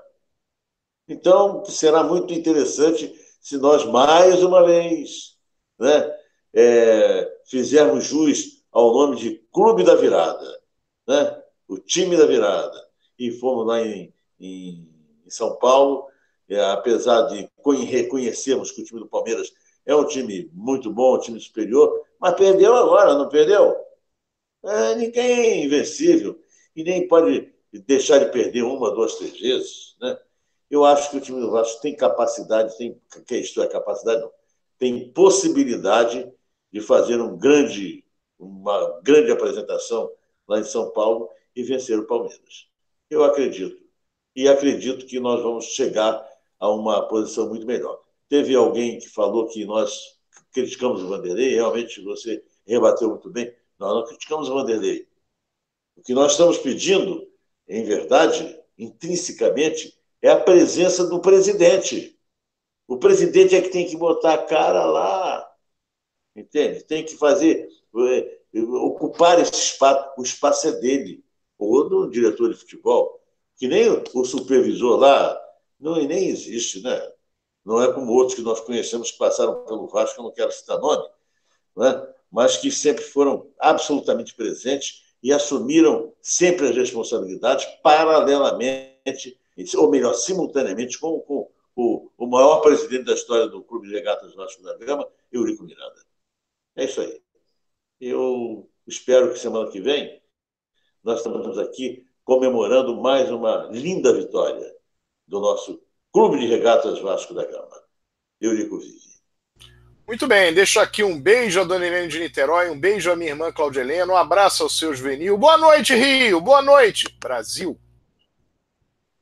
Então, será muito interessante se nós, mais uma vez, né, é, fizermos jus ao nome de Clube da Virada, né, o time da virada, e fomos lá em, em, em São Paulo é, apesar de reconhecermos que o time do Palmeiras é um time muito bom, um time superior, mas perdeu agora, não perdeu? É, ninguém é invencível e nem pode deixar de perder uma, duas, três vezes. Né? Eu acho que o time do Vasco tem capacidade, tem, que é capacidade, não, tem possibilidade de fazer um grande, uma grande apresentação lá em São Paulo e vencer o Palmeiras. Eu acredito. E acredito que nós vamos chegar a uma posição muito melhor. Teve alguém que falou que nós criticamos o Vanderlei, realmente você rebateu muito bem. Nós não criticamos o Vanderlei. O que nós estamos pedindo, em verdade, intrinsecamente, é a presença do presidente. O presidente é que tem que botar a cara lá, entende? Tem que fazer, é, ocupar esse espaço, o espaço é dele, ou do diretor de futebol, que nem o supervisor lá, não, nem existe, né? Não é como outros que nós conhecemos que passaram pelo Vasco, eu não quero citar nome, né? mas que sempre foram absolutamente presentes e assumiram sempre as responsabilidades paralelamente, ou melhor, simultaneamente, com, com o, o maior presidente da história do Clube de Regatas Vasco da Gama, Eurico Miranda. É isso aí. Eu espero que semana que vem nós estamos aqui comemorando mais uma linda vitória do nosso Clube de Regatas Vasco da Gama. Eurico Vive. Muito bem, deixo aqui um beijo a Dona Helene de Niterói, um beijo à minha irmã Claudia Helena, um abraço ao seu juvenil. Boa noite, Rio! Boa noite, Brasil!